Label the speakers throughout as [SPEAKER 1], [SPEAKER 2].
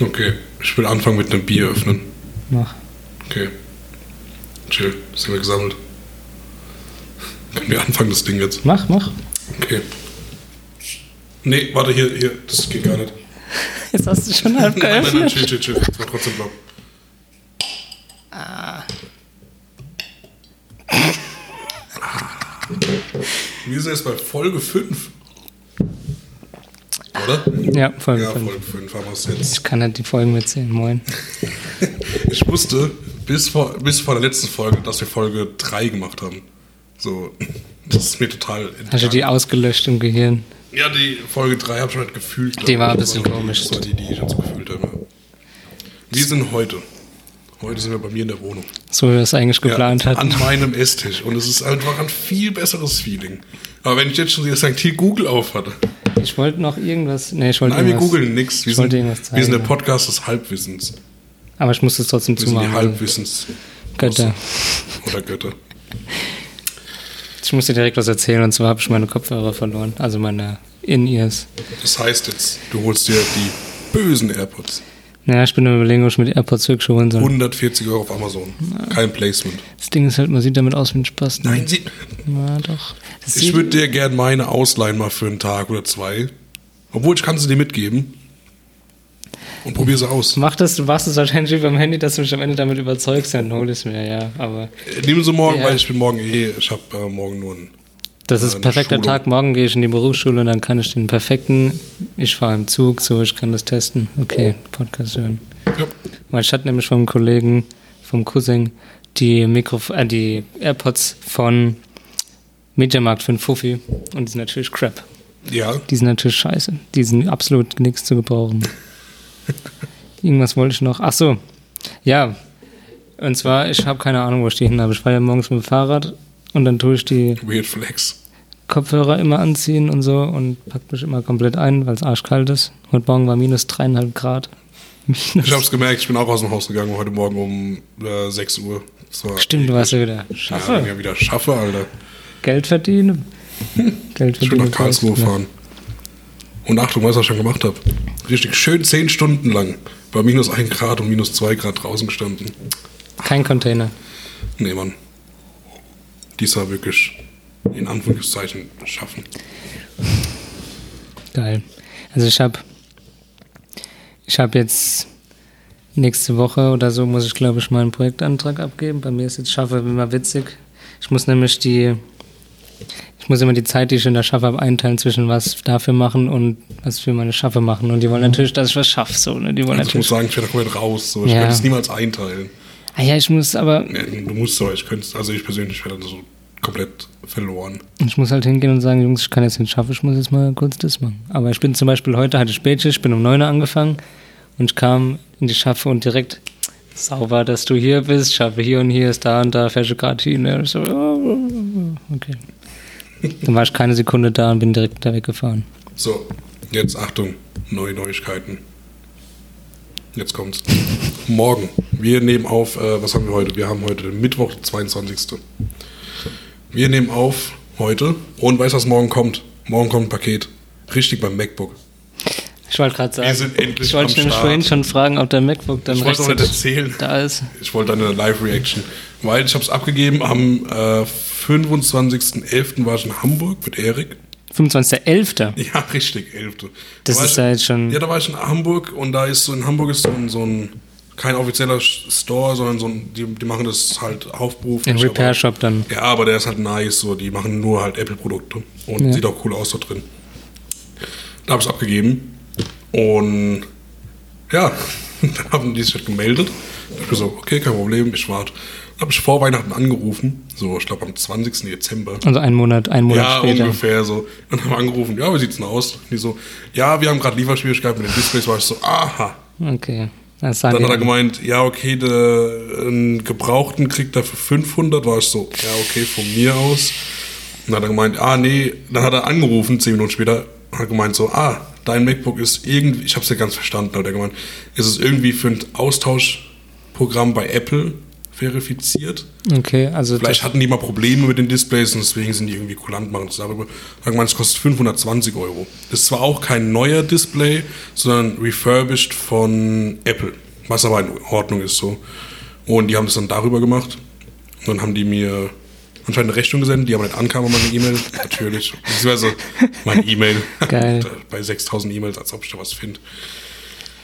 [SPEAKER 1] Okay, ich will anfangen mit einem Bier öffnen.
[SPEAKER 2] Mach.
[SPEAKER 1] Okay. Chill, sind wir gesammelt. Können wir anfangen, das Ding jetzt?
[SPEAKER 2] Mach, mach.
[SPEAKER 1] Okay. Nee, warte, hier, hier, das geht gar nicht.
[SPEAKER 2] Jetzt hast du schon halb
[SPEAKER 1] Nein, nein, nein,
[SPEAKER 2] geöffnet.
[SPEAKER 1] chill, chill, chill. Das war trotzdem blau. Wir sind jetzt bei Folge 5. Oder?
[SPEAKER 2] Ja, Folge
[SPEAKER 1] Ja,
[SPEAKER 2] 5.
[SPEAKER 1] Folge 5 haben wir es jetzt.
[SPEAKER 2] Ich kann nicht die Folgen mitzählen. Moin.
[SPEAKER 1] Ich wusste bis vor, bis vor der letzten Folge, dass wir Folge 3 gemacht haben. So, das ist mir total.
[SPEAKER 2] Hast du die ausgelöscht im Gehirn?
[SPEAKER 1] Ja, die Folge 3 habe ich schon halt gefühlt.
[SPEAKER 2] Die war ein
[SPEAKER 1] Das
[SPEAKER 2] bisschen
[SPEAKER 1] die-
[SPEAKER 2] komisch.
[SPEAKER 1] Das war die, die ich so gefühlt habe. Wir sind heute. Heute sind wir bei mir in der Wohnung.
[SPEAKER 2] So wie wir es eigentlich geplant
[SPEAKER 1] ja,
[SPEAKER 2] hatten.
[SPEAKER 1] An meinem Esstisch. Und es ist einfach ein viel besseres Feeling. Aber wenn ich jetzt schon das hier Google auf hatte.
[SPEAKER 2] Ich wollte noch irgendwas. Nee, ich wollte
[SPEAKER 1] Nein, wir
[SPEAKER 2] irgendwas.
[SPEAKER 1] googeln nichts. Wir, sind- wir sind der. Podcast des Halbwissens.
[SPEAKER 2] Aber ich muss es trotzdem
[SPEAKER 1] Wir sind die
[SPEAKER 2] zumachen.
[SPEAKER 1] Halbwissens.
[SPEAKER 2] Götter.
[SPEAKER 1] Oder Götter.
[SPEAKER 2] Ich muss dir direkt was erzählen. Und zwar habe ich meine Kopfhörer verloren. Also meine In-Ears.
[SPEAKER 1] Das heißt jetzt, du holst dir die bösen AirPods.
[SPEAKER 2] Naja, ich bin am überlegen, ob ich mir die AirPods wirklich holen soll.
[SPEAKER 1] 140 Euro auf Amazon. Kein Placement.
[SPEAKER 2] Das Ding ist halt, man sieht damit aus wie ein Spaß.
[SPEAKER 1] Nein, sie,
[SPEAKER 2] Ja, doch. Das
[SPEAKER 1] ich
[SPEAKER 2] sieht-
[SPEAKER 1] würde dir gerne meine ausleihen mal für einen Tag oder zwei. Obwohl, ich kann sie dir mitgeben. Und probier sie aus.
[SPEAKER 2] Mach das, du machst es wahrscheinlich wie beim Handy, dass du mich am Ende damit überzeugst, dann hol es mir, ja. Aber
[SPEAKER 1] Äh, Nehmen sie morgen,
[SPEAKER 2] Ja.
[SPEAKER 1] weil ich bin morgen eh, ich habe äh, morgen nur einen.
[SPEAKER 2] Das ist
[SPEAKER 1] Eine
[SPEAKER 2] ein perfekter
[SPEAKER 1] Schulung.
[SPEAKER 2] Tag. Morgen gehe ich in die Berufsschule und dann kann ich den perfekten, ich fahre im Zug, so ich kann das testen. Okay, Podcast hören.
[SPEAKER 1] Ja.
[SPEAKER 2] Weil ich hatte nämlich vom Kollegen, vom Cousin, die Mikrof äh, die AirPods von Mediamarkt für einen Fuffi und die sind natürlich crap.
[SPEAKER 1] ja,
[SPEAKER 2] Die sind natürlich scheiße. Die sind absolut nichts zu gebrauchen. Irgendwas wollte ich noch. Ach so. Ja. Und zwar, ich habe keine Ahnung, wo ich die hin habe. Ich fahre ja morgens mit dem Fahrrad und dann tue ich die
[SPEAKER 1] Weird Flex.
[SPEAKER 2] Kopfhörer immer anziehen und so und pack mich immer komplett ein, weil es arschkalt ist. Heute Morgen war minus dreieinhalb Grad.
[SPEAKER 1] Ich habe es gemerkt, ich bin auch aus dem Haus gegangen heute Morgen um äh, 6 Uhr.
[SPEAKER 2] Stimmt, du warst ja wieder
[SPEAKER 1] Ja,
[SPEAKER 2] Schaffe.
[SPEAKER 1] wenn ich wieder schaffe, Alter.
[SPEAKER 2] Geld verdienen. Geld
[SPEAKER 1] Ich will
[SPEAKER 2] verdienen.
[SPEAKER 1] nach Karlsruhe fahren. Und Achtung, was ich schon gemacht habe. Richtig schön 10 Stunden lang. Bei minus 1 Grad und minus 2 Grad draußen gestanden.
[SPEAKER 2] Kein Container.
[SPEAKER 1] Nee, Mann. Dies war wirklich in Anführungszeichen schaffen.
[SPEAKER 2] Geil. Also ich habe ich habe jetzt nächste Woche oder so muss ich glaube ich mal einen Projektantrag abgeben. Bei mir ist jetzt Schaffe immer witzig. Ich muss nämlich die ich muss immer die Zeit, die ich in der Schaffe habe, einteilen zwischen was dafür machen und was für meine Schaffe machen. Und die wollen natürlich, dass ich was schaffe. So, ne? Die wollen
[SPEAKER 1] Also ich muss sagen, ich werde komplett raus. So. Ich
[SPEAKER 2] Ja.
[SPEAKER 1] könnte es niemals einteilen.
[SPEAKER 2] Ah ja, ich muss aber
[SPEAKER 1] du musst aber, ich könnte es, also ich persönlich wäre dann so komplett verloren.
[SPEAKER 2] Ich muss halt hingehen und sagen, Jungs, ich kann jetzt nicht schaffen, ich muss jetzt mal kurz das machen. Aber ich bin zum Beispiel heute, hatte Spätschicht, ich bin um 9 Uhr angefangen und ich kam in die Schaffe und direkt, sauber, dass du hier bist, schaffe hier und hier ist da und da, fährst du gerade hin. Ich so, okay. Dann war ich keine Sekunde da und bin direkt da weggefahren.
[SPEAKER 1] So, jetzt Achtung, neue Neuigkeiten. Jetzt kommt's. Morgen. Wir nehmen auf, äh, was haben wir heute? Wir haben heute Mittwoch, 22. Wir nehmen auf heute und weißt du, was morgen kommt? Morgen kommt ein Paket. Richtig beim MacBook.
[SPEAKER 2] Ich wollte gerade sagen,
[SPEAKER 1] Wir sind endlich
[SPEAKER 2] ich wollte nämlich vorhin schon fragen, ob der MacBook dann
[SPEAKER 1] Ich wollte
[SPEAKER 2] rechtzeitig
[SPEAKER 1] erzählen.
[SPEAKER 2] da ist.
[SPEAKER 1] Ich wollte eine Live-Reaction. Weil ich habe es abgegeben am äh, 25.11. war ich in Hamburg mit Erik.
[SPEAKER 2] 25.11.
[SPEAKER 1] Ja, richtig, 11.
[SPEAKER 2] Das
[SPEAKER 1] Da
[SPEAKER 2] ist ja jetzt schon-
[SPEAKER 1] Ja, da war ich in Hamburg und da ist so, in Hamburg ist so ein, so ein kein offizieller Store, sondern so ein, die, die machen das halt hauptberuflich.
[SPEAKER 2] Ein
[SPEAKER 1] aber-
[SPEAKER 2] Repair-Shop dann.
[SPEAKER 1] Ja, aber der ist halt nice, so, die machen nur halt Apple-Produkte und
[SPEAKER 2] Ja.
[SPEAKER 1] sieht auch cool aus da drin. Da habe ich es abgegeben und ja, dann haben die sich halt gemeldet. Da ich gesagt, okay, kein Problem, ich warte. Habe ich vor Weihnachten angerufen, so ich glaube am 20. Dezember.
[SPEAKER 2] Also einen Monat, einen Monat
[SPEAKER 1] Ja,
[SPEAKER 2] später.
[SPEAKER 1] ungefähr so. Und dann haben angerufen, ja, wie sieht's denn aus? Die so, ja, wir haben gerade Lieferschwierigkeiten mit den Displays. War ich so, aha.
[SPEAKER 2] Okay. Das
[SPEAKER 1] Dann hat er gemeint, ja, okay, der, einen Gebrauchten kriegt er für 500. War ich so, ja, okay, von mir aus. Und dann hat er gemeint, ah, nee. Dann hat er angerufen, zehn Minuten später, hat gemeint so, ah, dein MacBook ist irgendwie, ich hab's ja ganz verstanden, hat er gemeint, ist es irgendwie für ein Austauschprogramm bei Apple verifiziert.
[SPEAKER 2] Okay, also
[SPEAKER 1] Vielleicht hatten die mal Probleme mit den Displays und deswegen sind die irgendwie kulant machen. Sagen wir, es kostet 520 Euro. Ist zwar auch kein neuer Display, sondern refurbished von Apple, was aber in Ordnung ist so. Und die haben das dann darüber gemacht. Und dann haben die mir anscheinend eine Rechnung gesendet, die aber nicht ankam an meine E-Mail. Natürlich. Beziehungsweise meine E-Mail.
[SPEAKER 2] Geil.
[SPEAKER 1] Bei 6000 E-Mails, als ob ich da was finde.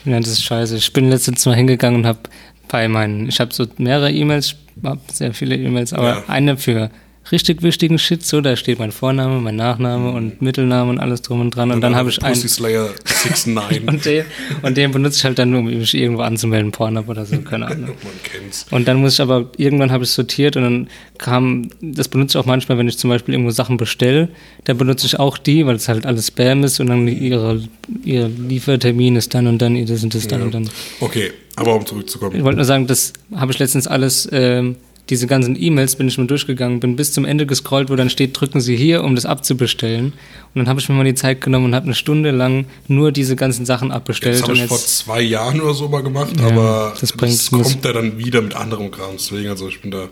[SPEAKER 2] Ja, das ist scheiße. Ich bin letztens mal hingegangen und habe bei meinen, ich habe so mehrere E-Mails, habe sehr viele E-Mails, aber
[SPEAKER 1] Ja.
[SPEAKER 2] eine für richtig wichtigen Shit, so, da steht mein Vorname, mein Nachname und Mittelname und alles drum und dran. Und dann habe ich einen.
[SPEAKER 1] Pussy Slayer 69.
[SPEAKER 2] Und den, und den benutze ich halt dann nur, um mich irgendwo anzumelden, Pornhub oder so, keine Ahnung.
[SPEAKER 1] Man kennt's.
[SPEAKER 2] Und dann muss ich aber, irgendwann habe ich sortiert und dann kam, das benutze ich auch manchmal, wenn ich zum Beispiel irgendwo Sachen bestelle, dann benutze ich auch die, weil es halt alles Spam ist und dann ihre, ihr Liefertermin ist dann und dann, ihr das und das dann und dann.
[SPEAKER 1] Okay, aber um
[SPEAKER 2] Ich
[SPEAKER 1] zurückzukommen.
[SPEAKER 2] wollte nur sagen, das habe ich letztens alles, ähm, diese ganzen E-Mails bin ich mal durchgegangen, bin bis zum Ende gescrollt, wo dann steht, drücken Sie hier, um das abzubestellen. Und dann habe ich mir mal die Zeit genommen und habe eine Stunde lang nur diese ganzen Sachen abbestellt.
[SPEAKER 1] Das habe ich vor
[SPEAKER 2] jetzt,
[SPEAKER 1] zwei Jahren oder so mal gemacht,
[SPEAKER 2] Ja,
[SPEAKER 1] aber
[SPEAKER 2] das
[SPEAKER 1] das,
[SPEAKER 2] bringt- muss-
[SPEAKER 1] kommt ja dann wieder mit anderem Kram. Deswegen, also ich bin da,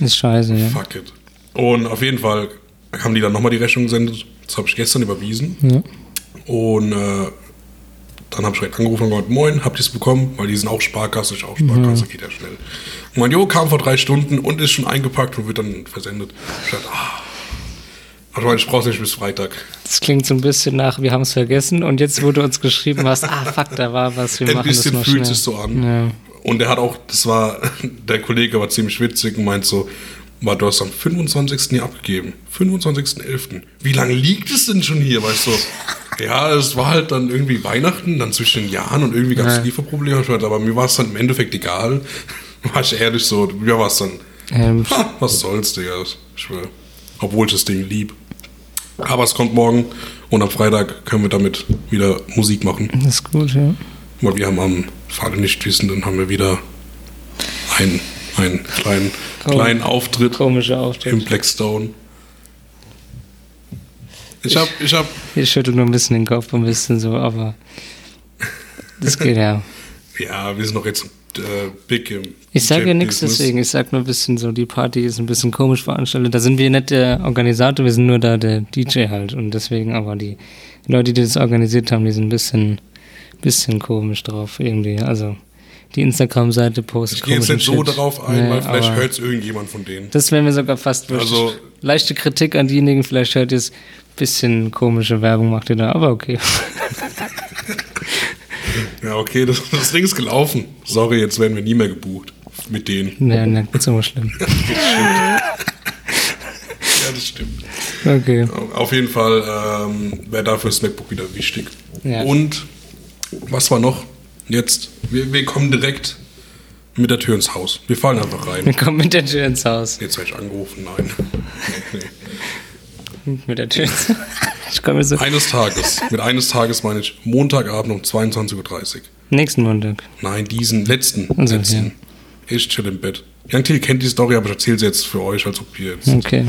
[SPEAKER 2] ist scheiße, ja.
[SPEAKER 1] fuck it. Und auf jeden Fall haben die dann nochmal die Rechnung gesendet. Das habe ich gestern überwiesen.
[SPEAKER 2] ja.
[SPEAKER 1] Und äh, dann habe ich direkt angerufen und gesagt, moin, habt ihr es bekommen? Weil die sind auch Sparkasse, ich auch Sparkasse, geht ja schnell. Und mein Jo kam vor drei Stunden und ist schon eingepackt und wird dann versendet. Ich dachte, ah. Aber ich brauche nicht bis Freitag.
[SPEAKER 2] Das klingt so ein bisschen nach, wir haben es vergessen und jetzt, wo du uns geschrieben hast, ah, fuck, da war was, wir
[SPEAKER 1] Ein
[SPEAKER 2] machen das
[SPEAKER 1] bisschen
[SPEAKER 2] mal
[SPEAKER 1] fühlt
[SPEAKER 2] schnell.
[SPEAKER 1] sich so an.
[SPEAKER 2] Ja.
[SPEAKER 1] Und der hat auch, das war, der Kollege war ziemlich witzig und meint so, war, du hast am 25. hier abgegeben. 25.11. Wie lange liegt es denn schon hier? Weißt du? Ja, es war halt dann irgendwie Weihnachten, dann zwischen den Jahren und irgendwie gab es
[SPEAKER 2] Ja.
[SPEAKER 1] Lieferprobleme. Aber mir war es dann im Endeffekt egal. War ich ehrlich so, mir war es dann,
[SPEAKER 2] Ähm,
[SPEAKER 1] ha, was soll's, Digga, ich schwöre. Obwohl ich das Ding lieb. Aber es kommt morgen und am Freitag können wir damit wieder Musik machen.
[SPEAKER 2] das ist gut, ja.
[SPEAKER 1] Weil wir haben am Falle nicht wissen, dann haben wir wieder einen, einen kleinen,
[SPEAKER 2] Oh.
[SPEAKER 1] kleinen Auftritt
[SPEAKER 2] Komischer Auftritt.
[SPEAKER 1] im Blackstone. Ich hab, ich hab,
[SPEAKER 2] Ich schüttel nur ein bisschen den Kopf, ein bisschen so, aber das geht ja.
[SPEAKER 1] ja, wir sind noch jetzt äh, big im
[SPEAKER 2] Ich sage ja nichts deswegen, ich sage nur ein bisschen so, die Party ist ein bisschen komisch veranstaltet. Da sind wir nicht der Organisator, wir sind nur da der DJ halt. Und deswegen aber die Leute, die das organisiert haben, die sind ein bisschen, bisschen komisch drauf irgendwie. Also die Instagram-Seite postet
[SPEAKER 1] Ich gehe jetzt nicht so
[SPEAKER 2] Shit.
[SPEAKER 1] darauf ein,
[SPEAKER 2] Nee,
[SPEAKER 1] weil vielleicht hört es irgendjemand von denen.
[SPEAKER 2] Das wäre mir sogar fast wurscht.
[SPEAKER 1] Also-
[SPEAKER 2] Leichte Kritik an diejenigen, vielleicht hört ihr es, bisschen komische Werbung macht ihr da, aber okay.
[SPEAKER 1] Ja, okay, das, das Ding ist gelaufen. Sorry, jetzt werden wir nie mehr gebucht mit denen.
[SPEAKER 2] nee, nicht so schlimm.
[SPEAKER 1] Ja, das stimmt.
[SPEAKER 2] Okay.
[SPEAKER 1] Auf jeden Fall ähm, wäre dafür das MacBook wieder wichtig.
[SPEAKER 2] Ja.
[SPEAKER 1] Und was war noch? Jetzt, wir, wir kommen direkt mit der Tür ins Haus. Wir fallen einfach
[SPEAKER 2] Wir
[SPEAKER 1] rein.
[SPEAKER 2] kommen mit der Tür ins Haus.
[SPEAKER 1] Jetzt werde ich angerufen, nein. Nee, nee.
[SPEAKER 2] Mit der Tür Ich komme so.
[SPEAKER 1] Eines Tages, mit eines Tages meine ich Montagabend um 22.30 Uhr.
[SPEAKER 2] Nächsten Montag.
[SPEAKER 1] Nein, diesen letzten.
[SPEAKER 2] Also,
[SPEAKER 1] letzten. Ich chill im Bett. Young Till kennt die Story, aber ich erzähle sie jetzt für euch, als ob ihr jetzt
[SPEAKER 2] Okay.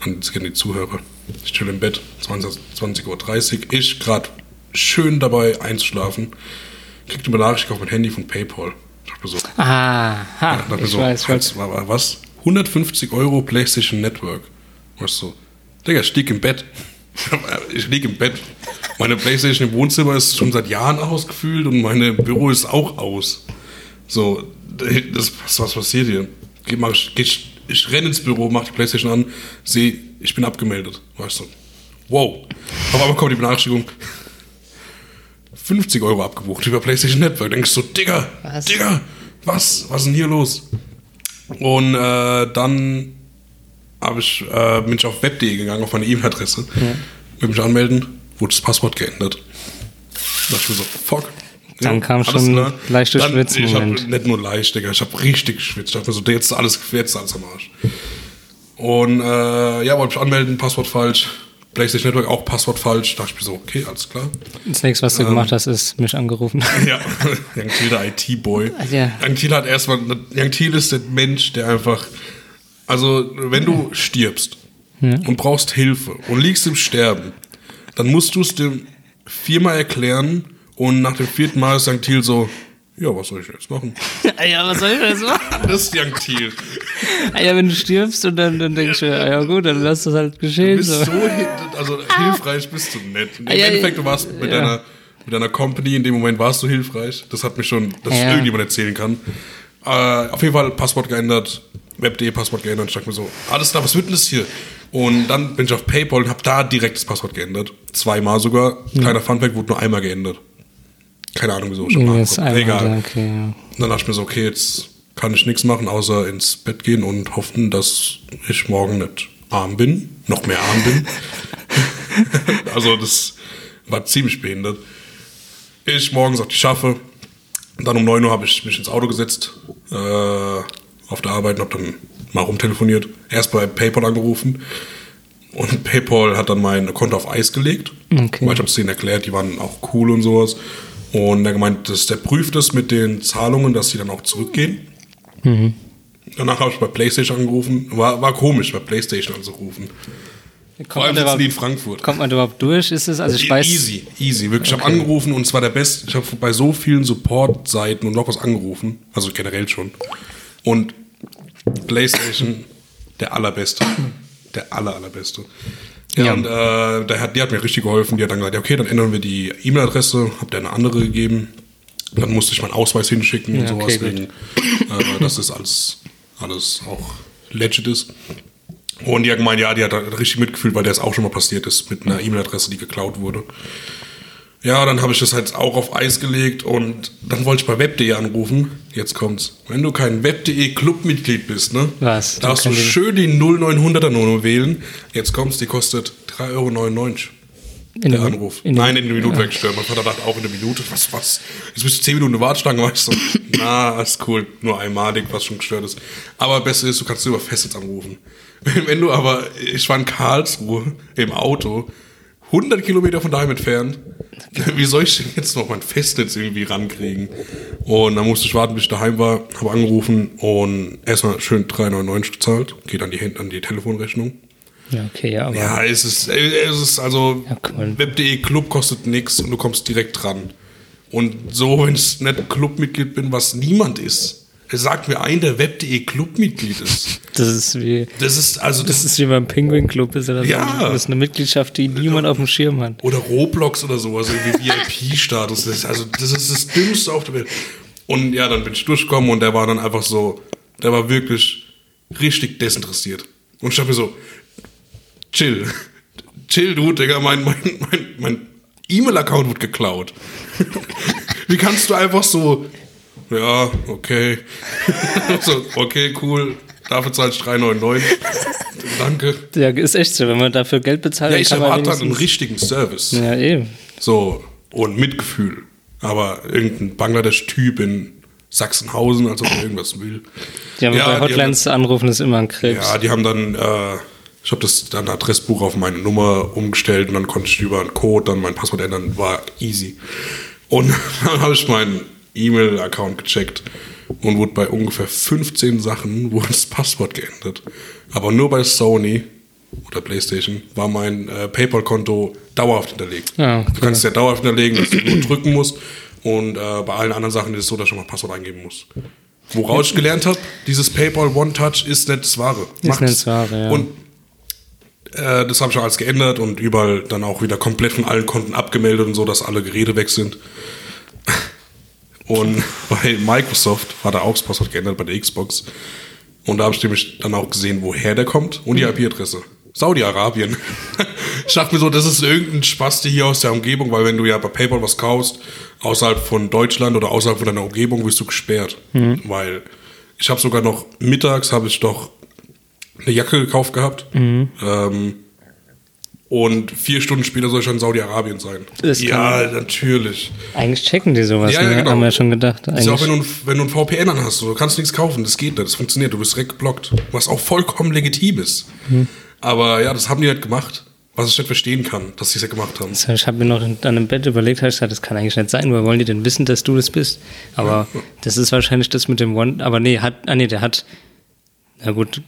[SPEAKER 1] an das kennen die Zuhörer. Ich chill im Bett, 20 20.30 Uhr. Ich gerade schön dabei einzuschlafen. Kriegt eine Benachrichtigung auf mein Handy von PayPal. Ich dachte mir so,
[SPEAKER 2] Ah, ha,
[SPEAKER 1] dachte mir
[SPEAKER 2] ich
[SPEAKER 1] so
[SPEAKER 2] weiß,
[SPEAKER 1] was, war- was? 150 Euro PlayStation Network. Was so? Digga, ich lieg im Bett. Ich lieg im Bett. Meine Playstation im Wohnzimmer ist schon seit Jahren ausgefüllt und mein Büro ist auch aus. So, das, was, was passiert hier? Geh, mach ich, geh, ich, ich renne ins Büro, mach die Playstation an, sehe, ich bin abgemeldet. Weißt du? Wow. Auf einmal kommt die Benachrichtigung. 50 Euro abgebucht über PlayStation Network. Denkst du, Digga,
[SPEAKER 2] Was?
[SPEAKER 1] Digga, was? Was ist denn hier los? Und äh, dann hab ich, äh, bin ich auf web.de gegangen, auf meine E-Mail-Adresse. Will mich anmelden, wurde das Passwort geändert. Da dachte ich mir so, fuck.
[SPEAKER 2] Dann kam
[SPEAKER 1] alles
[SPEAKER 2] schon
[SPEAKER 1] klar.
[SPEAKER 2] leichter
[SPEAKER 1] Dann-
[SPEAKER 2] Schwitzmoment.
[SPEAKER 1] Ich hab nicht nur leicht, Digga, ich hab richtig geschwitzt. Ich dachte mir so, jetzt ist alles, jetzt ist alles am Arsch. Und äh, ja, wollte mich anmelden, Passwort falsch. PlayStation Network auch Passwort falsch. Da dachte ich mir so, okay, alles klar.
[SPEAKER 2] Das nächste, was du
[SPEAKER 1] Ähm.
[SPEAKER 2] gemacht hast, ist mich angerufen.
[SPEAKER 1] Ja, Young Thiel, der IT-Boy.
[SPEAKER 2] Ja.
[SPEAKER 1] Young Thiel hat erstmal, Young Thiel ist der Mensch, der einfach, also wenn du stirbst und brauchst Hilfe und liegst im Sterben, dann musst du es dem viermal erklären und nach dem vierten Mal ist Young Thiel so, Ja, was soll ich jetzt machen?
[SPEAKER 2] Ah ja, was soll ich jetzt machen?
[SPEAKER 1] Christian Thiel.
[SPEAKER 2] Ah ja, wenn du stirbst und dann, dann denkst du, ah ja gut, dann lass das halt
[SPEAKER 1] Du
[SPEAKER 2] geschehen.
[SPEAKER 1] bist
[SPEAKER 2] So.
[SPEAKER 1] so, also hilfreich bist du nicht. Im
[SPEAKER 2] Ah, ja,
[SPEAKER 1] Endeffekt, du warst mit,
[SPEAKER 2] ja.
[SPEAKER 1] deiner, mit deiner Company, in dem Moment warst du hilfreich. Das hat mich schon, dass
[SPEAKER 2] Ja.
[SPEAKER 1] irgendjemand erzählen kann. Äh, auf jeden Fall Passwort geändert, web.de Passwort geändert. Ich dachte mir so, alles klar, was wird denn das hier? Und dann bin ich auf Paypal und habe da direkt das Passwort geändert. Zweimal sogar. Kleiner Funfact, wurde nur einmal geändert. Keine Ahnung wieso. Ich hab nachgeguckt.
[SPEAKER 2] einmal,
[SPEAKER 1] Egal.
[SPEAKER 2] okay, ja.
[SPEAKER 1] Und dann dachte ich mir so, okay, jetzt kann ich nichts machen, außer ins Bett gehen und hoffen, dass ich morgen nicht arm bin, noch mehr arm bin. also das war ziemlich behindert. Ich morgens auf die schaffe. Dann um 9 Uhr habe ich mich ins Auto gesetzt, äh, auf der Arbeit und habe dann mal rumtelefoniert. Erst bei PayPal angerufen und PayPal hat dann mein Konto auf Eis gelegt.
[SPEAKER 2] Okay.
[SPEAKER 1] Weil ich habe es denen erklärt, die waren auch cool und sowas. Und er gemeint, dass der prüft es mit den Zahlungen, dass sie dann auch zurückgehen. Danach habe ich bei PlayStation angerufen. War, war komisch, bei PlayStation anzurufen. Vor allem sitzen die in Frankfurt.
[SPEAKER 2] kommt man überhaupt durch? Ist es, also ich weiß,
[SPEAKER 1] Easy, easy. Wirklich, ich habe
[SPEAKER 2] Okay.
[SPEAKER 1] angerufen und zwar der Beste. Ich habe bei so vielen Support-Seiten und noch was angerufen. Also generell schon. Und PlayStation, der allerbeste. Der aller, allerbeste. Ja,
[SPEAKER 2] Ja.
[SPEAKER 1] und äh, der hat, die hat mir richtig geholfen. Die hat dann gesagt, ja, okay, dann ändern wir die E-Mail-Adresse. Hab der eine andere gegeben. Dann musste ich meinen Ausweis hinschicken und
[SPEAKER 2] Ja,
[SPEAKER 1] sowas,
[SPEAKER 2] okay,
[SPEAKER 1] wegen, äh, dass das alles, alles auch legit ist. Und die hat gemeint, ja, die hat richtig mitgefühlt, weil der es auch schon mal passiert ist mit einer E-Mail-Adresse, die geklaut wurde. Ja, dann habe ich das halt auch auf Eis gelegt und dann wollte ich bei web.de anrufen. Jetzt kommt's. Wenn du kein web.de Clubmitglied bist, ne?
[SPEAKER 2] Was?
[SPEAKER 1] Darfst du schön die 0900er Nummer wählen. Jetzt kommt's, die kostet 3,99 Euro.
[SPEAKER 2] in
[SPEAKER 1] Der Anruf.
[SPEAKER 2] in
[SPEAKER 1] Nein, in der Minute wegstellen. Mein Vater dachte auch in der Minute. Was, was? Jetzt bist du 10 Minuten Warteschlange. War ich so, na, ist cool. Nur einmalig, was schon gestört ist. Aber besser ist, du kannst über Festnetz anrufen. Wenn, wenn du aber, ich war in Karlsruhe im Auto, 100 Kilometer von daheim entfernt. Wie soll ich denn jetzt noch mein Festnetz irgendwie rankriegen? Und dann musste ich warten, bis ich daheim war, habe angerufen und erstmal schön 3,99 gezahlt. Geht an die, Hand- an die Telefonrechnung.
[SPEAKER 2] Ja, okay, ja, aber
[SPEAKER 1] Ja, es ist, es ist also,
[SPEAKER 2] Ja, cool.
[SPEAKER 1] web.de Club kostet nichts und du kommst direkt dran. Und so, wenn ich nicht Clubmitglied bin, was niemand ist, sagt mir ein, der web.de Clubmitglied ist.
[SPEAKER 2] das ist wie,
[SPEAKER 1] Das ist, also,
[SPEAKER 2] das
[SPEAKER 1] das ist,
[SPEAKER 2] wie beim Penguin Club, ist ja das,
[SPEAKER 1] Ja.
[SPEAKER 2] das ist eine Mitgliedschaft, die niemand auf dem Schirm hat.
[SPEAKER 1] oder Roblox oder sowas, irgendwie VIP-Status. Das ist, also, das ist das Dümmste auf der Welt. Und ja, dann bin ich durchgekommen und der war dann einfach so, der war wirklich richtig desinteressiert. Und ich dachte mir so, chill. Chill, du, Digga, mein, mein, mein, mein E-Mail-Account wird geklaut. Wie kannst du einfach so, ja, okay. so, okay, cool. Dafür zahle ich 3,99. Danke.
[SPEAKER 2] Ja, ist echt so, wenn man dafür Geld bezahlt,
[SPEAKER 1] Ja,
[SPEAKER 2] dann
[SPEAKER 1] ich
[SPEAKER 2] kann man
[SPEAKER 1] erwarte dann einen
[SPEAKER 2] wenigstens-
[SPEAKER 1] richtigen Service.
[SPEAKER 2] Ja, eben.
[SPEAKER 1] So, und Mitgefühl. Aber irgendein Bangladesch-Typ in Sachsenhausen, als ob er irgendwas will.
[SPEAKER 2] Ja, aber
[SPEAKER 1] Ja,
[SPEAKER 2] bei
[SPEAKER 1] die
[SPEAKER 2] Hotlines zu anrufen ist immer ein Krebs.
[SPEAKER 1] Ja, die haben dann, äh, ich habe das dann Adressbuch auf meine Nummer umgestellt und dann konnte ich über einen Code dann mein Passwort ändern, war easy. Und dann habe ich meinen E-Mail-Account gecheckt und wurde bei ungefähr 15 Sachen wurde das Passwort geändert. Aber nur bei Sony oder PlayStation war mein äh, PayPal-Konto dauerhaft hinterlegt.
[SPEAKER 2] Ja,
[SPEAKER 1] Du kannst es ja dauerhaft hinterlegen, dass du nur drücken musst. Und äh, bei allen anderen Sachen ist es so, dass ich schon mal Passwort eingeben muss. Woraus ich gelernt habe, dieses PayPal One Touch ist nicht das Wahre. Macht's.
[SPEAKER 2] nicht das Wahre, ja.
[SPEAKER 1] Und äh, das habe ich auch alles geändert und überall dann auch wieder komplett von allen Konten abgemeldet und so, dass alle Geräte weg sind. Und bei Microsoft war da auch das Passwort geändert bei der Xbox. Und da habe ich nämlich dann auch gesehen, woher der kommt und die IP-Adresse. Saudi-Arabien. Ich dachte mir so, das ist irgendein Spaß hier aus der Umgebung, weil wenn du ja bei PayPal was kaufst, außerhalb von Deutschland oder außerhalb von deiner Umgebung, wirst du gesperrt. Weil ich habe sogar noch, mittags habe ich doch eine Jacke gekauft gehabt. Ähm, und vier Stunden später soll ich in Saudi-Arabien sein.
[SPEAKER 2] Das kann-
[SPEAKER 1] ja, natürlich.
[SPEAKER 2] Eigentlich checken die sowas,
[SPEAKER 1] Ja, ja,
[SPEAKER 2] ne?
[SPEAKER 1] genau.
[SPEAKER 2] haben wir schon gedacht.
[SPEAKER 1] Ist ja auch
[SPEAKER 2] Eigentlich.
[SPEAKER 1] wenn du, ein- wenn du ein VPN an hast, du kannst nichts kaufen, das geht nicht, das funktioniert, du bist direkt geblockt. Was auch vollkommen legitim ist. Aber ja, das haben die nicht gemacht. Was ich nicht verstehen kann, dass sie es ja gemacht haben.
[SPEAKER 2] Ich habe mir noch dann im Bett überlegt, habe ich gesagt, das kann eigentlich nicht sein, woher wollen die denn wissen, dass du das bist? Aber das ist wahrscheinlich das mit dem One, aber nee, hat, ah nee, der hat, na gut,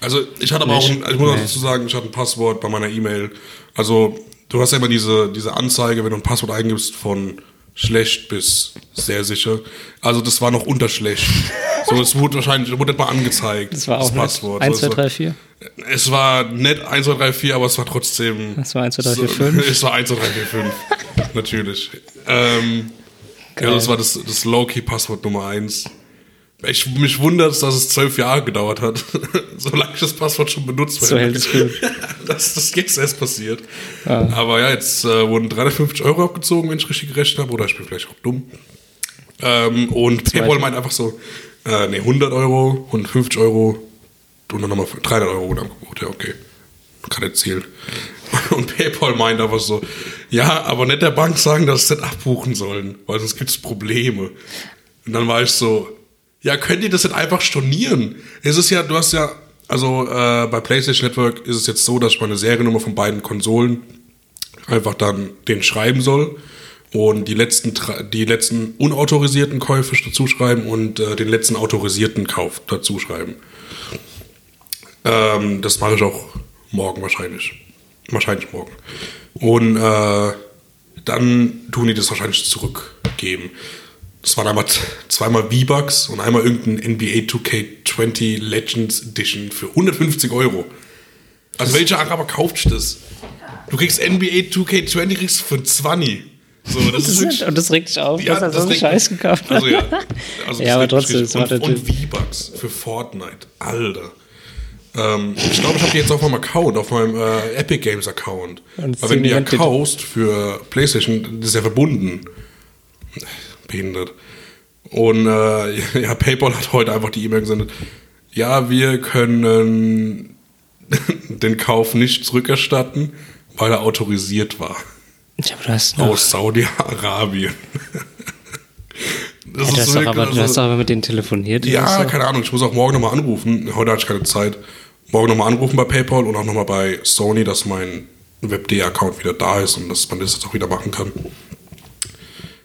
[SPEAKER 1] Also ich hatte aber auch, ein, ich muss auch dazu sagen, ich hatte ein Passwort bei meiner E-Mail. Also du hast ja immer diese, diese Anzeige, wenn du ein Passwort eingibst von, schlecht bis sehr sicher. Also das war noch unter schlecht. So, es wurde wahrscheinlich, wurde nicht mal angezeigt.
[SPEAKER 2] Das war auch
[SPEAKER 1] Passwort.
[SPEAKER 2] 1, 2,
[SPEAKER 1] Also,
[SPEAKER 2] 3, 4.
[SPEAKER 1] Es war nicht 1, 2, 3, 4, aber es war trotzdem.
[SPEAKER 2] Das war 1, 2, 3, 4,
[SPEAKER 1] so-
[SPEAKER 2] 5.
[SPEAKER 1] Es war 1, 2, 3, 4, 5. Natürlich. Ähm, ja, das war das, das Low-Key-Passwort Nummer 1. Ich, mich wundert es, dass es zwölf Jahre gedauert hat, solange ich das Passwort schon benutzt
[SPEAKER 2] So hält es gut.
[SPEAKER 1] dass das jetzt erst passiert. Aber ja, jetzt äh, wurden 350 Euro abgezogen, wenn ich richtig gerechnet habe. Oder ich bin vielleicht auch dumm. Ähm, und PayPal meint einfach so, äh, nee, 100 Euro, 150 Euro und dann nochmal 300 Euro wurde Angebot. Ja, okay. Kann erzählen. Und PayPal meint einfach so, ja, aber nicht der Bank sagen, dass sie das abbuchen sollen, weil sonst gibt es Probleme. Und dann war ich so, ja, könnt ihr das nicht einfach stornieren? Es ist ja, du hast ja, also äh, bei PlayStation Network ist es jetzt so, dass ich meine Seriennummer von beiden Konsolen einfach dann den schreiben soll und die letzten, die letzten unautorisierten Käufe dazu schreiben und äh, den letzten autorisierten Kauf dazu schreiben. Ähm, das mache ich auch morgen wahrscheinlich. Wahrscheinlich morgen. Und äh, dann tun die das wahrscheinlich zurückgeben. Das waren einmal zweimal V-Bucks und einmal irgendein NBA 2K20 Legends Edition für 150 Euro. Also welcher Araber kauft das? Du kriegst NBA 2K20 kriegst du für 20. So, das, ist wirklich,
[SPEAKER 2] Und das regt dich auf,
[SPEAKER 1] Ja,
[SPEAKER 2] dass er
[SPEAKER 1] das
[SPEAKER 2] so einen Scheiß gekauft hat.
[SPEAKER 1] also ja. Also
[SPEAKER 2] Ja,
[SPEAKER 1] das
[SPEAKER 2] aber trotzdem, es war
[SPEAKER 1] und,
[SPEAKER 2] der
[SPEAKER 1] und V-Bucks für Fortnite. Alter. Ähm, ich glaube, ich habe die jetzt auf meinem Account, auf meinem äh, Epic Games Account.
[SPEAKER 2] Und
[SPEAKER 1] Weil wenn du die ja kaufst für PlayStation, das ist ja verbunden. Behindert. Und äh, ja, PayPal hat heute einfach die E-Mail gesendet. Ja, wir können den Kauf nicht zurückerstatten, weil er autorisiert war.
[SPEAKER 2] Ja, aber du hast noch,
[SPEAKER 1] Aus Saudi-Arabien. Das
[SPEAKER 2] ja, du, hast
[SPEAKER 1] wirklich-
[SPEAKER 2] aber, du
[SPEAKER 1] also-
[SPEAKER 2] hast aber mit denen telefoniert.
[SPEAKER 1] ja, keine Ahnung. Ich muss auch morgen nochmal anrufen. Heute hatte ich keine Zeit. Morgen nochmal anrufen bei PayPal und auch nochmal bei Sony, dass mein WebD-Account wieder da ist und dass man das jetzt auch wieder machen kann.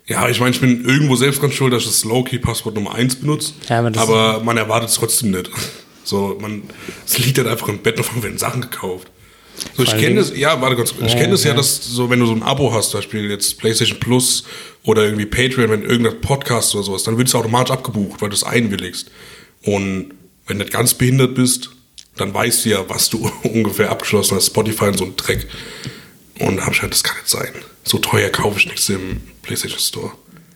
[SPEAKER 1] Ja, ich meine, ich bin irgendwo selbst ganz schuld, dass ich das Low-Key-Passwort Nummer 1 benutze.
[SPEAKER 2] Ja, aber das-
[SPEAKER 1] man erwartet es trotzdem nicht. So, man, es liegt halt einfach im Bett und werden Sachen gekauft. So, ich kenne es, ja, warte kurz, ich kenne es ja,
[SPEAKER 2] ja.
[SPEAKER 1] dass so, wenn du so ein Abo hast, zum Beispiel jetzt PlayStation Plus oder irgendwie Patreon, wenn irgendein Podcast oder sowas, dann wird es automatisch abgebucht, weil du es einwilligst. Und wenn du nicht ganz behindert bist, dann weißt du ja, was du ungefähr abgeschlossen hast, Spotify und so ein Dreck. Und da hab ich halt, das kann nicht sein. So teuer kaufe ich nichts im PlayStation Store.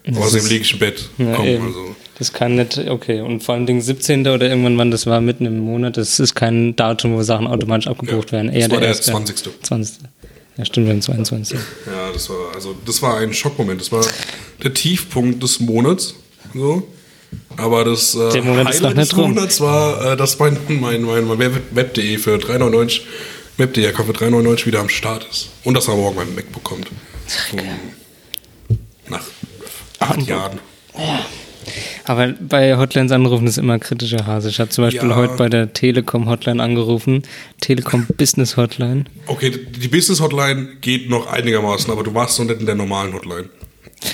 [SPEAKER 1] Außerdem
[SPEAKER 2] ist-
[SPEAKER 1] liege ich im Bett.
[SPEAKER 2] Ja,
[SPEAKER 1] Komm,
[SPEAKER 2] eben.
[SPEAKER 1] also.
[SPEAKER 2] Das kann nicht, okay. Und vor allen Dingen 17. oder irgendwann, wann das war, mitten im Monat, das ist kein Datum, wo Sachen automatisch abgebucht
[SPEAKER 1] Ja,
[SPEAKER 2] werden.
[SPEAKER 1] das
[SPEAKER 2] Eher
[SPEAKER 1] war der
[SPEAKER 2] erste.
[SPEAKER 1] 20..
[SPEAKER 2] 20. Ja, stimmt, wir haben 22.
[SPEAKER 1] Ja, das war, also, das war ein Schockmoment. Das war der Tiefpunkt des Monats. So. Aber das äh,
[SPEAKER 2] Der noch
[SPEAKER 1] Highlight des. Monats war, äh, dass mein, mein, mein, mein Web- Web.de für 3,99 Web.de Account für 3,99 wieder am Start ist. Und dass er morgen mein Mac bekommt. So, nach acht Jahren.
[SPEAKER 2] Aber bei Hotlines anrufen ist immer kritischer Hase. Ich habe zum Beispiel
[SPEAKER 1] Ja.
[SPEAKER 2] heute bei der Telekom Hotline angerufen. Telekom Business Hotline.
[SPEAKER 1] Okay, die Business Hotline geht noch einigermaßen, aber du warst noch nicht in der normalen Hotline.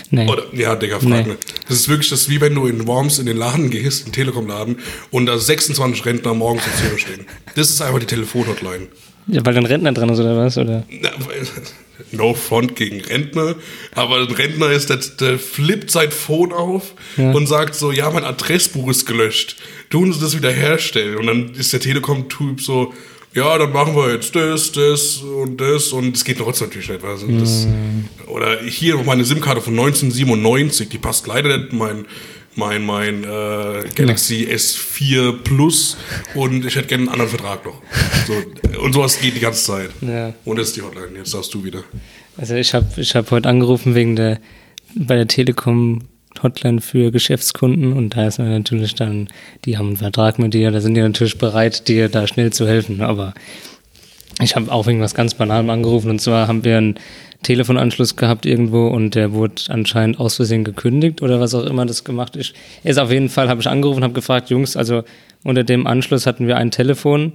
[SPEAKER 2] Nee.
[SPEAKER 1] Oder, ja, Digga, frag
[SPEAKER 2] Nee.
[SPEAKER 1] nicht. Das ist wirklich, das ist wie wenn du in Worms in den Laden gehst, in den Telekom-Laden, und da 26 Rentner morgens um 10 Uhr stehen. Das ist einfach die Telefon-Hotline.
[SPEAKER 2] Ja, weil dann Rentner dran ist oder was? Oder?
[SPEAKER 1] Na, No front gegen Rentner, aber ein Rentner ist, der, der flippt sein Phone auf und sagt so, ja, mein Adressbuch ist gelöscht. Tun Sie das wieder herstellen. Und dann ist der Telekom-Typ so, ja, dann machen wir jetzt das, das und das und es geht trotzdem natürlich nicht. Also das, Oder hier noch meine SIM-Karte von 1997, die passt leider nicht in mein, mein, mein äh, Galaxy S4 Plus und ich hätte gerne einen anderen Vertrag noch. So, und sowas geht die ganze Zeit.
[SPEAKER 2] Ja.
[SPEAKER 1] Und das ist die Hotline, jetzt darfst du wieder.
[SPEAKER 2] Also ich habe ich hab heute angerufen wegen der bei der Telekom Hotline für Geschäftskunden und da ist man natürlich dann, die haben einen Vertrag mit dir, da sind die natürlich bereit, dir da schnell zu helfen. Aber ich habe auch wegen was ganz Banalem angerufen und zwar haben wir einen Telefonanschluss gehabt irgendwo und der wurde anscheinend aus Versehen gekündigt oder was auch immer das gemacht ist. Ist auf jeden Fall, habe ich angerufen, habe gefragt, Jungs, also unter dem Anschluss hatten wir ein Telefon,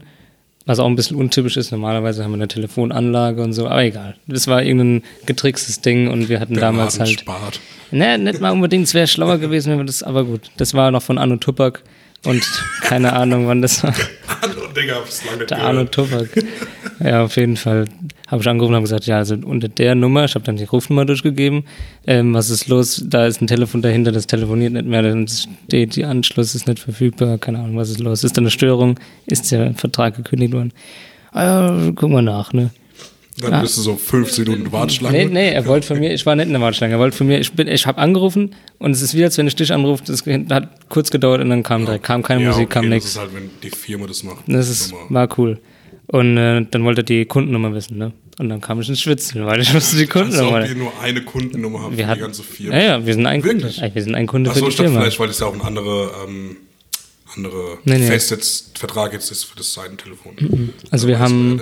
[SPEAKER 2] was auch ein bisschen untypisch ist. Normalerweise haben wir eine Telefonanlage und so, aber egal. Das war irgendein getrickstes Ding und wir hatten
[SPEAKER 1] Der
[SPEAKER 2] damals halt.
[SPEAKER 1] spart.
[SPEAKER 2] Ne, nicht mal unbedingt, es wäre schlauer gewesen, wenn wir das, aber gut. Das war noch von Arno Tupac und keine Ahnung, wann das war.
[SPEAKER 1] Hallo, Digga, hab's lange
[SPEAKER 2] Der Arno. Tupac. Ja, auf jeden Fall habe ich angerufen und gesagt, ja, also unter der Nummer, ich habe dann die Rufnummer durchgegeben, ähm, was ist los, da ist ein Telefon dahinter, das telefoniert nicht mehr, dann steht, die Anschluss ist nicht verfügbar, keine Ahnung, was ist los, ist da eine Störung, ist der Vertrag gekündigt worden? Ah, ja, guck mal nach, ne?
[SPEAKER 1] Dann
[SPEAKER 2] Ja.
[SPEAKER 1] bist du so 15 Minuten Warteschlange.
[SPEAKER 2] Nee, nee, er wollte von mir, ich war nicht in der Warteschlange, er wollte von mir, ich bin, ich habe angerufen und es ist wie, als wenn ich dich anrufe, das hat kurz gedauert und dann kam direkt, kam keine
[SPEAKER 1] ja,
[SPEAKER 2] Musik,
[SPEAKER 1] okay,
[SPEAKER 2] kam
[SPEAKER 1] Das
[SPEAKER 2] nichts.
[SPEAKER 1] ist halt, wenn die Firma das macht.
[SPEAKER 2] Das ist, war cool. Und äh, dann wollte er die Kundennummer wissen, ne? Und dann kam ich ins Schwitzen, weil ich wusste die Kundennummer.
[SPEAKER 1] ihr nur eine Kundennummer für
[SPEAKER 2] Wir
[SPEAKER 1] die
[SPEAKER 2] hatten,
[SPEAKER 1] ganze Firma.
[SPEAKER 2] ja, ja, wir sind ein Kunde.
[SPEAKER 1] Wirklich?
[SPEAKER 2] Ey, Wir sind ein Kunde
[SPEAKER 1] Achso,
[SPEAKER 2] für
[SPEAKER 1] ich
[SPEAKER 2] die Firma.
[SPEAKER 1] vielleicht, weil es ja auch ein anderer, ähm, andere
[SPEAKER 2] Nee, nee.
[SPEAKER 1] Fest jetzt, Vertrag jetzt ist für das Seitentelefon.
[SPEAKER 2] Also wir
[SPEAKER 1] Aber das
[SPEAKER 2] haben-.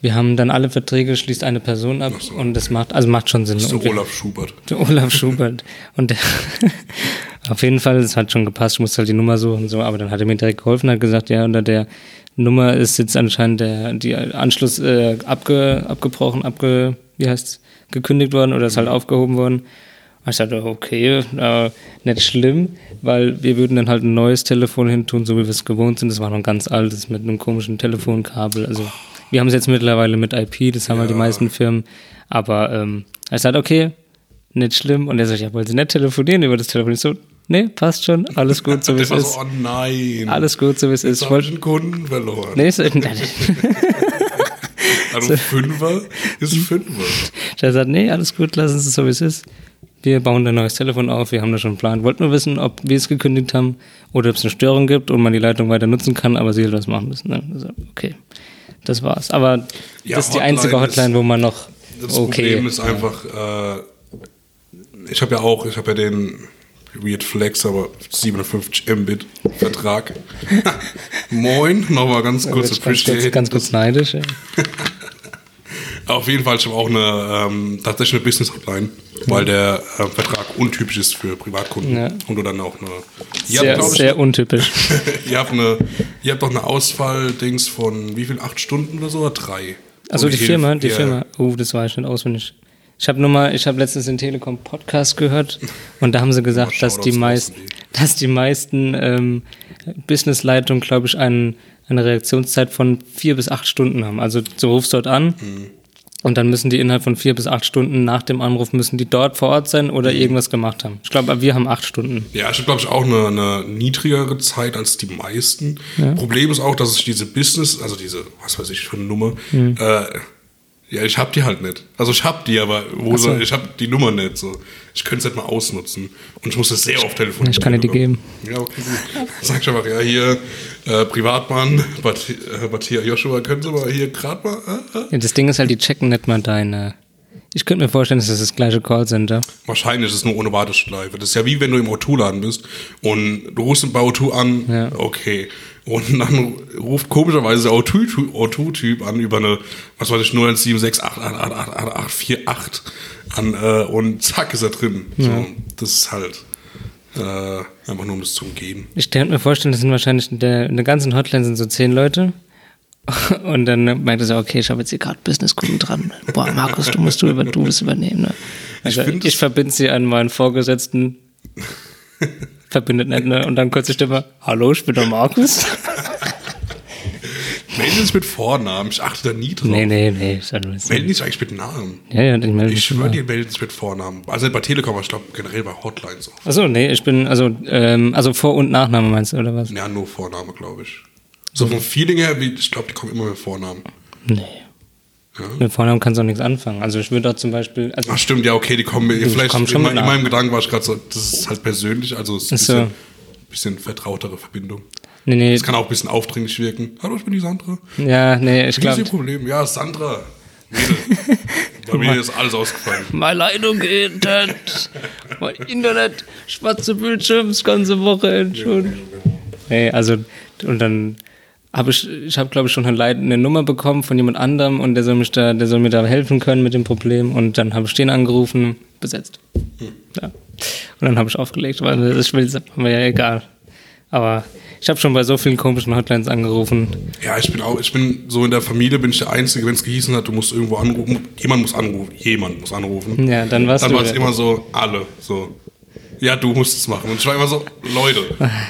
[SPEAKER 2] Wir haben dann alle Verträge, schließt eine Person ab
[SPEAKER 1] so.
[SPEAKER 2] und das macht, also macht schon Sinn.
[SPEAKER 1] Das ist der
[SPEAKER 2] wir-
[SPEAKER 1] Olaf Schubert.
[SPEAKER 2] Der Olaf Schubert. Und der, auf jeden Fall, es hat schon gepasst, ich musste halt die Nummer suchen und so, aber dann hat er mir direkt geholfen, hat gesagt, ja, unter der Nummer ist jetzt anscheinend der die Anschluss äh, abge, abgebrochen, abge, wie heißt's, gekündigt worden oder ist halt aufgehoben worden. Und ich dachte, okay, äh, nicht schlimm, weil wir würden dann halt ein neues Telefon hintun, so wie wir es gewohnt sind. Das war noch ein ganz altes mit einem komischen Telefonkabel. Also wir haben es jetzt mittlerweile mit IP, das haben halt die
[SPEAKER 1] Ja.
[SPEAKER 2] meisten Firmen. Aber ähm, ich sagte, okay, nicht schlimm. Und er sagt, ja, wollen Sie nicht telefonieren über das Telefon? Ich so, nee, passt schon, alles gut, so wie es ist.
[SPEAKER 1] so, oh nein.
[SPEAKER 2] Alles gut, so wie es ist. Ich wollte,
[SPEAKER 1] einen Kunden verloren.
[SPEAKER 2] nee, so,
[SPEAKER 1] Also Fünfer ist Fünfer.
[SPEAKER 2] der sagt, nee, alles gut, lassen Sie es so, wie es ist. Wir bauen ein neues Telefon auf, wir haben da schon einen Plan. Wollten nur wissen, ob wir es gekündigt haben oder ob es eine Störung gibt und man die Leitung weiter nutzen kann, aber Sie halt was machen müssen. Ne? Also, okay, das war's. Aber
[SPEAKER 1] Ja,
[SPEAKER 2] das ist die
[SPEAKER 1] Hotline
[SPEAKER 2] einzige
[SPEAKER 1] ist-
[SPEAKER 2] Hotline, wo man noch
[SPEAKER 1] Das
[SPEAKER 2] okay.
[SPEAKER 1] Problem ist einfach, äh, ich habe ja auch, ich habe ja den Weird Flex, aber 57 Mbit Vertrag. Moin, nochmal ganz kurz
[SPEAKER 2] Jetzt ganz,
[SPEAKER 1] appreciate.
[SPEAKER 2] ganz kurz neidisch. ey.
[SPEAKER 1] Auf jeden Fall, habe auch eine ähm, tatsächlich eine Business Hotline, weil der äh, Vertrag untypisch ist für Privatkunden.
[SPEAKER 2] Ja.
[SPEAKER 1] Und du dann auch eine.
[SPEAKER 2] Sehr,
[SPEAKER 1] habt, glaub ich,
[SPEAKER 2] sehr untypisch.
[SPEAKER 1] ihr habt eine, ihr habt doch eine Ausfall-Dings von wie viel? Acht Stunden oder so? Oder drei?
[SPEAKER 2] Also die Firma, die Firma. Oh, das weiß ich nicht auswendig. Ich habe nur mal, ich habe letztens den Telekom Podcast gehört und da haben sie gesagt, dass die meisten, dass die meisten ähm, Businessleitungen, glaube ich, einen, eine Reaktionszeit von vier bis acht Stunden haben. Also du rufst dort an
[SPEAKER 1] Mhm.
[SPEAKER 2] und dann müssen die innerhalb von vier bis acht Stunden nach dem Anruf müssen die dort vor Ort sein oder
[SPEAKER 1] Mhm.
[SPEAKER 2] irgendwas gemacht haben. Ich glaube, wir haben acht Stunden.
[SPEAKER 1] Ja, ich habe, glaube ich, auch eine, eine niedrigere Zeit als die meisten. Problem ist auch, dass ich diese Business, also diese, was weiß ich für eine Nummer,
[SPEAKER 2] Mhm.
[SPEAKER 1] äh, ja, ich habe die halt nicht. Also ich habe die, aber wo
[SPEAKER 2] so.
[SPEAKER 1] ich habe die Nummer nicht. So. Ich könnte es nicht mal ausnutzen. Und ich muss das sehr oft telefonieren.
[SPEAKER 2] Ich kann dir die geben.
[SPEAKER 1] Ja, okay, gut. Sag ich einfach, ja, hier, äh, Privatmann, Bat äh, Batia Joshua, können Sie mal hier gerade mal, äh, äh?
[SPEAKER 2] Ja, das Ding ist halt, die checken nicht mal deine. Ich könnte mir vorstellen, das ist das gleiche Callcenter.
[SPEAKER 1] Wahrscheinlich ist es nur ohne Warteschleife. Das ist ja wie wenn du im O2-Laden bist und du rufst bei O2 an,
[SPEAKER 2] Ja.
[SPEAKER 1] okay. Und dann ruft komischerweise der O2-Typ O2 an über eine, was weiß ich, 0176888848 an äh, und zack ist er drin. So, das ist halt äh, einfach nur um das zu umgehen.
[SPEAKER 2] Ich könnte mir vorstellen, das sind wahrscheinlich in der, in der ganzen Hotline sind so zehn Leute. Und dann meint er so, okay, ich habe jetzt hier gerade Businesskunden dran. Boah, Markus, du musst du über du das übernehmen. Ne? Also, ich
[SPEAKER 1] es-
[SPEAKER 2] verbinde sie an meinen Vorgesetzten. Verbindet nicht, ne? Und dann kurze Stimme, hallo, ich bin der Markus.
[SPEAKER 1] Melden Sie sich mit Vornamen, ich achte da nie drauf.
[SPEAKER 2] nee, nee, nee. Ist
[SPEAKER 1] Melden Sie sich eigentlich mit Namen.
[SPEAKER 2] Ja, ja, ich melde
[SPEAKER 1] Ich schwöre, die melden sich mit Vornamen. Also nicht bei Telekom, aber ich glaube generell bei Hotlines auch.
[SPEAKER 2] Achso, nee, ich bin, also, ähm, also Vor- und Nachname meinst du, oder was?
[SPEAKER 1] Ja, nur Vorname, glaube ich. So vom Feeling her, ich glaube, die kommen immer mit Vornamen.
[SPEAKER 2] Nee. Mit Vornamen kannst du auch nichts anfangen. Also ich würde auch zum Beispiel, also
[SPEAKER 1] Ach stimmt, ja, okay, die kommen mir. Vielleicht
[SPEAKER 2] kommen schon
[SPEAKER 1] in, in meinem Gedanken war ich gerade so, das ist halt persönlich, also es ist ein
[SPEAKER 2] so.
[SPEAKER 1] bisschen, bisschen vertrautere Verbindung.
[SPEAKER 2] nee, nee,
[SPEAKER 1] Es kann auch ein bisschen aufdringlich wirken. Hallo, ich bin die Sandra.
[SPEAKER 2] ja, nee, ich
[SPEAKER 1] Wie ist
[SPEAKER 2] glaube,
[SPEAKER 1] Ihr Problem? Ja, Sandra. Bei mir ist alles ausgefallen.
[SPEAKER 2] Meine Leitung geht nicht. Mein Internet, schwarze Bildschirm, das ganze Woche schon. Nee, also, und dann habe ich, ich habe glaube ich schon eine, Nummer bekommen von jemand anderem und der soll mich da, der soll mir da helfen können mit dem Problem und dann habe ich den angerufen, besetzt. Ja. Und dann habe ich aufgelegt, weil das ist mir ja egal. Aber ich habe schon bei so vielen komischen Hotlines angerufen.
[SPEAKER 1] Ja, ich bin auch, ich bin so in der Familie, bin ich der Einzige, wenn es gehießen hat, du musst irgendwo anrufen. Jemand muss anrufen. Jemand muss anrufen.
[SPEAKER 2] Ja, dann warst
[SPEAKER 1] Dann
[SPEAKER 2] du.
[SPEAKER 1] war es immer so, alle. So. Ja, du musst es machen. Und ich war immer so, Leute.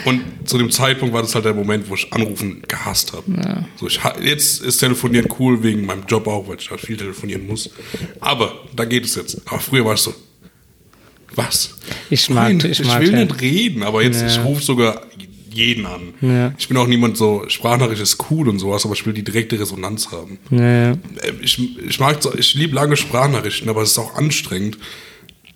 [SPEAKER 1] Und zu dem Zeitpunkt war das halt der Moment, wo ich Anrufen gehasst habe.
[SPEAKER 2] Ja.
[SPEAKER 1] So, ich, jetzt ist Telefonieren cool wegen meinem Job auch, weil ich halt viel telefonieren muss. Aber da geht es jetzt. Aber früher war ich so, was?
[SPEAKER 2] Ich mag-
[SPEAKER 1] Nein,
[SPEAKER 2] ich
[SPEAKER 1] ich,
[SPEAKER 2] mag
[SPEAKER 1] will
[SPEAKER 2] ja-
[SPEAKER 1] nicht reden, aber jetzt,
[SPEAKER 2] Ja.
[SPEAKER 1] ich rufe sogar jeden an.
[SPEAKER 2] Ja.
[SPEAKER 1] Ich bin auch niemand so, Sprachnachricht ist cool und sowas, aber ich will die direkte Resonanz haben.
[SPEAKER 2] Ja,
[SPEAKER 1] Äh, ich, ich mag ich liebe lange Sprachnachrichten, aber es ist auch anstrengend,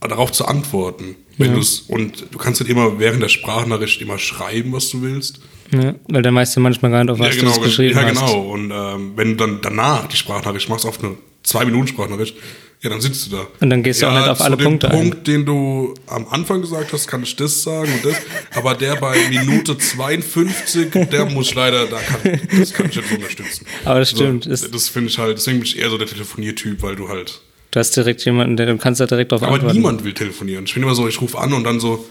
[SPEAKER 1] darauf zu antworten. Wenn
[SPEAKER 2] Ja.
[SPEAKER 1] und du kannst nicht immer während der Sprachnachricht immer schreiben, was du willst.
[SPEAKER 2] ja, weil der meiste manchmal gar nicht auf was
[SPEAKER 1] ja, genau,
[SPEAKER 2] du das geschrieben
[SPEAKER 1] ja,
[SPEAKER 2] hast.
[SPEAKER 1] genau. Und ähm, wenn du dann danach die Sprachnachricht machst, auf eine zwei Minuten Sprachnachricht, ja, dann sitzt du da.
[SPEAKER 2] Und dann gehst du auch nicht auf alle Punkte ein.
[SPEAKER 1] Punkt, den du am Anfang gesagt hast, kann ich das sagen und das. Aber der bei Minute 52, der muss leider, da kann, das kann ich nicht unterstützen.
[SPEAKER 2] Aber das stimmt,
[SPEAKER 1] So,
[SPEAKER 2] ist-
[SPEAKER 1] das finde ich halt, deswegen bin ich eher so der Telefoniertyp, weil du halt
[SPEAKER 2] Du hast direkt jemanden, der du kannst da direkt drauf
[SPEAKER 1] aber
[SPEAKER 2] antworten.
[SPEAKER 1] niemand will telefonieren. Ich bin immer so, ich rufe an und dann so,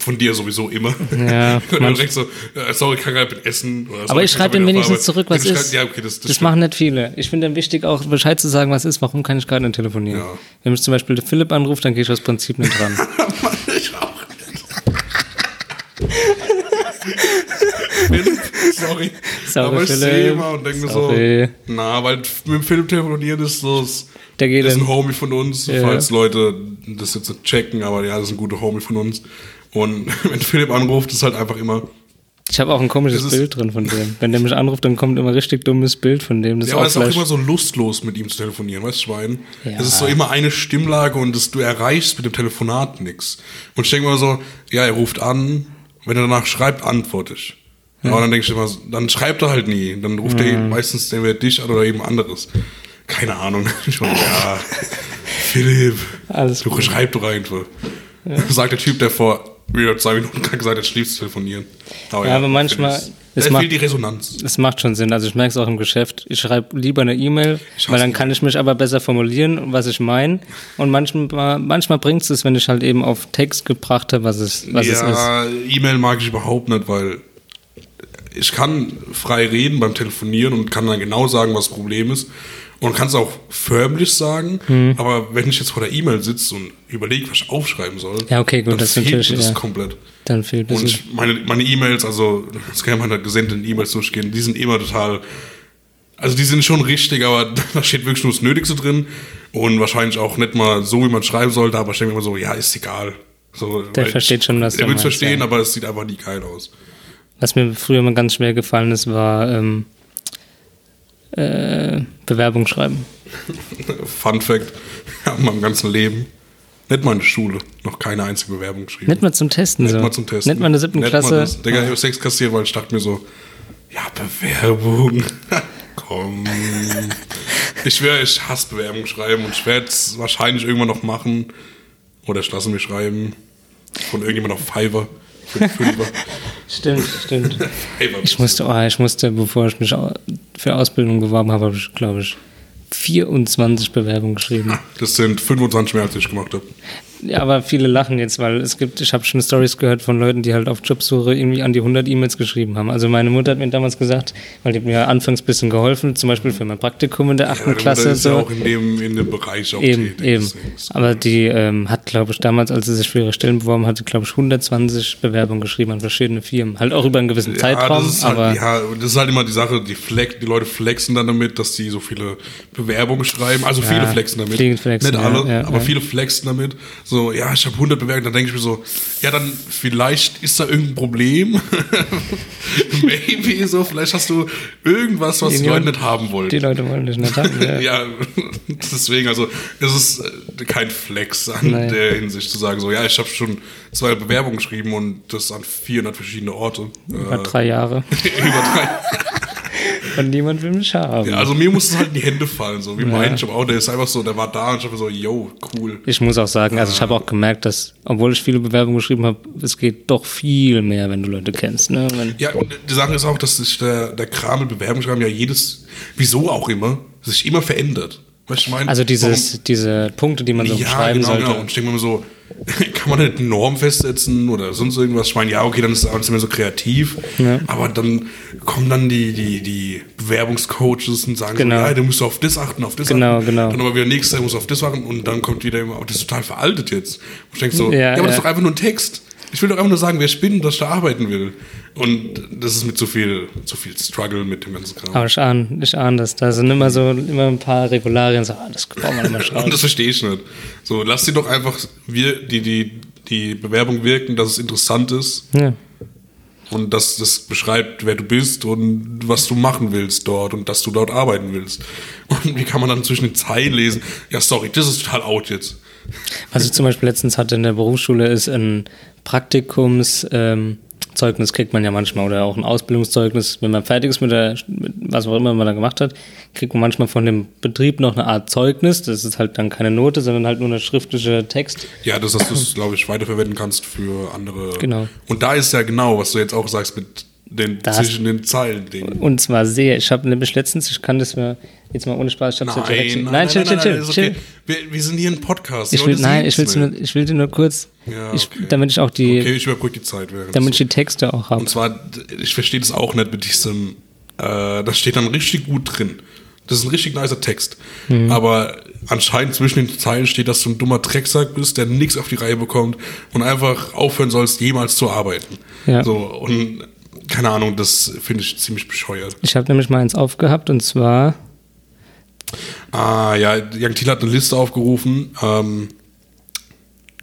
[SPEAKER 1] von dir sowieso immer.
[SPEAKER 2] Ja,
[SPEAKER 1] und dann direkt so, äh, sorry, ich kann gerade mit Essen. Oder
[SPEAKER 2] Aber ich schreibe dem wenigstens zurück, was ist.
[SPEAKER 1] Ja, okay, das, das,
[SPEAKER 2] Das machen nicht viele. Ich finde dann wichtig, auch Bescheid zu sagen, was ist, warum kann ich gerade nicht telefonieren.
[SPEAKER 1] Ja.
[SPEAKER 2] Wenn mich zum Beispiel der Philipp anruft, dann gehe ich aus Prinzip nicht dran.
[SPEAKER 1] ich auch. Sorry.
[SPEAKER 2] Sorry,
[SPEAKER 1] aber ich sehe immer und denke mir so,
[SPEAKER 2] Sorry.
[SPEAKER 1] na, weil mit dem Philipp telefonieren ist so, das
[SPEAKER 2] Der geht
[SPEAKER 1] ist ein. Homie von uns,
[SPEAKER 2] Ja.
[SPEAKER 1] falls Leute das jetzt checken, aber ja, das ist ein guter Homie von uns. Und wenn Philipp anruft, ist halt einfach immer,
[SPEAKER 2] Ich habe auch ein komisches
[SPEAKER 1] ist-
[SPEAKER 2] Bild drin von dem. Wenn der mich anruft, dann kommt immer richtig dummes Bild von dem. Das
[SPEAKER 1] Ja, aber es ist auch immer so lustlos, mit ihm zu telefonieren, weißt du, Schwein?
[SPEAKER 2] Ja.
[SPEAKER 1] Es ist so immer eine Stimmlage und das, du erreichst mit dem Telefonat nichts. Und ich denke immer so, ja, er ruft an, wenn er danach schreibt, antworte ich. Ja. Aber dann denke ich immer, dann schreibt er halt nie. Dann ruft er eben meistens entweder dich an oder eben anderes. Keine Ahnung. Ich meine, ja, Philipp,
[SPEAKER 2] Alles
[SPEAKER 1] du
[SPEAKER 2] gut.
[SPEAKER 1] schreib doch einfach. Sagt der Typ, der vor wieder zwei Minuten gerade gesagt hat, schläft zu telefonieren.
[SPEAKER 2] Ja, aber manchmal-
[SPEAKER 1] es
[SPEAKER 2] es
[SPEAKER 1] da
[SPEAKER 2] macht-
[SPEAKER 1] fehlt die Resonanz.
[SPEAKER 2] Das macht schon Sinn. Also ich merke es auch im Geschäft. Ich schreibe lieber eine E-Mail, weil dann kann ich mich aber besser formulieren, was ich meine. Und manchmal, manchmal bringt es, wenn ich halt eben auf Text gebracht habe, was es, was es ist.
[SPEAKER 1] ja, E-Mail mag ich überhaupt nicht, weil ich kann frei reden beim Telefonieren und kann dann genau sagen, was das Problem ist. Und kann es auch förmlich sagen,
[SPEAKER 2] Mhm.
[SPEAKER 1] aber wenn ich jetzt vor der E-Mail sitze und überlege, was ich aufschreiben soll,
[SPEAKER 2] Ja, okay, gut,
[SPEAKER 1] dann
[SPEAKER 2] das
[SPEAKER 1] fehlt
[SPEAKER 2] natürlich,
[SPEAKER 1] mir das
[SPEAKER 2] ja.
[SPEAKER 1] komplett.
[SPEAKER 2] Dann fehlt das.
[SPEAKER 1] Und ich- meine meine E-Mails, also das kann ja mal gesendeten E-Mails durchgehen, die sind immer total, also die sind schon richtig, aber da steht wirklich nur das Nötigste drin und wahrscheinlich auch nicht mal so, wie man schreiben sollte, aber ich denke mir immer so, ja, ist egal. So,
[SPEAKER 2] Der versteht schon, was
[SPEAKER 1] Er
[SPEAKER 2] du
[SPEAKER 1] will es verstehen,
[SPEAKER 2] ja.
[SPEAKER 1] aber es sieht einfach nie geil aus.
[SPEAKER 2] Was mir früher mal ganz schwer gefallen ist, war ähm, äh, Bewerbung schreiben.
[SPEAKER 1] Fun Fact, ich habe in meinem ganzen Leben, nicht mal in der Schule, noch keine einzige Bewerbung geschrieben.
[SPEAKER 2] Nicht mal zum Testen.
[SPEAKER 1] Nicht
[SPEAKER 2] so.
[SPEAKER 1] mal zum Testen.
[SPEAKER 2] Nicht mal in der siebten
[SPEAKER 1] Nicht mal
[SPEAKER 2] Klasse.
[SPEAKER 1] das. Digga, ich hab sechs kassiert, weil ich dachte mir so, ja, Bewerbung. Komm. Ich schwöre, ich hasse Bewerbung schreiben und ich werde es wahrscheinlich irgendwann noch machen. Oder ich lasse mich schreiben. Von irgendjemand auf Fiverr.
[SPEAKER 2] Stimmt, stimmt. Ich musste, oh, ich musste, bevor ich mich für Ausbildung geworben habe, habe ich, glaube ich, 24 Bewerbungen geschrieben.
[SPEAKER 1] Das sind 25 mehr, als ich gemacht habe.
[SPEAKER 2] Ja, aber viele lachen jetzt, weil es gibt, ich habe schon Stories gehört von Leuten, die halt auf Jobsuche irgendwie an die 100 E-Mails geschrieben haben. Also meine Mutter hat mir damals gesagt, weil die hat mir anfangs ein bisschen geholfen, zum Beispiel für mein Praktikum in der 8.
[SPEAKER 1] Ja,
[SPEAKER 2] Klasse.
[SPEAKER 1] Ist
[SPEAKER 2] so.
[SPEAKER 1] ja auch in dem, in dem Bereich auch
[SPEAKER 2] Eben,
[SPEAKER 1] tätig.
[SPEAKER 2] eben. Aber die ähm, hat, glaube ich, damals, als sie sich für ihre Stellen beworben hatte, glaube ich, 120 Bewerbungen geschrieben an verschiedene Firmen. Halt auch über einen gewissen Zeitraum,
[SPEAKER 1] das ist
[SPEAKER 2] aber
[SPEAKER 1] halt, ja, das ist halt immer die Sache, die, flex, die Leute flexen dann damit, dass sie so viele Bewerbungen schreiben. Also viele
[SPEAKER 2] Ja,
[SPEAKER 1] flexen damit.
[SPEAKER 2] viele flexen,
[SPEAKER 1] Nicht
[SPEAKER 2] ja,
[SPEAKER 1] alle,
[SPEAKER 2] ja,
[SPEAKER 1] aber
[SPEAKER 2] ja.
[SPEAKER 1] viele flexen damit. So, ja, ich habe 100 Bewerbungen, dann denke ich mir so, ja, dann vielleicht ist da irgendein Problem. Maybe so, vielleicht hast du irgendwas, was die,
[SPEAKER 2] Die
[SPEAKER 1] Leute
[SPEAKER 2] Leute-
[SPEAKER 1] nicht haben wollen.
[SPEAKER 2] die Leute wollen dich nicht haben. Ja.
[SPEAKER 1] ja, deswegen, also es ist äh, kein Flex an
[SPEAKER 2] Nein.
[SPEAKER 1] der Hinsicht zu sagen, so, ja, ich habe schon zwei Bewerbungen geschrieben und das an 400 verschiedene Orte.
[SPEAKER 2] Über
[SPEAKER 1] Äh,
[SPEAKER 2] drei Jahre.
[SPEAKER 1] über drei.
[SPEAKER 2] Und niemand will mich haben.
[SPEAKER 1] Ja, also mir muss es halt in die Hände fallen, so wie mein Job auch. Der ist einfach so, der war da und ich habe so, yo, cool.
[SPEAKER 2] Ich muss auch sagen, also ich habe auch gemerkt, dass, obwohl ich viele Bewerbungen geschrieben habe, es geht doch viel mehr, wenn du Leute kennst. Ne? Wenn,
[SPEAKER 1] Ja, und die Sache ist auch, dass sich der, der Kram mit Bewerbungsschreiben ja jedes, wieso auch immer, sich immer verändert. Weißt du, ich meine?
[SPEAKER 2] also dieses, diese Punkte, die man so
[SPEAKER 1] ja,
[SPEAKER 2] beschreiben
[SPEAKER 1] genau,
[SPEAKER 2] sollte.
[SPEAKER 1] genau. Und ich denke mir immer so, kann man nicht eine Norm festsetzen oder sonst irgendwas. Ich meine, ja, okay, dann ist es auch nicht mehr so kreativ.
[SPEAKER 2] Ja.
[SPEAKER 1] Aber dann kommen dann die, die, die Bewerbungscoaches und sagen
[SPEAKER 2] Genau.
[SPEAKER 1] so, ja, du musst auf das achten, auf das
[SPEAKER 2] Genau,
[SPEAKER 1] achten.
[SPEAKER 2] genau.
[SPEAKER 1] Dann aber wieder musst du auf das achten und dann kommt wieder immer, oh, das ist total veraltet jetzt. Und ich denke so,
[SPEAKER 2] Ja,
[SPEAKER 1] ja, aber das ist doch einfach nur ein Text. Ich will doch einfach nur sagen, wer ich bin, dass ich da arbeiten will. Und das ist mit zu viel, zu viel Struggle mit dem ganzen Kram.
[SPEAKER 2] Aber ich ahne, ich ahne das. Da sind immer so immer ein paar Regularien, so, ah, das brauchen wir immer
[SPEAKER 1] Und
[SPEAKER 2] schreiben.
[SPEAKER 1] das verstehe ich nicht. So, lass sie doch einfach wir, die, die, die Bewerbung wirken, dass es interessant ist
[SPEAKER 2] Ja.
[SPEAKER 1] und dass das beschreibt, wer du bist und was du machen willst dort und dass du dort arbeiten willst. Und wie kann man dann zwischen den Zeilen lesen? Ja, sorry, das ist total out jetzt.
[SPEAKER 2] Was ich zum Beispiel letztens hatte in der Berufsschule, ist ein Praktikums. Ähm, Zeugnis kriegt man ja manchmal oder auch ein Ausbildungszeugnis, wenn man fertig ist mit der, mit was auch immer man da gemacht hat, kriegt man manchmal von dem Betrieb noch eine Art Zeugnis. Das ist halt dann keine Note, sondern halt nur eine schriftliche Text.
[SPEAKER 1] Ja, dass, dass du es, glaube ich, weiterverwenden kannst für andere.
[SPEAKER 2] Genau.
[SPEAKER 1] Und da ist ja genau, was du jetzt auch sagst mit den
[SPEAKER 2] Das-
[SPEAKER 1] zwischen den Zeilen. Den
[SPEAKER 2] Und zwar sehr. Ich habe nämlich letztens, ich kann das mir jetzt mal ohne Spaß, ich habe ja direkt. Nein, chill, chill, chill,
[SPEAKER 1] ist
[SPEAKER 2] chill.
[SPEAKER 1] okay. Wir, wir sind hier ein Podcast.
[SPEAKER 2] Ich will, nein, ich, will's nur, ich will dir nur kurz,
[SPEAKER 1] Ja,
[SPEAKER 2] ich,
[SPEAKER 1] okay.
[SPEAKER 2] damit ich auch die,
[SPEAKER 1] Okay, ich überbrücke die Zeit.
[SPEAKER 2] damit ich die Texte auch habe.
[SPEAKER 1] Und zwar, ich verstehe das auch nicht mit diesem, äh, das steht dann richtig gut drin. Das ist ein richtig nicer Text.
[SPEAKER 2] Mhm.
[SPEAKER 1] Aber anscheinend zwischen den Zeilen steht, dass du ein dummer Drecksack bist, der nichts auf die Reihe bekommt und einfach aufhören sollst, jemals zu arbeiten.
[SPEAKER 2] Ja.
[SPEAKER 1] So, und keine Ahnung, das finde ich ziemlich bescheuert.
[SPEAKER 2] Ich habe nämlich mal eins aufgehabt und zwar,
[SPEAKER 1] Ah, ja, Young Thiel hat eine Liste aufgerufen, ähm,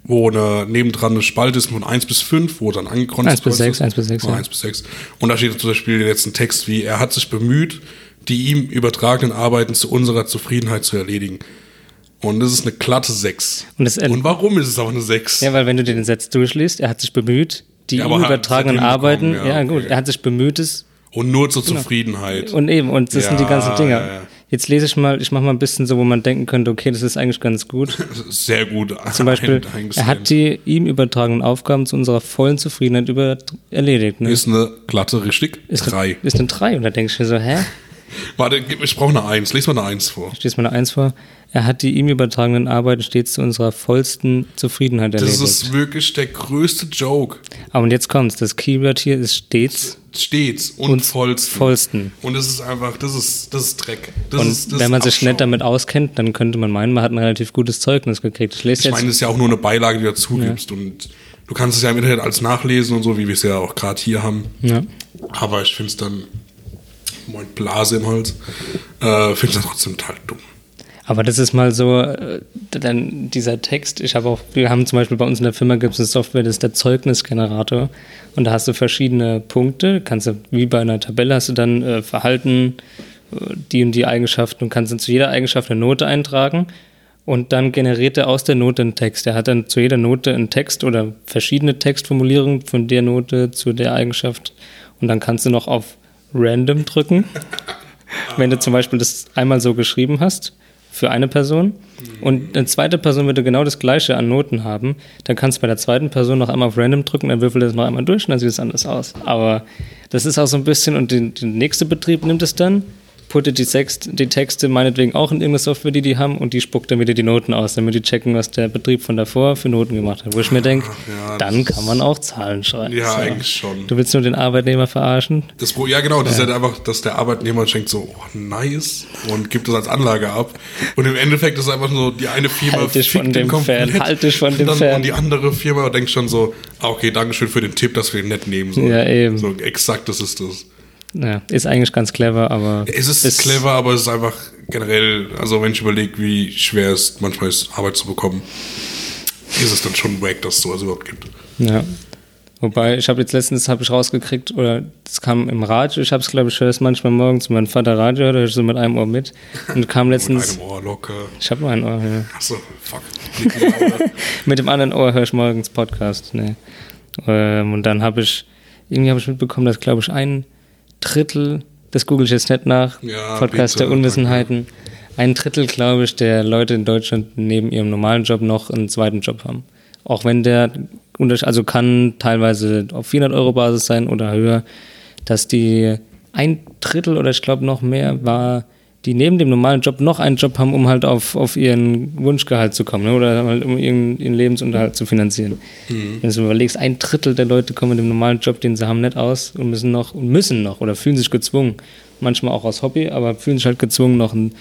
[SPEAKER 1] wo eine, nebendran eine Spalte ist von 1 bis 5, wo dann angekreuzt
[SPEAKER 2] 1 bis
[SPEAKER 1] ist.
[SPEAKER 2] 6, 1 bis 6,
[SPEAKER 1] Ah,
[SPEAKER 2] ja.
[SPEAKER 1] 1 bis 6. Und da steht zum Beispiel jetzt ein Text wie, er hat sich bemüht, die ihm übertragenen Arbeiten zu unserer Zufriedenheit zu erledigen. Und das ist eine glatte 6.
[SPEAKER 2] Und
[SPEAKER 1] Und warum ist es auch eine 6?
[SPEAKER 2] ja, weil wenn du den Satz durchliest, er hat sich bemüht, die
[SPEAKER 1] Ja,
[SPEAKER 2] ihm übertragenen Arbeiten, ja,
[SPEAKER 1] ja,
[SPEAKER 2] gut,
[SPEAKER 1] okay.
[SPEAKER 2] er hat sich bemüht, es
[SPEAKER 1] Und nur zur Zufriedenheit.
[SPEAKER 2] Genau. Und eben, und das sind die
[SPEAKER 1] Ja,
[SPEAKER 2] ganzen Dinge.
[SPEAKER 1] ja, ja.
[SPEAKER 2] Jetzt lese ich mal, ich mache mal ein bisschen so, wo man denken könnte, okay, das ist eigentlich ganz gut.
[SPEAKER 1] Sehr gut.
[SPEAKER 2] Zum Beispiel,
[SPEAKER 1] ein-
[SPEAKER 2] er hat die ihm übertragenen Aufgaben zu unserer vollen Zufriedenheit über erledigt. Ne?
[SPEAKER 1] Ist eine glatte richtig.
[SPEAKER 2] Ist
[SPEAKER 1] Drei.
[SPEAKER 2] Eine, ist eine 3. Und da denke ich mir so, hä?
[SPEAKER 1] Warte, ich brauche eine 1. Lies mal eine 1 vor.
[SPEAKER 2] Stehst mal eine 1 vor. Er hat die ihm übertragenen Arbeiten stets zu unserer vollsten Zufriedenheit
[SPEAKER 1] Das
[SPEAKER 2] erledigt.
[SPEAKER 1] ist wirklich der größte Joke.
[SPEAKER 2] Aber und jetzt kommt's. Das Keyword hier ist stets.
[SPEAKER 1] Stets und,
[SPEAKER 2] Und
[SPEAKER 1] vollsten.
[SPEAKER 2] vollsten.
[SPEAKER 1] Und das ist einfach, das ist, das ist Dreck. Das
[SPEAKER 2] Und
[SPEAKER 1] ist, das
[SPEAKER 2] wenn man sich nicht damit auskennt, dann könnte man meinen, man hat ein relativ gutes Zeugnis gekriegt. Ich lese
[SPEAKER 1] Ich meine, das ist ja auch nur eine Beilage, die du dazu gibst. Und du kannst es ja im Internet alles nachlesen und so, wie wir es ja auch gerade hier haben.
[SPEAKER 2] ja.
[SPEAKER 1] Aber ich finde es dann, moin Blase im Hals, äh, finde es dann trotzdem total dumm.
[SPEAKER 2] Aber das ist mal so, äh, dann dieser Text, ich habe auch, wir haben zum Beispiel bei uns in der Firma gibt es eine Software, das ist der Zeugnisgenerator. Und da hast du verschiedene Punkte, kannst du, wie bei einer Tabelle hast du dann äh, Verhalten, äh, die und die Eigenschaften und kannst dann zu jeder Eigenschaft eine Note eintragen. Und dann generiert er aus der Note einen Text. Er hat dann zu jeder Note einen Text oder verschiedene Textformulierungen von der Note zu der Eigenschaft. Und dann kannst du noch auf Random drücken. Wenn du zum Beispiel das einmal so geschrieben hast für eine Person und eine zweite Person würde genau das gleiche an Noten haben, dann kannst du bei der zweiten Person noch einmal auf Random drücken, dann würfelt das noch einmal durch und dann sieht es anders aus. Aber das ist auch so ein bisschen, und der nächste Betrieb nimmt es dann, puttet die, Sext, die Texte meinetwegen auch in irgendeine Software, die die haben, und die spuckt dann wieder die Noten aus, damit die checken, was der Betrieb von davor für Noten gemacht hat. Wo ich mir denke,
[SPEAKER 1] ja,
[SPEAKER 2] dann kann man auch Zahlen schreiben.
[SPEAKER 1] Ja,
[SPEAKER 2] So.
[SPEAKER 1] eigentlich schon.
[SPEAKER 2] Du willst nur den Arbeitnehmer verarschen?
[SPEAKER 1] Das, ja, genau, das ist halt einfach, dass der Arbeitnehmer denkt so, oh, nice, und gibt das als Anlage ab. Und im Endeffekt ist es einfach so, die eine Firma
[SPEAKER 2] Halt dich von dem fern, halt dich von dem
[SPEAKER 1] dann,
[SPEAKER 2] fern.
[SPEAKER 1] Und die andere Firma denkt schon so, ah, okay, Dankeschön für den Tipp, dass wir ihn nicht nehmen sollen.
[SPEAKER 2] Ja, eben.
[SPEAKER 1] So, exakt, das ist das.
[SPEAKER 2] Ja, ist eigentlich ganz clever, aber.
[SPEAKER 1] Es ist clever, aber es ist einfach generell, also wenn ich überlege, wie schwer es manchmal ist, Arbeit zu bekommen, ist es dann schon wack, dass es sowas überhaupt gibt.
[SPEAKER 2] Ja. Wobei, ich habe jetzt letztens hab ich rausgekriegt, oder das kam im Radio, ich habe es glaube ich, höre es manchmal morgens, wenn mein Vater Radio hört, höre ich so mit einem Ohr mit. Und kam
[SPEAKER 1] Mit
[SPEAKER 2] letztens,
[SPEAKER 1] einem Ohr locker.
[SPEAKER 2] ich habe nur ein Ohr, ja.
[SPEAKER 1] Achso, fuck. Mit dem.
[SPEAKER 2] Mit dem anderen Ohr höre ich morgens Podcast, ne. Ähm, und dann habe ich, irgendwie habe ich mitbekommen, dass glaube ich ein Drittel, das google ich jetzt nicht nach,
[SPEAKER 1] Ja,
[SPEAKER 2] Podcast
[SPEAKER 1] bitte,
[SPEAKER 2] der Unwissenheiten, ein Drittel, glaube ich, der Leute in Deutschland neben ihrem normalen Job noch einen zweiten Job haben. Auch wenn der, also kann teilweise auf 400 Euro Basis sein oder höher, dass die ein Drittel oder ich glaube noch mehr war die neben dem normalen Job noch einen Job haben, um halt auf, auf ihren Wunschgehalt zu kommen ne? oder halt um ihren, ihren Lebensunterhalt zu finanzieren.
[SPEAKER 1] Mhm.
[SPEAKER 2] Wenn du überlegst, ein Drittel der Leute kommen mit dem normalen Job, den sie haben, nicht aus und müssen noch und müssen noch oder fühlen sich gezwungen, manchmal auch aus Hobby, aber fühlen sich halt gezwungen, noch einen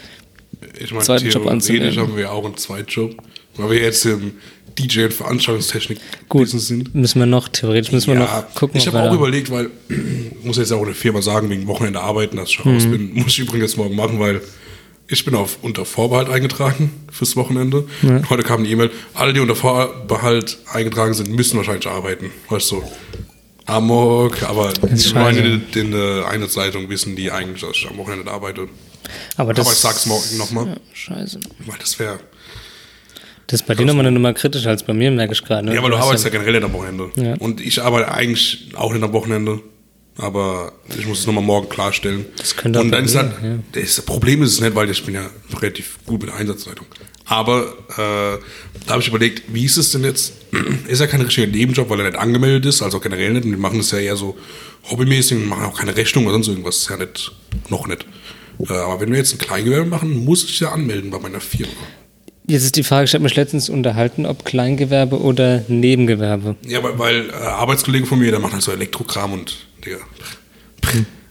[SPEAKER 1] Ich meine,
[SPEAKER 2] Zweiten Job
[SPEAKER 1] theoretisch
[SPEAKER 2] anzunehmen.
[SPEAKER 1] haben wir auch einen Zweitjob, weil wir jetzt im DJ- und Veranstaltungstechnik
[SPEAKER 2] Gut,
[SPEAKER 1] sind.
[SPEAKER 2] müssen wir noch, theoretisch müssen wir noch gucken.
[SPEAKER 1] ich habe auch überlegt, weil muss jetzt auch eine Firma sagen, wegen Wochenende arbeiten, dass ich schon raus
[SPEAKER 2] Mhm.
[SPEAKER 1] bin. Muss ich übrigens morgen machen, weil ich bin auf unter Vorbehalt eingetragen fürs Wochenende. Heute kam eine E-Mail, alle, die unter Vorbehalt eingetragen sind, müssen wahrscheinlich arbeiten. Weißt du, Amok, aber ich meine, in, in der Einheitsleitung wissen die eigentlich, dass ich am Wochenende arbeite.
[SPEAKER 2] aber, das,
[SPEAKER 1] aber ich sag's morgen nochmal,
[SPEAKER 2] Ja, scheiße.
[SPEAKER 1] weil das wäre...
[SPEAKER 2] Das ist bei dir nochmal eine Nummer kritischer als bei mir, merke ich gerade. ne?
[SPEAKER 1] Ja, aber du arbeitest ja generell nicht am Wochenende.
[SPEAKER 2] Ja.
[SPEAKER 1] Und ich arbeite eigentlich auch nicht am Wochenende. Aber ich muss es nochmal morgen klarstellen.
[SPEAKER 2] Das könnte auch
[SPEAKER 1] Und dann ist
[SPEAKER 2] mir,
[SPEAKER 1] halt,
[SPEAKER 2] ja.
[SPEAKER 1] das Problem ist es nicht, weil ich bin ja relativ gut mit der Einsatzleitung. Aber äh, da habe ich überlegt, wie ist es denn jetzt? Ist ja kein richtiger Nebenjob, weil er nicht angemeldet ist, also generell nicht. Und wir machen das ja eher so hobbymäßig und machen auch keine Rechnung oder sonst irgendwas. Ist ja nicht, noch nicht. Äh, aber wenn wir jetzt ein Kleingewerbe machen, muss ich ja anmelden bei meiner Firma.
[SPEAKER 2] Jetzt ist die Frage, ich habe mich letztens unterhalten, ob Kleingewerbe oder Nebengewerbe.
[SPEAKER 1] Ja, weil, weil äh, Arbeitskollege von mir, der macht halt so Elektrokram und, Digga,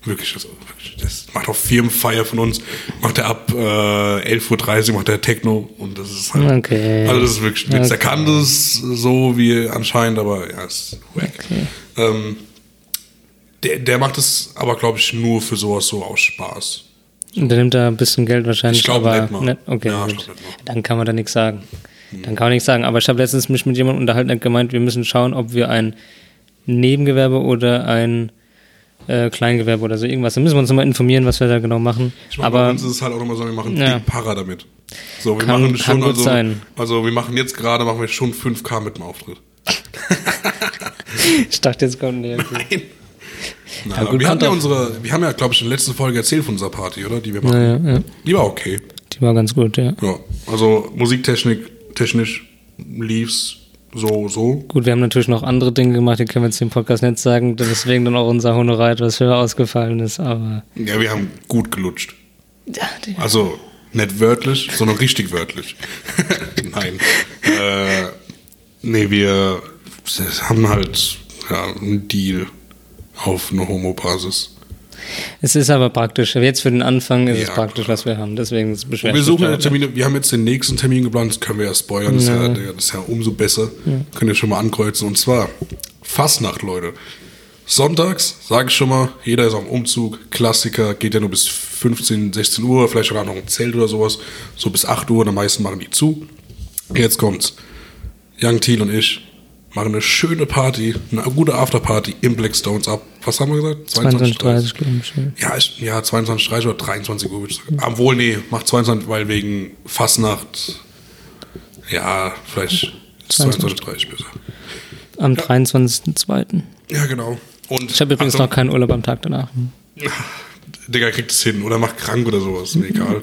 [SPEAKER 1] wirklich, also wirklich, das macht auch Firmenfeier von uns, macht er ab äh, 11.30 Uhr, macht er Techno und das ist halt,
[SPEAKER 2] Okay.
[SPEAKER 1] also das ist wirklich, Witz. der
[SPEAKER 2] Okay.
[SPEAKER 1] kann das so wie anscheinend, aber ja, ist wack.
[SPEAKER 2] Okay.
[SPEAKER 1] Ähm, der, der macht es aber, glaube ich, nur für sowas so aus Spaß.
[SPEAKER 2] Und der nimmt da ein bisschen Geld wahrscheinlich.
[SPEAKER 1] Ich glaub
[SPEAKER 2] aber
[SPEAKER 1] nicht mal.
[SPEAKER 2] Nicht? Okay,
[SPEAKER 1] Ja, glaub nicht mal.
[SPEAKER 2] Dann kann man da nichts sagen. Dann kann man nichts sagen. Aber ich habe letztens mich mit jemandem unterhalten und gemeint, wir müssen schauen, ob wir ein Nebengewerbe oder ein äh, Kleingewerbe oder so irgendwas. Da müssen wir uns nochmal informieren, was wir da genau machen.
[SPEAKER 1] Ich meine, bei
[SPEAKER 2] Aber
[SPEAKER 1] uns ist es halt auch nochmal so, wir machen
[SPEAKER 2] Ja.
[SPEAKER 1] dick Para damit. So, wir
[SPEAKER 2] Kann-
[SPEAKER 1] machen
[SPEAKER 2] kann
[SPEAKER 1] schon,
[SPEAKER 2] gut
[SPEAKER 1] also,
[SPEAKER 2] sein.
[SPEAKER 1] also wir machen jetzt gerade, machen wir schon 5K mit dem Auftritt.
[SPEAKER 2] ich dachte, jetzt kommt okay.
[SPEAKER 1] Nein. Nein,
[SPEAKER 2] Ja, gut,
[SPEAKER 1] wir, haben
[SPEAKER 2] kann
[SPEAKER 1] ja unsere, wir haben ja, glaube ich, in der letzten Folge erzählt von unserer Party, oder? Die wir machen.
[SPEAKER 2] ja, ja, ja.
[SPEAKER 1] Die war okay.
[SPEAKER 2] Die war ganz gut, ja.
[SPEAKER 1] Ja. Also Musiktechnik, technisch lief's so, so.
[SPEAKER 2] Gut, wir haben natürlich noch andere Dinge gemacht, die können wir jetzt im Podcast nicht sagen, deswegen dann auch unser Honorar etwas höher ausgefallen ist, aber
[SPEAKER 1] Ja, wir haben gut gelutscht.
[SPEAKER 2] ja, die,
[SPEAKER 1] Also nicht wörtlich, sondern richtig wörtlich. Nein. Äh, nee, wir haben halt ja, einen Deal auf eine Homo-Basis.
[SPEAKER 2] es ist aber praktisch. Jetzt für den Anfang ist es
[SPEAKER 1] Ja,
[SPEAKER 2] praktisch, was wir haben, deswegen beschweren
[SPEAKER 1] Wir suchen ja Termine, wir haben jetzt den nächsten Termin geplant, das können wir ja spoilern, das,
[SPEAKER 2] Ja.
[SPEAKER 1] Ist, ja, das ist ja umso besser. Könnt ihr schon mal ankreuzen. Und zwar Fastnacht, Leute. Sonntags, sage ich schon mal, jeder ist am Umzug, Klassiker, geht ja nur bis 15, 16 Uhr, vielleicht sogar noch ein Zelt oder sowas, so bis 8 Uhr, am meisten machen die zu. Jetzt kommt's. Young Thiel und ich machen eine schöne Party, eine gute Afterparty im Blackstones ab. Was haben wir gesagt?
[SPEAKER 2] 22, 30, glaube ich. ja.
[SPEAKER 1] Ja, ich, ja 22, 30 oder 23 Uhr. würde ich sagen. Obwohl, nee, macht 22, weil wegen Fastnacht, ja, vielleicht 22, 30 besser.
[SPEAKER 2] Am 23.02.
[SPEAKER 1] Ja, genau. Und
[SPEAKER 2] Ich habe übrigens noch keinen Urlaub am Tag danach.
[SPEAKER 1] Digga kriegt es hin oder macht krank oder sowas, egal.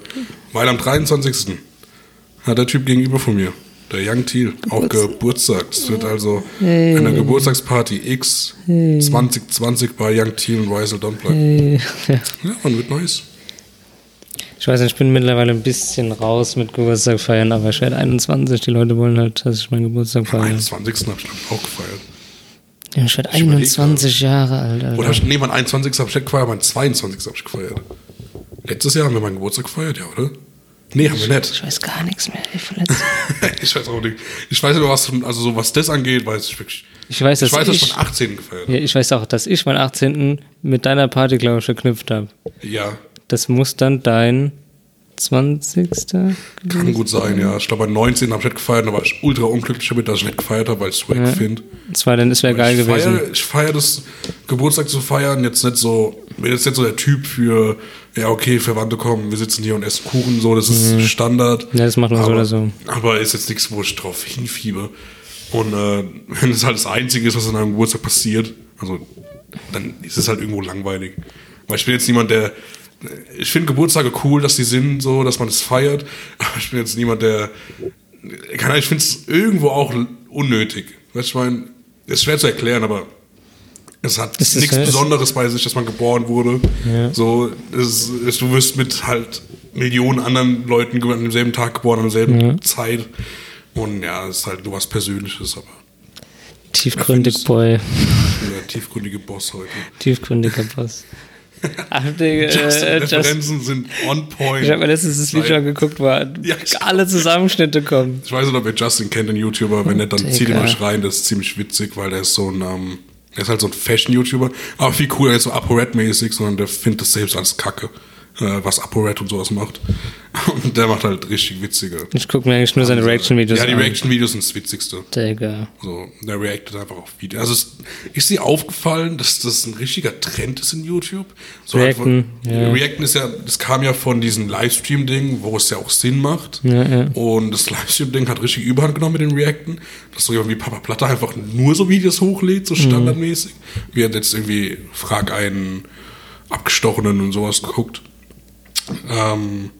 [SPEAKER 1] Weil am 23. hat der Typ gegenüber von mir, der Young Thiel, auch Geburtstag. Es wird also eine Geburtstagsparty X 2020 bei Young Thiel und Weisel Dunplug.
[SPEAKER 2] Äh, ja.
[SPEAKER 1] Ja, man wird nice.
[SPEAKER 2] Ich weiß nicht, ich bin mittlerweile ein bisschen raus mit Geburtstag feiern, aber ich werde 21. Die Leute wollen halt, dass ich meinen Geburtstag
[SPEAKER 1] Am
[SPEAKER 2] feiere.
[SPEAKER 1] 21. habe ich ich, auch gefeiert.
[SPEAKER 2] Ja, ich werde
[SPEAKER 1] Ich überleg
[SPEAKER 2] 21 Jahre alt, Alter.
[SPEAKER 1] Oder nee, mein 21. habe ich nicht gefeiert, mein 22. habe ich gefeiert. Letztes Jahr haben wir meinen Geburtstag gefeiert, ja, oder? Nee, haben wir nicht.
[SPEAKER 2] Ich weiß gar nichts mehr. Ich, verletzt.
[SPEAKER 1] ich weiß auch nicht. Ich weiß aber, was, also so was das angeht, weiß ich wirklich.
[SPEAKER 2] ich weiß, dass
[SPEAKER 1] Ich weiß, dass
[SPEAKER 2] ich,
[SPEAKER 1] ich meinen 18. gefeiert habe.
[SPEAKER 2] ja, ich weiß auch, dass ich meinen 18. mit deiner Party, glaube ich, verknüpft habe.
[SPEAKER 1] Ja,
[SPEAKER 2] Das muss dann dein 20.
[SPEAKER 1] kann gut sein, ja. Ich glaube, beim 19. habe ich nicht gefeiert, da war ich ultra unglücklich damit, dass ich nicht gefeiert habe, weil ich es wack finde.
[SPEAKER 2] Das war dann, das wäre geil
[SPEAKER 1] ich
[SPEAKER 2] gewesen.
[SPEAKER 1] Feier, ich feiere das, Geburtstag zu feiern, jetzt nicht so, bin jetzt nicht so der Typ für, ja, okay, Verwandte kommen, wir sitzen hier und essen Kuchen, so, das ist Standard.
[SPEAKER 2] Mhm. Ja, das macht man so
[SPEAKER 1] aber,
[SPEAKER 2] oder so.
[SPEAKER 1] Aber ist jetzt nichts, wo ich drauf hinfiebe. Und äh, wenn es halt das Einzige ist, was an einem Geburtstag passiert, also dann ist es halt irgendwo langweilig. Weil ich bin jetzt niemand, der. Ich finde Geburtstage cool, dass die sind, so, dass man es feiert. Aber ich bin jetzt niemand, der. Ahnung, ich finde es irgendwo auch unnötig. Weißt du, ich meine, ist schwer zu erklären, aber es hat
[SPEAKER 2] Es
[SPEAKER 1] nichts
[SPEAKER 2] halt-
[SPEAKER 1] Besonderes bei sich, dass man geboren wurde. So, es, es, du wirst mit halt Millionen anderen Leuten an demselben Tag geboren, an derselben ja. Zeit. Und ja, es ist halt nur was Persönliches, aber.
[SPEAKER 2] Tiefgründig Boy.
[SPEAKER 1] Der tiefgründige Boss heute.
[SPEAKER 2] Tiefgründiger Boss.
[SPEAKER 1] Ach, die, äh, Referenzen just, sind on point.
[SPEAKER 2] Ich habe mir letztens das Video angeguckt, wo ja, alle Zusammenschnitte kommen.
[SPEAKER 1] Ich weiß nicht, ob ihr Justin kennt, den YouTuber. Wenn nicht, dann zieht ihn euch rein. Das ist ziemlich witzig, weil der ist so ein, ähm, er ist halt so ein Fashion-YouTuber. Aber viel cooler, er ist so ApoRed-mäßig, sondern der findet das selbst als Kacke äh, was ApoRed und sowas macht. Und der macht halt richtig witzige.
[SPEAKER 2] Ich gucke mir eigentlich nur seine Reaction-Videos
[SPEAKER 1] an. Ja, die Reaction-Videos sind das Witzigste.
[SPEAKER 2] Digga.
[SPEAKER 1] So, der reactet einfach auf Videos. Also es ist dir aufgefallen, dass das ein richtiger Trend ist in YouTube? So
[SPEAKER 2] Reacten,
[SPEAKER 1] einfach, ja. Reacten ist ja, das kam ja von diesem Livestream-Ding, wo es ja auch Sinn macht.
[SPEAKER 2] Ja, ja.
[SPEAKER 1] Und das Livestream-Ding hat richtig Überhand genommen mit den Reacten. Dass so irgendwie Papa Platte einfach nur so Videos hochlädt, so standardmäßig. Mhm. Wie er jetzt irgendwie Frag einen Abgestochenen und sowas geguckt. Ähm,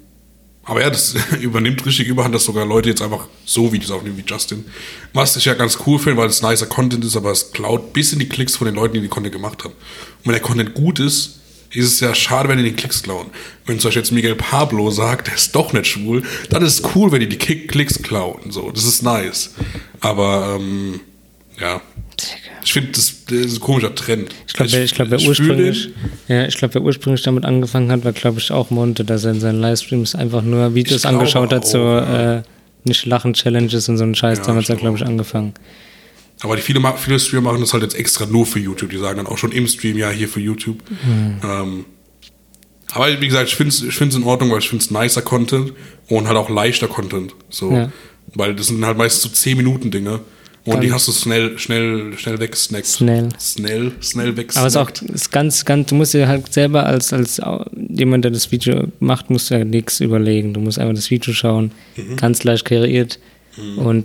[SPEAKER 1] aber ja, das übernimmt richtig überhand, dass sogar Leute jetzt einfach so Videos aufnehmen wie Justin. Was ich ja ganz cool finde, weil es nicer Content ist, aber es klaut bis in die Klicks von den Leuten, die den Content gemacht haben. Und wenn der Content gut ist, ist es ja schade, wenn die den Klicks klauen. Wenn zum Beispiel jetzt Miguel Pablo sagt, der ist doch nicht schwul, dann ist es cool, wenn die die Klicks klauen. So, das ist nice. Aber ähm, ja, ich finde, das, das, ist ein komischer Trend.
[SPEAKER 2] Ich glaube, ich, ich glaub, wer, ursprünglich, ja, ich glaub, wer ursprünglich damit angefangen hat, war, glaube ich, auch Monte, dass er in seinen Livestreams einfach nur Videos angeschaut hat, auch, so ja. äh, nicht lachen Challenges und so einen Scheiß. Ja, damals hat er, glaube ich, angefangen.
[SPEAKER 1] Aber die viele, viele Streamer machen das halt jetzt extra nur für YouTube. Die sagen dann auch schon im Stream, ja, hier für YouTube. Mhm. Ähm, aber wie gesagt, ich finde es ich in Ordnung, weil ich finde es nicer Content und halt auch leichter Content. So. Ja. Weil das sind halt meistens so 10 Minuten Dinge. Und die hast du schnell, schnell, schnell wegsnackt.
[SPEAKER 2] Schnell.
[SPEAKER 1] Schnell, schnell wegsnackt.
[SPEAKER 2] Aber es ist auch ist ganz, ganz, du musst dir halt selber als, als jemand, der das Video macht, musst du ja nichts überlegen. Du musst einfach das Video schauen, mhm. ganz leicht kreiert. Mhm. Und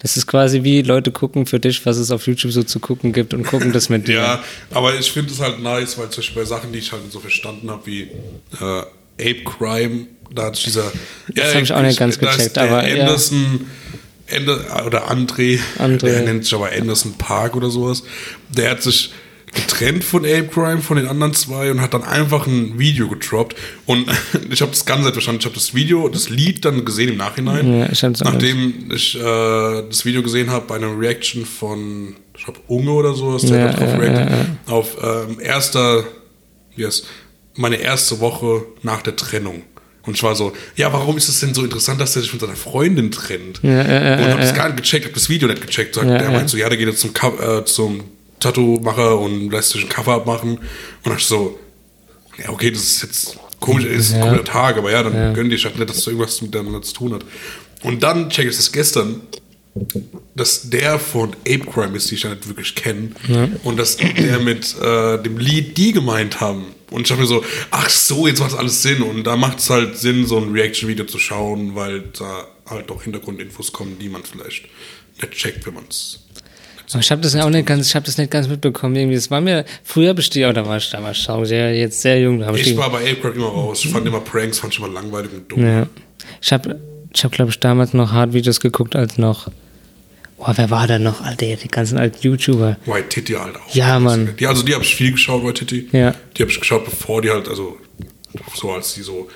[SPEAKER 2] das ist quasi wie Leute gucken für dich, was es auf YouTube so zu gucken gibt und gucken das mit dir.
[SPEAKER 1] ja, aber ich finde es halt nice, weil zum Beispiel bei Sachen, die ich halt so verstanden habe, wie äh, Ape Crime, da hat dieser.
[SPEAKER 2] Das ja, habe ich auch nicht ganz gecheckt, aber.
[SPEAKER 1] Anderson, ja Ende, oder André,
[SPEAKER 2] André,
[SPEAKER 1] der nennt sich aber Anderson Park oder sowas, der hat sich getrennt von Ape Crime, von den anderen zwei und hat dann einfach ein Video gedroppt. Und ich habe das Ganze verstanden. Ich habe das Video, das Lied dann gesehen im Nachhinein.
[SPEAKER 2] Ja, ich
[SPEAKER 1] nachdem ich äh, das Video gesehen habe bei einer Reaction von, ich glaube, Unge oder sowas, der ja, drauf ja, ja, auf ähm, erster, yes, meine erste Woche nach der Trennung. Und ich war so, ja, warum ist es denn so interessant, dass er sich von seiner Freundin trennt?
[SPEAKER 2] Ja, äh,
[SPEAKER 1] und hab das gar nicht gecheckt, hab das Video nicht gecheckt. Ja, der meint so, ja, der geht jetzt zum, äh, zum Tattoo-Macher und lässt sich ein Cover abmachen. Und dann ich so, ja, okay, das ist jetzt komisch, ist ein komischer Tag, aber ja, dann ja. gönn dich halt nicht, dass das irgendwas miteinander zu tun hat. Und dann check ich das gestern, dass der von Ape Crime ist, die ich ja nicht wirklich kenne, ja. und dass der mit äh, dem Lied die gemeint haben. Und ich dachte mir so, ach so, jetzt macht alles Sinn. Und da macht es halt Sinn, so ein Reaction-Video zu schauen, weil da halt auch Hintergrundinfos kommen, die man vielleicht nicht checkt, wenn man es
[SPEAKER 2] ich habe das ja auch nicht ganz, ich habe das nicht ganz mitbekommen. Irgendwie, es war mir früher besteht, oder war ich damals schau, sehr, jetzt sehr jung.
[SPEAKER 1] Ich, ich war bei Apecrack immer raus. Ich fand immer Pranks, fand ich immer langweilig und dumm.
[SPEAKER 2] Ja. Ich habe, ich hab, glaube ich, damals noch Hard-Videos geguckt, als noch Boah, wer war da noch? Alter, die ganzen alten YouTuber.
[SPEAKER 1] White Titty halt auch.
[SPEAKER 2] Ja, Mann.
[SPEAKER 1] Die, also die habe ich viel geschaut, White Titty.
[SPEAKER 2] Ja.
[SPEAKER 1] Die habe ich geschaut, bevor die halt, also so als die so.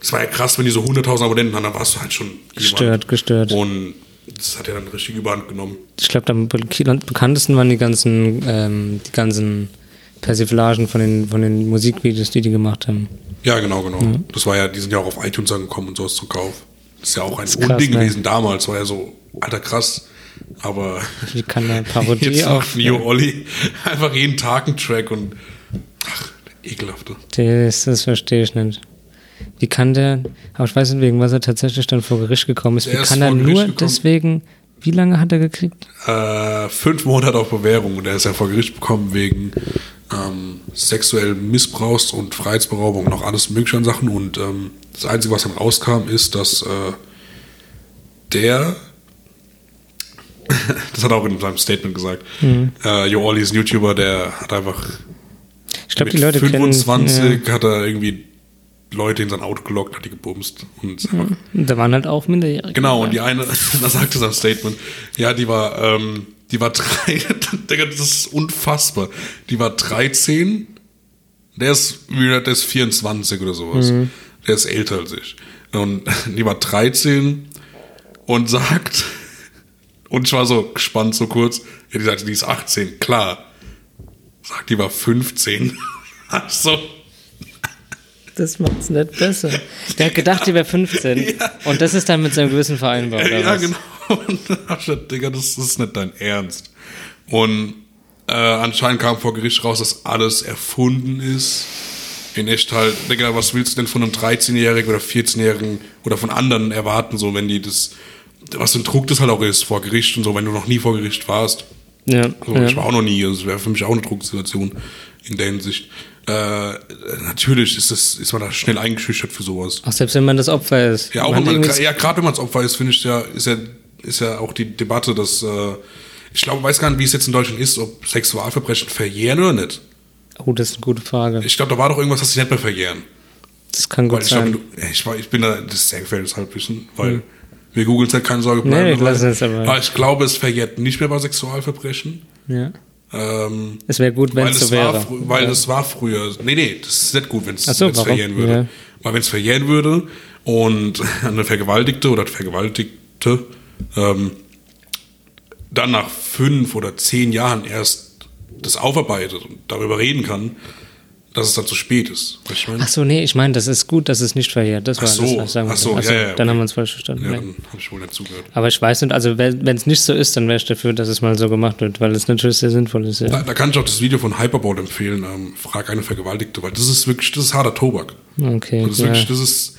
[SPEAKER 1] Es war ja krass, wenn die so 100.000 Abonnenten haben, dann warst du halt schon
[SPEAKER 2] gestört, jemand. gestört.
[SPEAKER 1] Und das hat ja dann richtig überhand genommen.
[SPEAKER 2] Ich glaube, am bekanntesten waren die ganzen, ähm, die ganzen Persiflagen von den, von den Musikvideos, die die gemacht haben.
[SPEAKER 1] Ja, genau, genau. Mhm. Das war ja, die sind ja auch auf iTunes angekommen und sowas zum Kauf. Das ist ja auch ein Unding ne? gewesen damals, war ja so, alter krass aber
[SPEAKER 2] wie kann eine Parodie
[SPEAKER 1] jetzt auf Neo Olli einfach jeden Tag ein Track und ach, ekelhafte.
[SPEAKER 2] Das, das verstehe ich nicht. Wie kann der, aber ich weiß nicht, wegen was er tatsächlich dann vor Gericht gekommen ist. Wie kann er nur gekommen. deswegen, wie lange hat er gekriegt?
[SPEAKER 1] Äh, fünf Monate auf Bewährung und er ist ja vor Gericht gekommen wegen ähm, sexuellen Missbrauchs und Freiheitsberaubung und auch alles mögliche an Sachen. Und ähm, das Einzige, was dann rauskam, ist, dass äh, der das hat er auch in seinem Statement gesagt. Mhm. Äh, Yo Olli ist ein YouTuber, der hat einfach.
[SPEAKER 2] Ich glaube, die Leute
[SPEAKER 1] 25 kennen, ja. hat er irgendwie Leute in sein Auto gelockt, hat die gebumst. Und
[SPEAKER 2] mhm. Da waren halt auch Minderjährige.
[SPEAKER 1] Genau, und die eine, da sagte sein Statement, ja, die war, ähm, die war drei, das ist unfassbar. Die war 13, der ist, der ist 24 oder sowas. Mhm. der ist älter als ich. Und die war 13 und sagt, und ich war so gespannt, so kurz, ja, die sagte, die ist 18, klar. Sagt, die war 15. so,
[SPEAKER 2] Das macht's nicht besser. Der hat gedacht, die wäre 15. Und das ist dann mit seinem Gewissen vereinbar, oder
[SPEAKER 1] ja,
[SPEAKER 2] was?
[SPEAKER 1] genau. Und ich gedacht, Digga, das ist nicht dein Ernst. Und äh, anscheinend kam vor Gericht raus, dass alles erfunden ist. In echt halt, Digga, was willst du denn von einem 13-Jährigen oder 14-Jährigen oder von anderen erwarten, so, wenn die das, was ein Druck das halt auch ist vor Gericht und so, wenn du noch nie vor Gericht warst.
[SPEAKER 2] Ja,
[SPEAKER 1] So,
[SPEAKER 2] ja.
[SPEAKER 1] Ich war auch noch nie, das wäre für mich auch eine Drucksituation in der Hinsicht. Äh, natürlich ist, das, ist man da schnell eingeschüchtert für sowas.
[SPEAKER 2] Auch selbst wenn man das Opfer ist.
[SPEAKER 1] Ja, auch
[SPEAKER 2] man
[SPEAKER 1] wenn man, ja, gerade wenn man das Opfer ist, finde ich ja, ist ja, ist ja auch die Debatte, dass äh, ich glaube, weiß gar nicht, wie es jetzt in Deutschland ist, ob Sexualverbrechen verjähren oder nicht.
[SPEAKER 2] Oh, das ist eine gute Frage.
[SPEAKER 1] Ich glaube, da war doch irgendwas, das sich nicht mehr verjähren.
[SPEAKER 2] Das kann
[SPEAKER 1] Weil
[SPEAKER 2] gut
[SPEAKER 1] ich glaube,
[SPEAKER 2] sein.
[SPEAKER 1] du- ja, ich, war, ich bin da, das ist sehr gefährliches Halbwissen, weil wir googeln es halt keine Sorge. bleiben.
[SPEAKER 2] Nee, ich lasse es aber.
[SPEAKER 1] ich glaube, es verjährt nicht mehr bei Sexualverbrechen.
[SPEAKER 2] Ja.
[SPEAKER 1] Ähm,
[SPEAKER 2] Es wäre gut, wenn
[SPEAKER 1] weil
[SPEAKER 2] es so
[SPEAKER 1] war,
[SPEAKER 2] wäre.
[SPEAKER 1] frü- weil
[SPEAKER 2] ja.
[SPEAKER 1] es war früher. Nee, nee, das ist nicht gut, wenn es
[SPEAKER 2] so,
[SPEAKER 1] verjähren würde.
[SPEAKER 2] Ja.
[SPEAKER 1] Weil wenn es verjähren würde und eine Vergewaltigte oder Vergewaltigte ähm, dann nach fünf oder zehn Jahren erst das aufarbeitet und darüber reden kann, dass es dann zu spät ist. Weißt ich meine?
[SPEAKER 2] Ach so, nee, ich meine, das ist gut, dass es nicht verjährt. Das war
[SPEAKER 1] so,
[SPEAKER 2] das, was ich sagen
[SPEAKER 1] ach so,
[SPEAKER 2] wollte.
[SPEAKER 1] ja, ja,
[SPEAKER 2] Dann
[SPEAKER 1] okay.
[SPEAKER 2] haben wir uns falsch verstanden.
[SPEAKER 1] ja, dann habe ich wohl nicht zugehört.
[SPEAKER 2] Aber ich weiß nicht, also wenn es nicht so ist, dann wäre ich dafür, dass es mal so gemacht wird, weil es natürlich sehr sinnvoll ist. Ja.
[SPEAKER 1] Da, da kann ich auch das Video von Hyperboard empfehlen, ähm, Frag eine Vergewaltigte, weil das ist wirklich, das ist harter Tobak.
[SPEAKER 2] Okay,
[SPEAKER 1] Das ist wirklich, das ist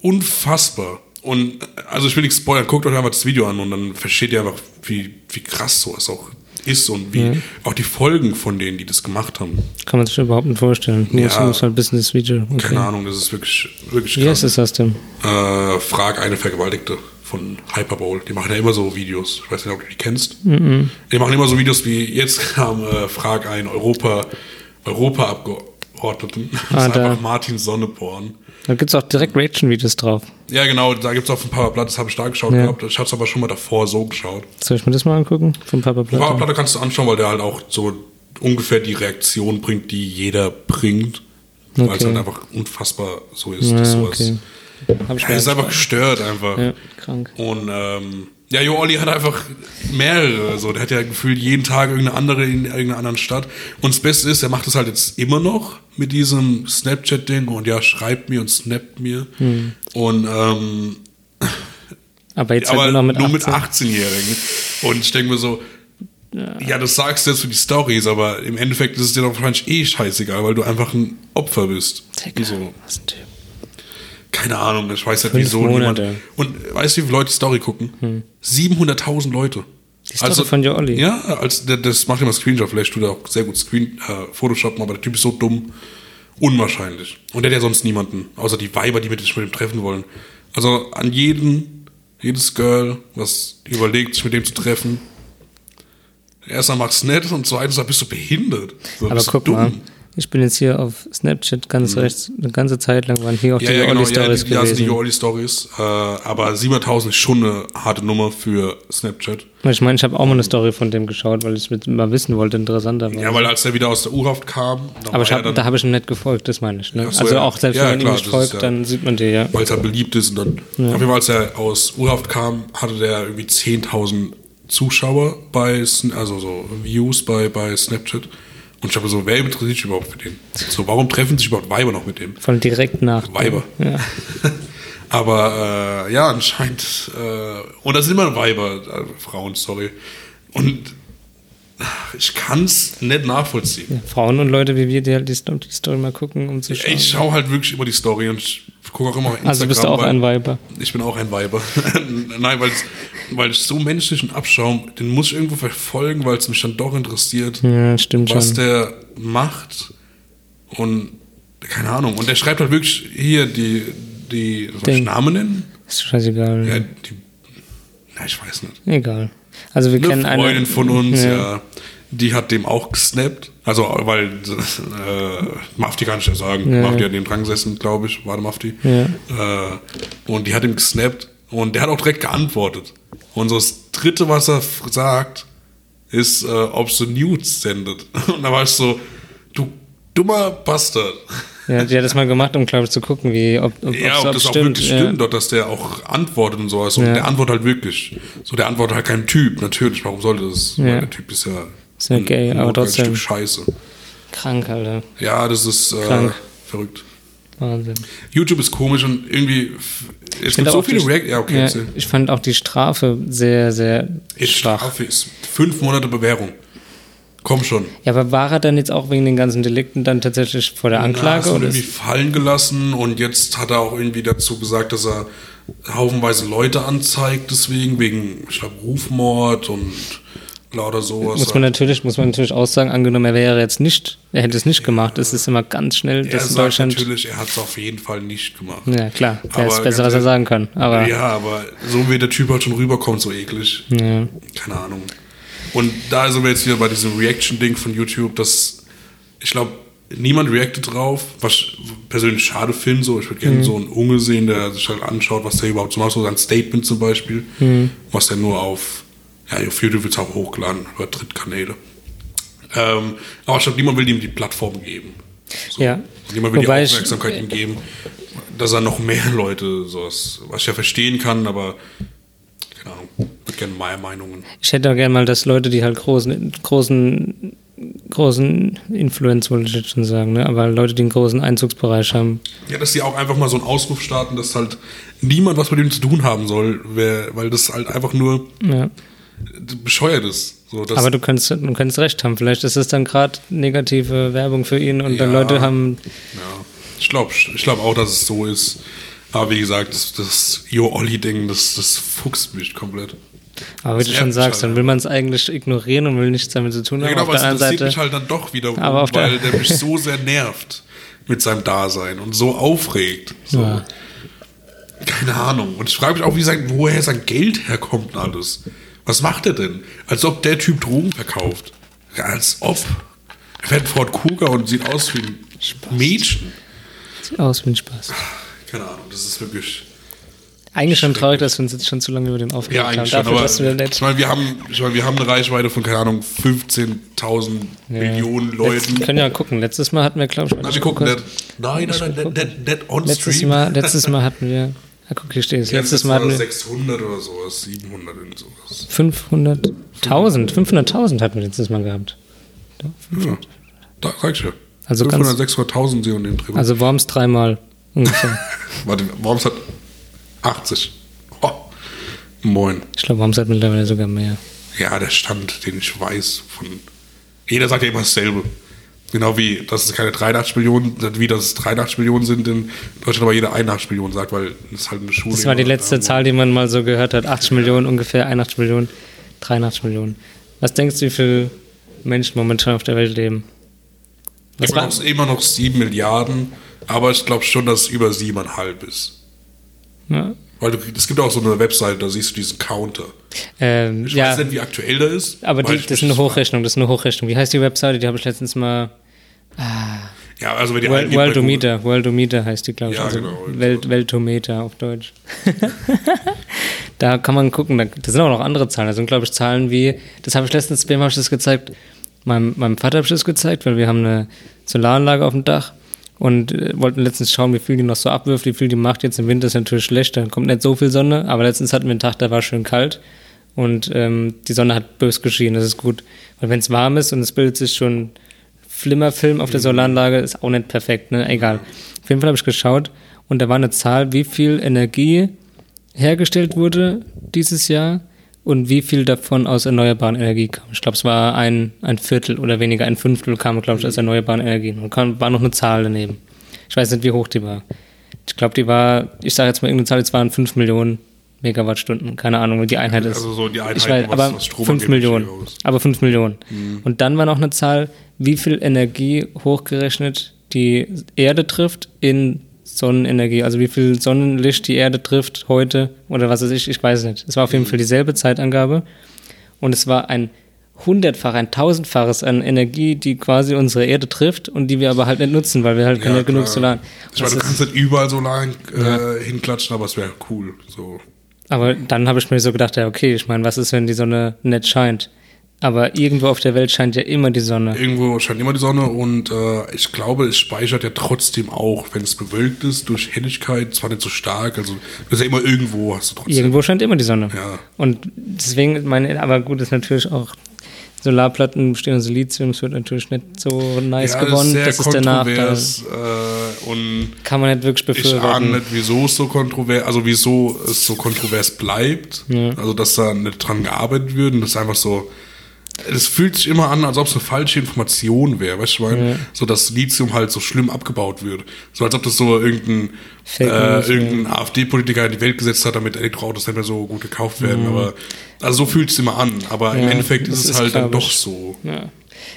[SPEAKER 1] unfassbar. Und also ich will nicht spoilern, guckt euch einfach das Video an und dann versteht ihr einfach, wie, wie krass sowas auch ist und wie auch die Folgen von denen, die das gemacht haben.
[SPEAKER 2] Kann man sich überhaupt nicht vorstellen.
[SPEAKER 1] Ja.
[SPEAKER 2] ja. muss halt ein bisschen das Video. Okay.
[SPEAKER 1] Keine Ahnung, das ist wirklich, wirklich
[SPEAKER 2] Wie heißt
[SPEAKER 1] krass.
[SPEAKER 2] das denn?
[SPEAKER 1] Äh, Frag eine Vergewaltigte von Hyperbowl. Die machen ja immer so Videos. Ich weiß nicht, ob du die kennst. Die machen immer so Videos wie jetzt kam äh, Frag einen Europa, Europa-Abgeordneten. Das
[SPEAKER 2] Ah,
[SPEAKER 1] ist
[SPEAKER 2] da.
[SPEAKER 1] einfach Martin Sonneborn.
[SPEAKER 2] Da gibt es auch direkt Reaction-Videos drauf.
[SPEAKER 1] Ja, genau, da gibt es auf ein paar Blatt, das habe ich da geschaut
[SPEAKER 2] Ja.
[SPEAKER 1] gehabt. Ich habe es aber schon mal davor so geschaut.
[SPEAKER 2] Soll ich mir das mal angucken? Vom Papa Platte?
[SPEAKER 1] Powerplatte kannst du anschauen, weil der halt auch so ungefähr die Reaktion bringt, die jeder bringt. Weil es
[SPEAKER 2] Okay.
[SPEAKER 1] halt einfach unfassbar so ist.
[SPEAKER 2] Ja,
[SPEAKER 1] sowas.
[SPEAKER 2] okay. Hab ich
[SPEAKER 1] Ja,
[SPEAKER 2] mir
[SPEAKER 1] es ist einfach gestört einfach.
[SPEAKER 2] Ja, krank.
[SPEAKER 1] Und ähm, ja, Jo Olli hat einfach mehrere. So, der hat ja gefühlt jeden Tag irgendeine andere in irgendeiner anderen Stadt. Und das Beste ist, er macht das halt jetzt immer noch mit diesem Snapchat-Ding und ja, schreibt mir und snappt mir.
[SPEAKER 2] Hm.
[SPEAKER 1] Und ähm,
[SPEAKER 2] Aber jetzt
[SPEAKER 1] aber
[SPEAKER 2] halt nur noch mit
[SPEAKER 1] nur
[SPEAKER 2] 18.
[SPEAKER 1] mit 18-Jährigen. Und ich denke mir so, ja. das sagst du jetzt für die Stories, aber im Endeffekt ist es dir doch wahrscheinlich eh scheißegal, weil du einfach ein Opfer bist.
[SPEAKER 2] Digga,
[SPEAKER 1] So,
[SPEAKER 2] was ein Typ.
[SPEAKER 1] Keine Ahnung, ich weiß nicht,
[SPEAKER 2] Fünf
[SPEAKER 1] wieso niemand.
[SPEAKER 2] Monate.
[SPEAKER 1] Und weißt du, wie viele Leute die Story gucken? 700.000 Leute.
[SPEAKER 2] Die Story von Jo Olli?
[SPEAKER 1] Ja, als, das macht immer Screenshot, vielleicht tut er auch sehr gut Screen, äh, Photoshoppen, aber der Typ ist so dumm. Unwahrscheinlich. Und der hat ja sonst niemanden, außer die Weiber, die mit, ihm treffen wollen. Also an jeden, jedes Girl, was überlegt, sich mit dem zu treffen. Erstmal macht's nett und zweitens bist du behindert. So,
[SPEAKER 2] Aber
[SPEAKER 1] du
[SPEAKER 2] guck
[SPEAKER 1] dumm.
[SPEAKER 2] mal, ich bin jetzt hier auf Snapchat ganz rechts, eine ganze Zeit lang waren hier auch
[SPEAKER 1] Ja,
[SPEAKER 2] die
[SPEAKER 1] ja, genau, ja,
[SPEAKER 2] Olli-Stories
[SPEAKER 1] die, ja, sind die
[SPEAKER 2] gewesen.
[SPEAKER 1] Jolly-Stories. Äh, aber 700.000 ist schon eine harte Nummer für Snapchat.
[SPEAKER 2] ich meine, ich habe auch mal eine Story von dem geschaut, weil ich es mal wissen wollte, interessanter war.
[SPEAKER 1] Ja, weil als er wieder aus der U-Haft kam,
[SPEAKER 2] aber hab,
[SPEAKER 1] er
[SPEAKER 2] da habe ich ihm nicht gefolgt, das meine ich. Ne?
[SPEAKER 1] So,
[SPEAKER 2] also
[SPEAKER 1] ja.
[SPEAKER 2] auch selbst
[SPEAKER 1] Ja,
[SPEAKER 2] wenn man ihm nicht folgt,
[SPEAKER 1] ist ja-
[SPEAKER 2] dann sieht man die, ja.
[SPEAKER 1] weil es halt beliebt ist. Und dann, auf jeden Fall, als er aus U-Haft kam, hatte der irgendwie 10.000 Zuschauer bei, also so Views bei, bei Snapchat. Und ich habe so, wer interessiert sich überhaupt für den? So, warum treffen sich überhaupt Weiber noch mit dem?
[SPEAKER 2] Von direkt nach.
[SPEAKER 1] Weiber.
[SPEAKER 2] Ja.
[SPEAKER 1] Aber äh, ja, anscheinend. Äh, und das sind immer Weiber, äh, Frauen, sorry. Und ich kann es nicht nachvollziehen.
[SPEAKER 2] Frauen und Leute wie wir, die halt die, Sto- die Story mal gucken, um zu schauen.
[SPEAKER 1] Ich schaue halt wirklich immer die Story und gucke auch immer auf Instagram.
[SPEAKER 2] also bist du auch ein Weiber.
[SPEAKER 1] Ich bin auch ein Weiber. Nein, weil weil ich so menschlichen Abschaum, den muss ich irgendwo verfolgen, weil es mich dann doch interessiert,
[SPEAKER 2] Ja, stimmt
[SPEAKER 1] was
[SPEAKER 2] schon.
[SPEAKER 1] der macht. Und keine Ahnung. Und der schreibt halt wirklich hier die, die soll ich Namen nennen?
[SPEAKER 2] Ist scheißegal.
[SPEAKER 1] Ja, die, na, ich weiß nicht.
[SPEAKER 2] Egal. Also wir kennen
[SPEAKER 1] Eine Freundin
[SPEAKER 2] eine.
[SPEAKER 1] von uns,
[SPEAKER 2] Ja.
[SPEAKER 1] ja. die hat dem auch gesnappt. Also, weil äh, Mafti kann ich ja sagen.
[SPEAKER 2] Ja,
[SPEAKER 1] Mafti hat den dran gesessen, glaube ich, war der Mafti.
[SPEAKER 2] Ja.
[SPEAKER 1] Äh, und die hat ihm gesnappt und der hat auch direkt geantwortet. Und so das Dritte, was er sagt, ist, äh, ob sie Nudes sendet. Und da war ich so, du dummer Bastard.
[SPEAKER 2] Ja, die hat das mal gemacht, um, glaube ich, zu gucken, wie, ob, ob,
[SPEAKER 1] Ja, ob das auch wirklich
[SPEAKER 2] ja.
[SPEAKER 1] stimmt, dort, dass der auch antwortet und sowas. Und
[SPEAKER 2] Ja.
[SPEAKER 1] der antwortet halt wirklich. So, der antwortet halt kein Typ, natürlich. Warum sollte das?
[SPEAKER 2] Ja.
[SPEAKER 1] Weil der Typ ist ja,
[SPEAKER 2] Ist ja gay,
[SPEAKER 1] ein
[SPEAKER 2] aber trotzdem.
[SPEAKER 1] Stück Scheiße.
[SPEAKER 2] Krank, Alter.
[SPEAKER 1] Ja, das ist äh,
[SPEAKER 2] Krank.
[SPEAKER 1] verrückt.
[SPEAKER 2] Wahnsinn.
[SPEAKER 1] YouTube ist komisch und irgendwie. Es
[SPEAKER 2] Ich
[SPEAKER 1] gibt so viele
[SPEAKER 2] die-
[SPEAKER 1] React. Ja, okay.
[SPEAKER 2] Ja, ich fand auch die Strafe sehr, sehr schwach.
[SPEAKER 1] Strafe ist fünf Monate Bewährung. Komm schon.
[SPEAKER 2] Ja, aber war er dann jetzt auch wegen den ganzen Delikten dann tatsächlich vor der
[SPEAKER 1] Na,
[SPEAKER 2] Anklage?
[SPEAKER 1] du
[SPEAKER 2] oder
[SPEAKER 1] irgendwie fallen gelassen und jetzt hat er auch irgendwie dazu gesagt, dass er haufenweise Leute anzeigt, deswegen, wegen, ich glaube, Rufmord und lauter sowas.
[SPEAKER 2] muss man natürlich, muss man natürlich auch sagen, angenommen, er wäre jetzt nicht, er hätte es nicht gemacht, es ist immer ganz schnell,
[SPEAKER 1] er
[SPEAKER 2] dass in
[SPEAKER 1] sagt
[SPEAKER 2] Deutschland.
[SPEAKER 1] natürlich, er hat es auf jeden Fall nicht gemacht.
[SPEAKER 2] Ja, klar, der
[SPEAKER 1] Aber
[SPEAKER 2] ist besser, was er sagen kann. Aber
[SPEAKER 1] Ja, aber so wie der Typ halt schon rüberkommt, so eklig.
[SPEAKER 2] ja.
[SPEAKER 1] Keine Ahnung. Und da sind wir jetzt wieder bei diesem Reaction-Ding von YouTube, dass ich glaube, niemand reactet drauf, was ich persönlich schade finde. So, ich würde gerne so einen Unge sehen, der sich halt anschaut, was der überhaupt so macht, so sein Statement zum Beispiel, was der nur auf, ja, auf YouTube wird es auch hochgeladen, über Drittkanäle. Ähm, aber ich glaube, niemand will ihm die Plattform geben. So.
[SPEAKER 2] Ja.
[SPEAKER 1] Niemand will
[SPEAKER 2] Wobei
[SPEAKER 1] die
[SPEAKER 2] ich-
[SPEAKER 1] Aufmerksamkeit ihm geben, dass er noch mehr Leute sowas, was ich ja verstehen kann, aber keine Ahnung, würde gerne Meinungen.
[SPEAKER 2] Ich hätte auch gerne mal, dass Leute, die halt großen, großen, großen Influence, wollte ich jetzt schon sagen, ne? aber Leute, die einen großen Einzugsbereich haben,
[SPEAKER 1] Ja, dass die auch einfach mal so einen Ausruf starten, dass halt niemand was mit dem zu tun haben soll, weil das halt einfach nur
[SPEAKER 2] ja.
[SPEAKER 1] bescheuert ist. So,
[SPEAKER 2] Aber du kannst, du kannst recht haben. Vielleicht ist es dann gerade negative Werbung für ihn und dann
[SPEAKER 1] Ja.
[SPEAKER 2] Leute haben.
[SPEAKER 1] ja, ich glaube ich glaub auch, dass es so ist. Aber wie gesagt, das, das Jo-Olli-Ding, das, das fuchst mich komplett.
[SPEAKER 2] Aber wie
[SPEAKER 1] Das
[SPEAKER 2] du schon sagst,
[SPEAKER 1] mich
[SPEAKER 2] dann
[SPEAKER 1] halt.
[SPEAKER 2] will man es eigentlich ignorieren und will nichts damit zu tun
[SPEAKER 1] Ja,
[SPEAKER 2] haben.
[SPEAKER 1] genau,
[SPEAKER 2] auf der anderen Seite.
[SPEAKER 1] mich halt dann doch wiederum,
[SPEAKER 2] Aber auf der-
[SPEAKER 1] weil der mich so sehr nervt mit seinem Dasein und so aufregt. So.
[SPEAKER 2] Ja.
[SPEAKER 1] Keine Ahnung. Und ich frage mich auch, wie sein, woher sein Geld herkommt und alles. Was macht er denn? Als ob der Typ Drogen verkauft. Ja, als ob. Er fährt Ford Kuga und sieht aus wie ein Mädchen.
[SPEAKER 2] Sieht aus wie ein Spaß.
[SPEAKER 1] Keine Ahnung, das ist wirklich.
[SPEAKER 2] Eigentlich schon traurig, dass wir uns jetzt schon zu lange über den
[SPEAKER 1] Ja,
[SPEAKER 2] aufgeregt haben.
[SPEAKER 1] eigentlich schon,
[SPEAKER 2] Dafür,
[SPEAKER 1] aber
[SPEAKER 2] wir
[SPEAKER 1] ich meine, wir haben, ich meine, wir haben eine Reichweite von, keine Ahnung, 15.000 Millionen Leuten.
[SPEAKER 2] Wir können ja gucken. Letztes Mal hatten wir, glaube ich,
[SPEAKER 1] Na, wir gucken nicht. Nein, nein, nein, nicht on
[SPEAKER 2] letztes
[SPEAKER 1] stream.
[SPEAKER 2] Mal, letztes Mal hatten wir. Ja, guck, hier steht es.
[SPEAKER 1] Ja,
[SPEAKER 2] Letztes
[SPEAKER 1] das
[SPEAKER 2] Mal hatten wir
[SPEAKER 1] 600 oder sowas, 700 und sowas.
[SPEAKER 2] 500.000. 500.000 hatten wir letztes Mal gehabt.
[SPEAKER 1] Ja, da sag ich ja.
[SPEAKER 2] Also
[SPEAKER 1] 500,
[SPEAKER 2] ganz-
[SPEAKER 1] 600.000 sie und den Dreh.
[SPEAKER 2] Also Worms dreimal ungefähr.
[SPEAKER 1] Warte, hat 80. Oh. Moin.
[SPEAKER 2] ich glaube, Worms hat mittlerweile sogar mehr.
[SPEAKER 1] Ja, der Stand, den ich weiß von. Jeder sagt ja immer dasselbe. Genau wie, dass es keine 83 Millionen, wie dass es 83 Millionen sind in Deutschland, aber jeder 81 Millionen sagt, weil das halt eine Schule
[SPEAKER 2] Das war die letzte Zahl, die man mal so gehört hat. 80 Millionen ungefähr, 81 Millionen, 83 Millionen. Was denkst du, wie viele Menschen momentan auf der Welt leben? War,
[SPEAKER 1] noch, immer noch 7 Milliarden, aber ich glaube schon, dass es über 7,5 ist.
[SPEAKER 2] ja,
[SPEAKER 1] Weil du, es gibt auch so eine Webseite, da siehst du diesen Counter.
[SPEAKER 2] ähm,
[SPEAKER 1] Ich
[SPEAKER 2] ja,
[SPEAKER 1] weiß nicht, wie aktuell der ist.
[SPEAKER 2] aber die, das ist eine Hochrechnung, das ist eine Hochrechnung. Wie heißt die Webseite? Die habe ich letztens mal.
[SPEAKER 1] Ja, also wenn die
[SPEAKER 2] World, Worldometer, Worldometer heißt die, glaube ich.
[SPEAKER 1] Ja,
[SPEAKER 2] also
[SPEAKER 1] genau.
[SPEAKER 2] Welt, Weltometer auf Deutsch. da kann man gucken, da, da sind auch noch andere Zahlen. Da sind, glaube ich, Zahlen wie, das habe ich letztens, wem habe ich das gezeigt? Meinem, meinem Vater habe ich das gezeigt, weil wir haben eine Solaranlage auf dem Dach und äh, wollten letztens schauen, wie viel die noch so abwirft, wie viel die macht. Jetzt im Winter ist natürlich schlecht, dann kommt nicht so viel Sonne, aber letztens hatten wir einen Tag, der war schön kalt und ähm, die Sonne hat bös geschienen, das ist gut. Weil wenn es warm ist und es bildet sich schon Flimmerfilm auf der Solaranlage, ist auch nicht perfekt, ne? Egal. Auf jeden Fall habe ich geschaut und da war eine Zahl, wie viel Energie hergestellt wurde dieses Jahr und wie viel davon aus erneuerbaren Energie kam. Ich glaube, es war ein, ein Viertel oder weniger, ein Fünftel kam, glaube ich, aus erneuerbaren Energien. Und kam, war noch eine Zahl daneben. Ich weiß nicht, wie hoch die war. Ich glaube, die war, ich sage jetzt mal irgendeine Zahl, es waren 5 Millionen Megawattstunden. Keine Ahnung, wie die Einheit ist.
[SPEAKER 1] Also so die Einheit,
[SPEAKER 2] ich weiß,
[SPEAKER 1] was-
[SPEAKER 2] aber
[SPEAKER 1] was Strom
[SPEAKER 2] 5
[SPEAKER 1] angeht,
[SPEAKER 2] Millionen. Aber 5 Millionen. Und dann war noch eine Zahl, wie viel Energie hochgerechnet die Erde trifft in Sonnenenergie. Also wie viel Sonnenlicht die Erde trifft heute oder was weiß ich, ich weiß nicht. Es war auf jeden Fall dieselbe Zeitangabe. Und es war ein hundertfach, ein tausendfaches an Energie, die quasi unsere Erde trifft und die wir aber halt nicht nutzen, weil wir halt keine genug. Solar.
[SPEAKER 1] Ich meine,
[SPEAKER 2] Das
[SPEAKER 1] du
[SPEAKER 2] ist-
[SPEAKER 1] kannst nicht überall Solar äh, hinklatschen, aber es wäre cool. So.
[SPEAKER 2] Aber dann habe ich mir so gedacht, ja, okay, ich meine, was ist, wenn die Sonne nicht scheint? Aber irgendwo auf der Welt scheint ja immer die Sonne.
[SPEAKER 1] Irgendwo scheint immer die Sonne und äh, ich glaube, es speichert ja trotzdem auch, wenn es bewölkt ist, durch Helligkeit, zwar nicht so stark, also das ist ja immer irgendwo, hast du trotzdem.
[SPEAKER 2] Irgendwo scheint immer die Sonne.
[SPEAKER 1] Ja.
[SPEAKER 2] Und deswegen, meine, aber gut, ist natürlich auch Solarplatten bestehen aus Silizium, es wird natürlich nicht so nice
[SPEAKER 1] ja,
[SPEAKER 2] gewonnen.
[SPEAKER 1] Das
[SPEAKER 2] Das
[SPEAKER 1] ist,
[SPEAKER 2] ist, der Nachteil.
[SPEAKER 1] kontrovers äh, und
[SPEAKER 2] Kann man nicht wirklich
[SPEAKER 1] ich ahne
[SPEAKER 2] befürworten.
[SPEAKER 1] nicht, wieso es so kontrovers, also wieso es so kontrovers bleibt, also dass da nicht dran gearbeitet wird und das ist einfach so, es fühlt sich immer an, als ob es eine falsche Information wäre, weißt du, ich meine? so dass Lithium halt so schlimm abgebaut wird. So als ob das so irgendein, äh, irgendein AfD-Politiker in die Welt gesetzt hat, damit Elektroautos nicht mehr so gut gekauft werden.
[SPEAKER 2] Mhm.
[SPEAKER 1] Aber also so fühlt es immer an. Aber im
[SPEAKER 2] Ja,
[SPEAKER 1] Endeffekt
[SPEAKER 2] das
[SPEAKER 1] ist es
[SPEAKER 2] ist,
[SPEAKER 1] halt dann doch so.
[SPEAKER 2] Ja.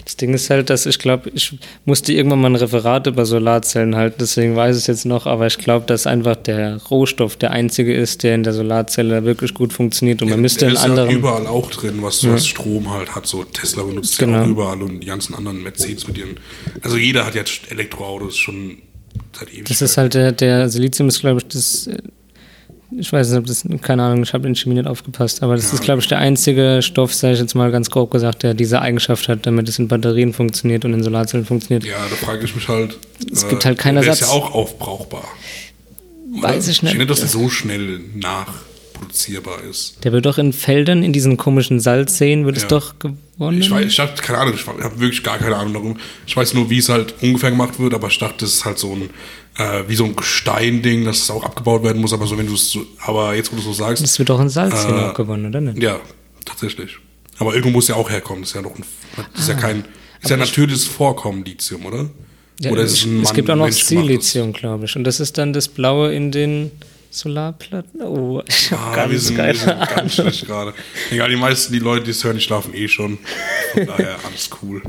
[SPEAKER 2] Das Ding ist halt, dass ich glaube, ich musste irgendwann mal ein Referat über Solarzellen halten, deswegen weiß ich es jetzt noch, aber ich glaube, dass einfach der Rohstoff der einzige ist, der in der Solarzelle wirklich gut funktioniert und man müsste
[SPEAKER 1] Der
[SPEAKER 2] in
[SPEAKER 1] ist
[SPEAKER 2] anderen.
[SPEAKER 1] ja überall auch drin, was, was Strom halt hat. So Tesla benutzt ja
[SPEAKER 2] Genau.
[SPEAKER 1] auch überall und die ganzen anderen Mercedes mit ihren. Also jeder hat jetzt Elektroautos schon seit ewig.
[SPEAKER 2] Das ist halt der, der Silizium ist, glaube ich, das. Äh, Ich weiß nicht, ob das, keine Ahnung, ich habe in Chemie nicht aufgepasst, aber das ist, glaube ich, der einzige Stoff, sage ich jetzt mal ganz grob gesagt, der diese Eigenschaft hat, damit es in Batterien funktioniert und in Solarzellen funktioniert.
[SPEAKER 1] Ja, da frage ich mich halt. äh,
[SPEAKER 2] Es gibt halt keinen
[SPEAKER 1] Der ist ja
[SPEAKER 2] Ersatz.
[SPEAKER 1] auch aufbrauchbar.
[SPEAKER 2] Weiß ich nicht.
[SPEAKER 1] Ich finde, dass der so schnell nachproduzierbar ist.
[SPEAKER 2] Der wird doch in Feldern, in diesen komischen Salzseen, wird es
[SPEAKER 1] Ja.
[SPEAKER 2] doch gewonnen.
[SPEAKER 1] Ich weiß, ich habe keine Ahnung, ich habe wirklich gar keine Ahnung darum. Ich weiß nur, wie es halt ungefähr gemacht wird, aber ich dachte, das ist halt so ein, äh, wie so ein Gesteinding, dass es auch abgebaut werden muss, aber so, wenn du es so, aber jetzt, wo du es so sagst,
[SPEAKER 2] Das wird doch in Salzseen
[SPEAKER 1] Äh,
[SPEAKER 2] auch gewonnen, oder nicht?
[SPEAKER 1] ja, tatsächlich. Aber irgendwo muss ja auch herkommen, das ist ja noch ein, das ist ja kein, ist ja
[SPEAKER 2] Ah.
[SPEAKER 1] Natürliches Vorkommen, Lithium, oder?
[SPEAKER 2] Ja,
[SPEAKER 1] oder ist
[SPEAKER 2] es,
[SPEAKER 1] ein
[SPEAKER 2] es gibt auch noch? Silizium, glaube ich. Und das ist dann das Blaue in den Solarplatten. Oh, ich habe
[SPEAKER 1] Ah,
[SPEAKER 2] ganz
[SPEAKER 1] wir sind, wir
[SPEAKER 2] keine
[SPEAKER 1] sind
[SPEAKER 2] Ahnung.
[SPEAKER 1] ganz schlecht gerade. Egal, die meisten, die Leute, die es hören, die schlafen eh schon. Von daher alles cool.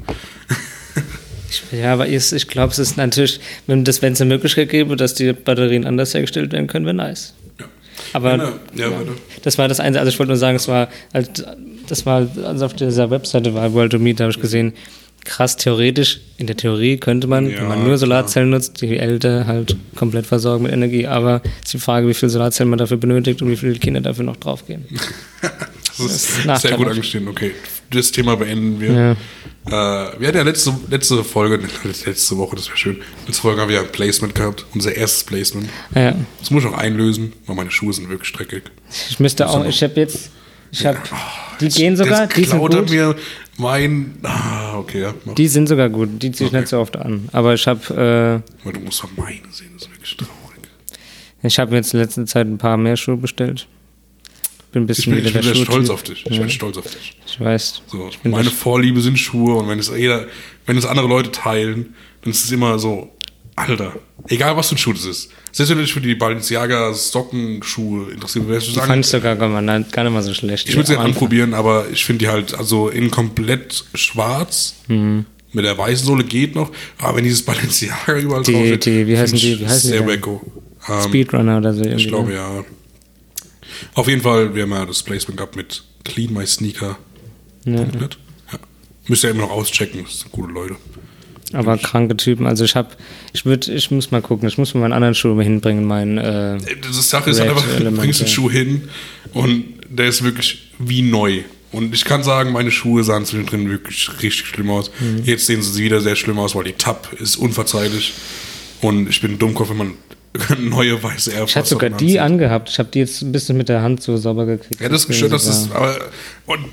[SPEAKER 2] Ja, aber ich, ich glaube, es ist natürlich, wenn das, wenn es eine Möglichkeit gäbe, dass die Batterien anders hergestellt werden können, wäre nice.
[SPEAKER 1] Ja.
[SPEAKER 2] Aber
[SPEAKER 1] Ja, ja,
[SPEAKER 2] das war das Einzige, also ich wollte nur sagen, es war halt, das war, also auf dieser Webseite war World to Meet, da habe ich gesehen, krass theoretisch, in der Theorie könnte man, wenn man nur Solarzellen nutzt, die Älter halt komplett versorgen mit Energie, aber es ist die Frage, wie viel Solarzellen man dafür benötigt und wie viele Kinder dafür noch draufgehen.
[SPEAKER 1] Das ist, sehr gut angestellt. Okay, das Thema beenden wir.
[SPEAKER 2] Ja.
[SPEAKER 1] Äh, wir hatten ja letzte, letzte Folge, letzte Woche, das wäre schön. Letzte Folge haben wir ja ein Placement gehabt, unser erstes Placement.
[SPEAKER 2] Ja,
[SPEAKER 1] Das muss ich auch einlösen, weil meine Schuhe sind wirklich dreckig.
[SPEAKER 2] ich müsste auch, ich habe jetzt, ich habe, die gehen sogar, die sind gut.
[SPEAKER 1] mir mein. Ah, okay, ja. Mach.
[SPEAKER 2] Die sind sogar gut, die ziehe ich
[SPEAKER 1] Okay.
[SPEAKER 2] nicht so oft an. Aber ich habe
[SPEAKER 1] Aber du musst doch meine sehen, das ist wirklich traurig.
[SPEAKER 2] äh, ich habe jetzt in letzter Zeit ein paar mehr Schuhe bestellt. Bin ein
[SPEAKER 1] Ich
[SPEAKER 2] bisschen
[SPEAKER 1] bin, ich bin sehr stolz auf dich. Ich bin stolz auf dich.
[SPEAKER 2] Ich weiß.
[SPEAKER 1] So,
[SPEAKER 2] bin
[SPEAKER 1] meine Vorliebe sind Schuhe und wenn es jeder, wenn es andere Leute teilen, dann ist es immer so, Alter, egal was für ein Schuh das ist. Selbst wenn du dich für die Balenciaga Sockenschuhe interessierst, würdest du
[SPEAKER 2] Die
[SPEAKER 1] sagen,
[SPEAKER 2] fand ich sogar gar nicht, gar nicht mal so schlecht.
[SPEAKER 1] ich würde sie anprobieren, aber ich finde die halt, also in komplett schwarz,
[SPEAKER 2] Mhm.
[SPEAKER 1] mit der weißen Sohle geht noch, aber wenn dieses Balenciaga überall
[SPEAKER 2] Die-
[SPEAKER 1] drauf steht,
[SPEAKER 2] die- wie heißen die-
[SPEAKER 1] ich
[SPEAKER 2] wie heißen die
[SPEAKER 1] Sehr
[SPEAKER 2] denn?
[SPEAKER 1] wacko. Ähm,
[SPEAKER 2] Speedrunner oder so irgendwie.
[SPEAKER 1] ich glaube
[SPEAKER 2] ne?
[SPEAKER 1] ja. Auf jeden Fall, wir haben ja das Placement gehabt mit Clean My Sneaker.
[SPEAKER 2] Ja.
[SPEAKER 1] Ja. Müsst ihr immer noch auschecken, das sind gute Leute.
[SPEAKER 2] Aber kranke Typen. Also ich habe, ich würde, ich muss mal gucken. Ich muss mir meinen anderen Schuh mal hinbringen. Mein, äh,
[SPEAKER 1] Das Sache ist halt einfach, du bringst den. Schuh hin und der ist wirklich wie neu. Und ich kann sagen, meine Schuhe sahen zwischendrin wirklich richtig schlimm aus.
[SPEAKER 2] Mhm.
[SPEAKER 1] Jetzt sehen sie wieder sehr schlimm aus, weil die Tab ist unverzeihlich. Und ich bin ein Dummkopf, wenn man neue weiße Air
[SPEAKER 2] ich hatte sogar die
[SPEAKER 1] anzieht.
[SPEAKER 2] angehabt. Ich habe die jetzt ein bisschen mit der Hand so sauber gekriegt.
[SPEAKER 1] Ja, das ist schön, dass das. Aber, und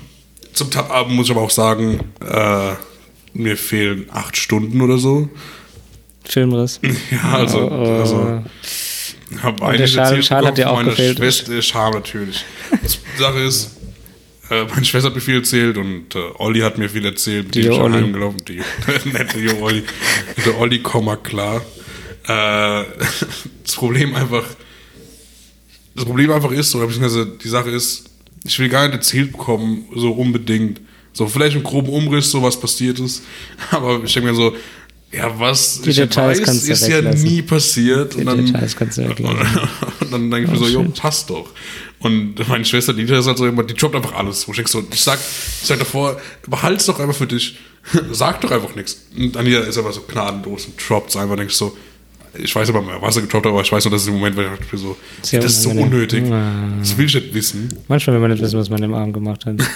[SPEAKER 1] zum Tab-Abend muss ich aber auch sagen, äh, mir fehlen acht Stunden oder so.
[SPEAKER 2] Filmriss.
[SPEAKER 1] Ja, also.
[SPEAKER 2] Oh, oh.
[SPEAKER 1] also hab
[SPEAKER 2] der
[SPEAKER 1] einiges
[SPEAKER 2] Schal- Schal hat dir auch
[SPEAKER 1] von meiner
[SPEAKER 2] gefehlt.
[SPEAKER 1] Schwester, äh, Schal natürlich. Die Sache ist, äh, meine Schwester hat mir viel erzählt und äh, Olli hat mir viel erzählt, mit
[SPEAKER 2] Die
[SPEAKER 1] dem ich
[SPEAKER 2] Olli.
[SPEAKER 1] heimgelaufen Die nette Olli. Der Olli, Komma, klar. Äh, das Problem einfach, das Problem einfach ist, oder beziehungsweise die Sache ist, ich will gar nicht erzählt bekommen, so unbedingt. So, vielleicht im groben Umriss, so was passiert ist. Aber ich denke mir so, ja, was
[SPEAKER 2] Die
[SPEAKER 1] ich
[SPEAKER 2] Details
[SPEAKER 1] weiß, ist ja nie passiert.
[SPEAKER 2] Die
[SPEAKER 1] und dann,
[SPEAKER 2] Details kannst du weglassen.
[SPEAKER 1] und dann denke ich mir
[SPEAKER 2] Oh,
[SPEAKER 1] so, jo,
[SPEAKER 2] shit.
[SPEAKER 1] passt doch. Und meine Schwester, die ist halt so immer, die droppt einfach alles. Wo ich denk so, ich sag, ich sag davor, behalt's doch einfach für dich. Sag doch einfach nichts. Und Anita ist aber so gnadenlos und droppt einfach, denkst so, ich weiß aber was er getroppt hat, aber ich weiß nur, dass es im Moment, weil ich so,
[SPEAKER 2] Sehr
[SPEAKER 1] das ist so unnötig. Das will ich nicht wissen.
[SPEAKER 2] Manchmal will man nicht wissen, was man im Arm gemacht hat.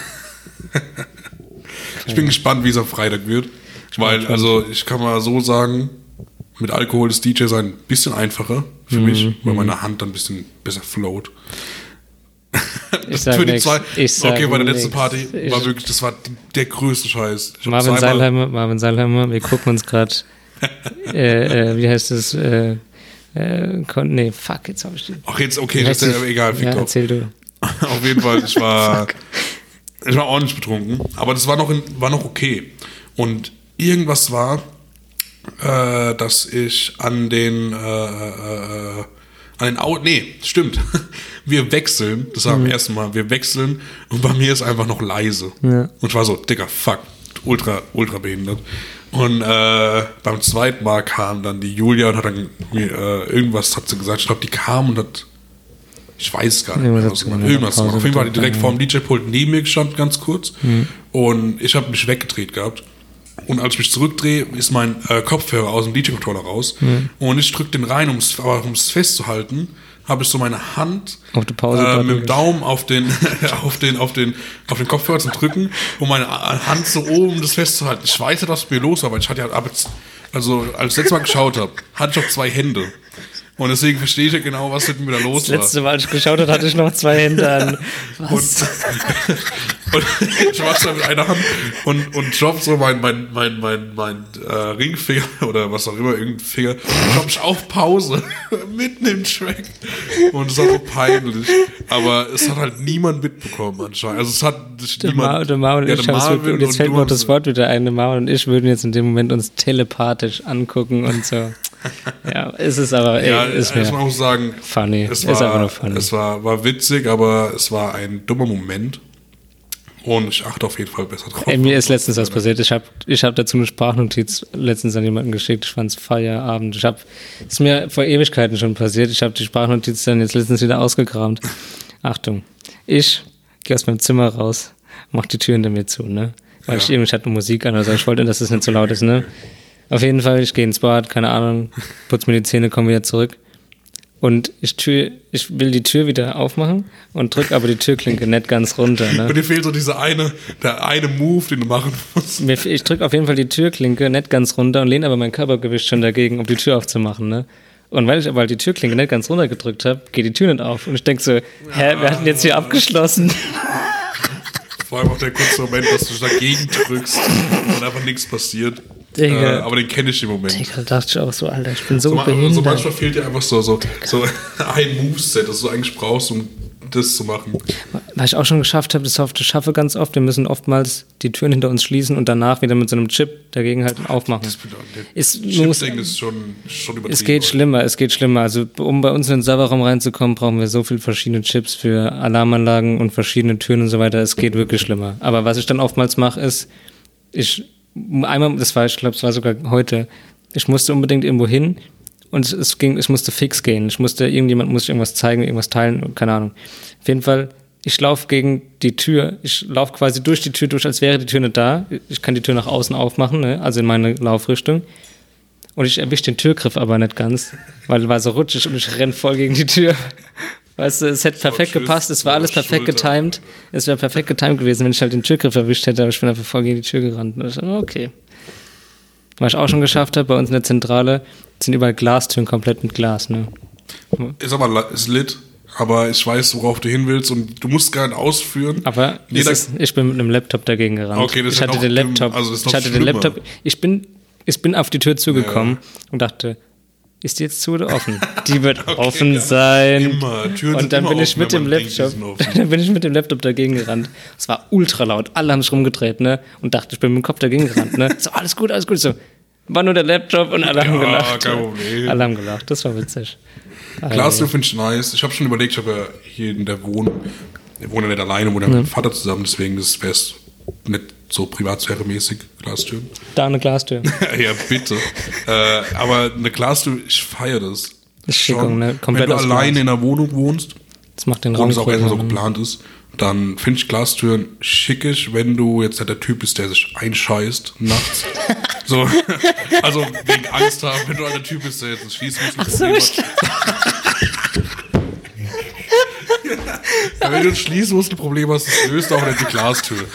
[SPEAKER 1] Ich bin gespannt, wie es am Freitag wird. Weil, also, ich kann mal so sagen, mit Alkohol ist DJ sein ein bisschen einfacher für mich,
[SPEAKER 2] Mhm,
[SPEAKER 1] weil meine Hand dann ein bisschen besser float.
[SPEAKER 2] Ich sag
[SPEAKER 1] für die
[SPEAKER 2] nix.
[SPEAKER 1] zwei,
[SPEAKER 2] Ich sag
[SPEAKER 1] okay, bei der letzten
[SPEAKER 2] nix.
[SPEAKER 1] Party
[SPEAKER 2] Ich-
[SPEAKER 1] war wirklich, das war der größte Scheiß. Ich
[SPEAKER 2] Marvin Seilheimer, Marvin Seilheimer, wir gucken uns gerade, äh, äh, wie heißt das, äh, äh, kon nee, fuck, jetzt habe ich die.
[SPEAKER 1] Ach, jetzt, okay, das ist ja egal, fick
[SPEAKER 2] Ja, erzähl du.
[SPEAKER 1] Auf jeden Fall, ich war, ich war ordentlich betrunken, aber das war noch, in, war noch okay. Und irgendwas war, äh, dass ich an den, äh, äh, an den Auto, nee, stimmt. Wir wechseln, das war am ersten Mal, wir wechseln und bei mir ist einfach noch leise.
[SPEAKER 2] Ja.
[SPEAKER 1] Und ich war so, Digga, fuck, ultra, ultra behindert. Und äh, beim zweiten Mal kam dann die Julia und hat dann mir äh, irgendwas hat sie gesagt. Ich glaube, die kam und hat ich weiß gar nicht was
[SPEAKER 2] sie
[SPEAKER 1] gemacht. Irgendwas gemacht. Auf jeden Fall hat die direkt
[SPEAKER 2] ja.
[SPEAKER 1] vorm DJ-Pult neben mir gestanden, ganz kurz. Und ich habe mich weggedreht gehabt. Und als ich mich zurückdrehe, ist mein äh, Kopfhörer aus dem DJ-Controller raus. Und ich drücke den rein, um es festzuhalten, habe ich so meine Hand äh, mit dem Daumen auf den, auf, den, auf, den, auf den Kopfhörer zu drücken, um meine Hand so oben um das festzuhalten. Ich weiß nicht, was mir los war, weil ich hatte ja, also als ich letztes Mal geschaut habe, hatte ich auch zwei Hände. Und deswegen verstehe ich ja genau, was mit mir da los
[SPEAKER 2] Das
[SPEAKER 1] war.
[SPEAKER 2] letzte Mal, als ich geschaut habe, hatte ich noch zwei Hände an. Was?
[SPEAKER 1] und ich mach's da mit einer Hand und, und drop so mein, mein, mein, mein, mein äh, Ringfinger oder was auch immer, irgendein Finger, drop ich auf Pause, mitten im Track. Und es war so peinlich. Aber es hat halt niemand mitbekommen anscheinend. Also es hat
[SPEAKER 2] Der,
[SPEAKER 1] niemand.
[SPEAKER 2] Ma der Marvin und
[SPEAKER 1] Ja,
[SPEAKER 2] ich
[SPEAKER 1] der Marvin
[SPEAKER 2] und jetzt fällt mir auch das Wort wieder ein. Der Marvin und ich würden jetzt in dem Moment uns telepathisch angucken und so. Ja, ist es aber, ey,
[SPEAKER 1] Ja,
[SPEAKER 2] ist mir
[SPEAKER 1] man muss sagen,
[SPEAKER 2] funny.
[SPEAKER 1] es
[SPEAKER 2] ist einfach
[SPEAKER 1] war,
[SPEAKER 2] nur funny.
[SPEAKER 1] es war, war witzig, aber es war ein dummer Moment. Und ich achte auf jeden Fall besser drauf.
[SPEAKER 2] Ey, mir ist letztens was passiert. Ich habe ich hab dazu eine Sprachnotiz letztens an jemanden geschickt. Ich fand's Feierabend. Ich hab, ist mir vor Ewigkeiten schon passiert. Ich habe die Sprachnotiz dann jetzt letztens wieder ausgekramt. Achtung. Ich gehe aus meinem Zimmer raus, mach die Tür hinter mir zu, ne? Weil
[SPEAKER 1] Ja.
[SPEAKER 2] ich irgendwie hatte Musik an, also ich wollte, dass es nicht so laut ist, ne? Auf jeden Fall, ich gehe ins Bad, keine Ahnung, putz mir die Zähne, komme wieder zurück. Und ich, Tür, ich will die Tür wieder aufmachen und drück aber die Türklinke nicht ganz runter. Ne?
[SPEAKER 1] Und dir fehlt so dieser eine, der eine Move, den du machen musst.
[SPEAKER 2] Mir, ich drücke auf jeden Fall die Türklinke nicht ganz runter und lehne aber mein Körpergewicht schon dagegen, um die Tür aufzumachen. Ne? Und weil ich aber die Türklinke nicht ganz runter gedrückt habe, geht die Tür nicht auf. Und ich denke so, hä, wir hatten jetzt hier abgeschlossen.
[SPEAKER 1] Vor allem auch der kurze Moment, dass du dagegen drückst und einfach nichts passiert.
[SPEAKER 2] Digga.
[SPEAKER 1] Äh, aber den kenne ich im Moment.
[SPEAKER 2] Digga, da dachte ich auch so, Alter, ich bin so,
[SPEAKER 1] So,
[SPEAKER 2] behindert.
[SPEAKER 1] so manchmal fehlt dir einfach so, so, so ein Moveset, das du eigentlich brauchst, um das zu machen.
[SPEAKER 2] Was ich auch schon geschafft habe, das oft, ich schaffe ganz oft, wir müssen oftmals die Türen hinter uns schließen und danach wieder mit so einem Chip dagegen halt aufmachen. Ist, muss,
[SPEAKER 1] ist schon, schon übertrieben.
[SPEAKER 2] Es geht schlimmer, es geht schlimmer. Also um bei uns in den Serverraum reinzukommen, brauchen wir so viele verschiedene Chips für Alarmanlagen und verschiedene Türen und so weiter. Es geht wirklich schlimmer. Aber was ich dann oftmals mache, ist, ich einmal, das war, ich glaube, es war sogar heute, ich musste unbedingt irgendwo hin und es, es ging, ich musste fix gehen. Ich musste, irgendjemand muss irgendwas zeigen, irgendwas teilen, keine Ahnung. Auf jeden Fall, ich laufe gegen die Tür, ich laufe quasi durch die Tür durch, als wäre die Tür nicht da. Ich kann die Tür nach außen aufmachen, ne? also in meine Laufrichtung. Und ich erwische den Türgriff aber nicht ganz, weil war so rutschig und ich renn voll gegen die Tür. Weißt du, es hätte perfekt gepasst, es war alles perfekt
[SPEAKER 1] Schulter.
[SPEAKER 2] getimed. Es wäre perfekt getimed gewesen, wenn ich halt den Türgriff erwischt hätte, aber ich bin einfach voll gegen die Tür gerannt. Okay. Was ich auch schon geschafft habe, bei uns in der Zentrale sind überall Glastüren komplett mit Glas, ne?
[SPEAKER 1] Ist aber ist lit, aber ich weiß, worauf du hin willst und du musst gar nicht ausführen.
[SPEAKER 2] Aber ist, ich bin mit einem Laptop dagegen gerannt.
[SPEAKER 1] Okay, das
[SPEAKER 2] ich
[SPEAKER 1] ja
[SPEAKER 2] hatte den. Laptop,
[SPEAKER 1] Also das ist
[SPEAKER 2] ich hatte den
[SPEAKER 1] schlimmer.
[SPEAKER 2] Laptop, ich bin, ich bin auf die Tür zugekommen und dachte, ist die jetzt zu oder offen? Die wird offen
[SPEAKER 1] ja.
[SPEAKER 2] sein. Und dann bin ich
[SPEAKER 1] offen,
[SPEAKER 2] mit dem Laptop,
[SPEAKER 1] offen.
[SPEAKER 2] dann bin ich mit dem Laptop dagegen gerannt. Es war ultra laut. Alle haben sich rumgedreht, ne? Und dachte, ich bin mit dem Kopf dagegen gerannt, ne? So, alles gut, alles gut. So, war nur der Laptop und alle haben
[SPEAKER 1] Ja,
[SPEAKER 2] gelacht.
[SPEAKER 1] kein Problem.
[SPEAKER 2] Alle haben gelacht. Das war witzig.
[SPEAKER 1] Glastür finde ich nice. Ich habe schon überlegt, ich habe ja hier in der Wohnung, ich wohne ja nicht alleine, wohne ja mit dem Vater zusammen, deswegen wäre es nicht so privatsphäre-mäßig, Glastüren.
[SPEAKER 2] Da eine Glastür.
[SPEAKER 1] ja, bitte. äh, aber eine Glastür, ich feiere das.
[SPEAKER 2] Das ist Schickung,
[SPEAKER 1] Schon.
[SPEAKER 2] ne? Komplett
[SPEAKER 1] Wenn du alleine in einer Wohnung wohnst
[SPEAKER 2] Das macht den
[SPEAKER 1] und
[SPEAKER 2] Raum
[SPEAKER 1] es auch erstmal so geplant ist, dann finde ich Glastüren schickig, wenn du jetzt der Typ bist, der sich einscheißt nachts. so, also wegen Angst haben, wenn du halt der Typ bist, der jetzt ein Schließmuskelproblem
[SPEAKER 2] so,
[SPEAKER 1] hat. Ja, wenn du ein Schließmuskelproblem hast, das löst auch nicht die Glastür.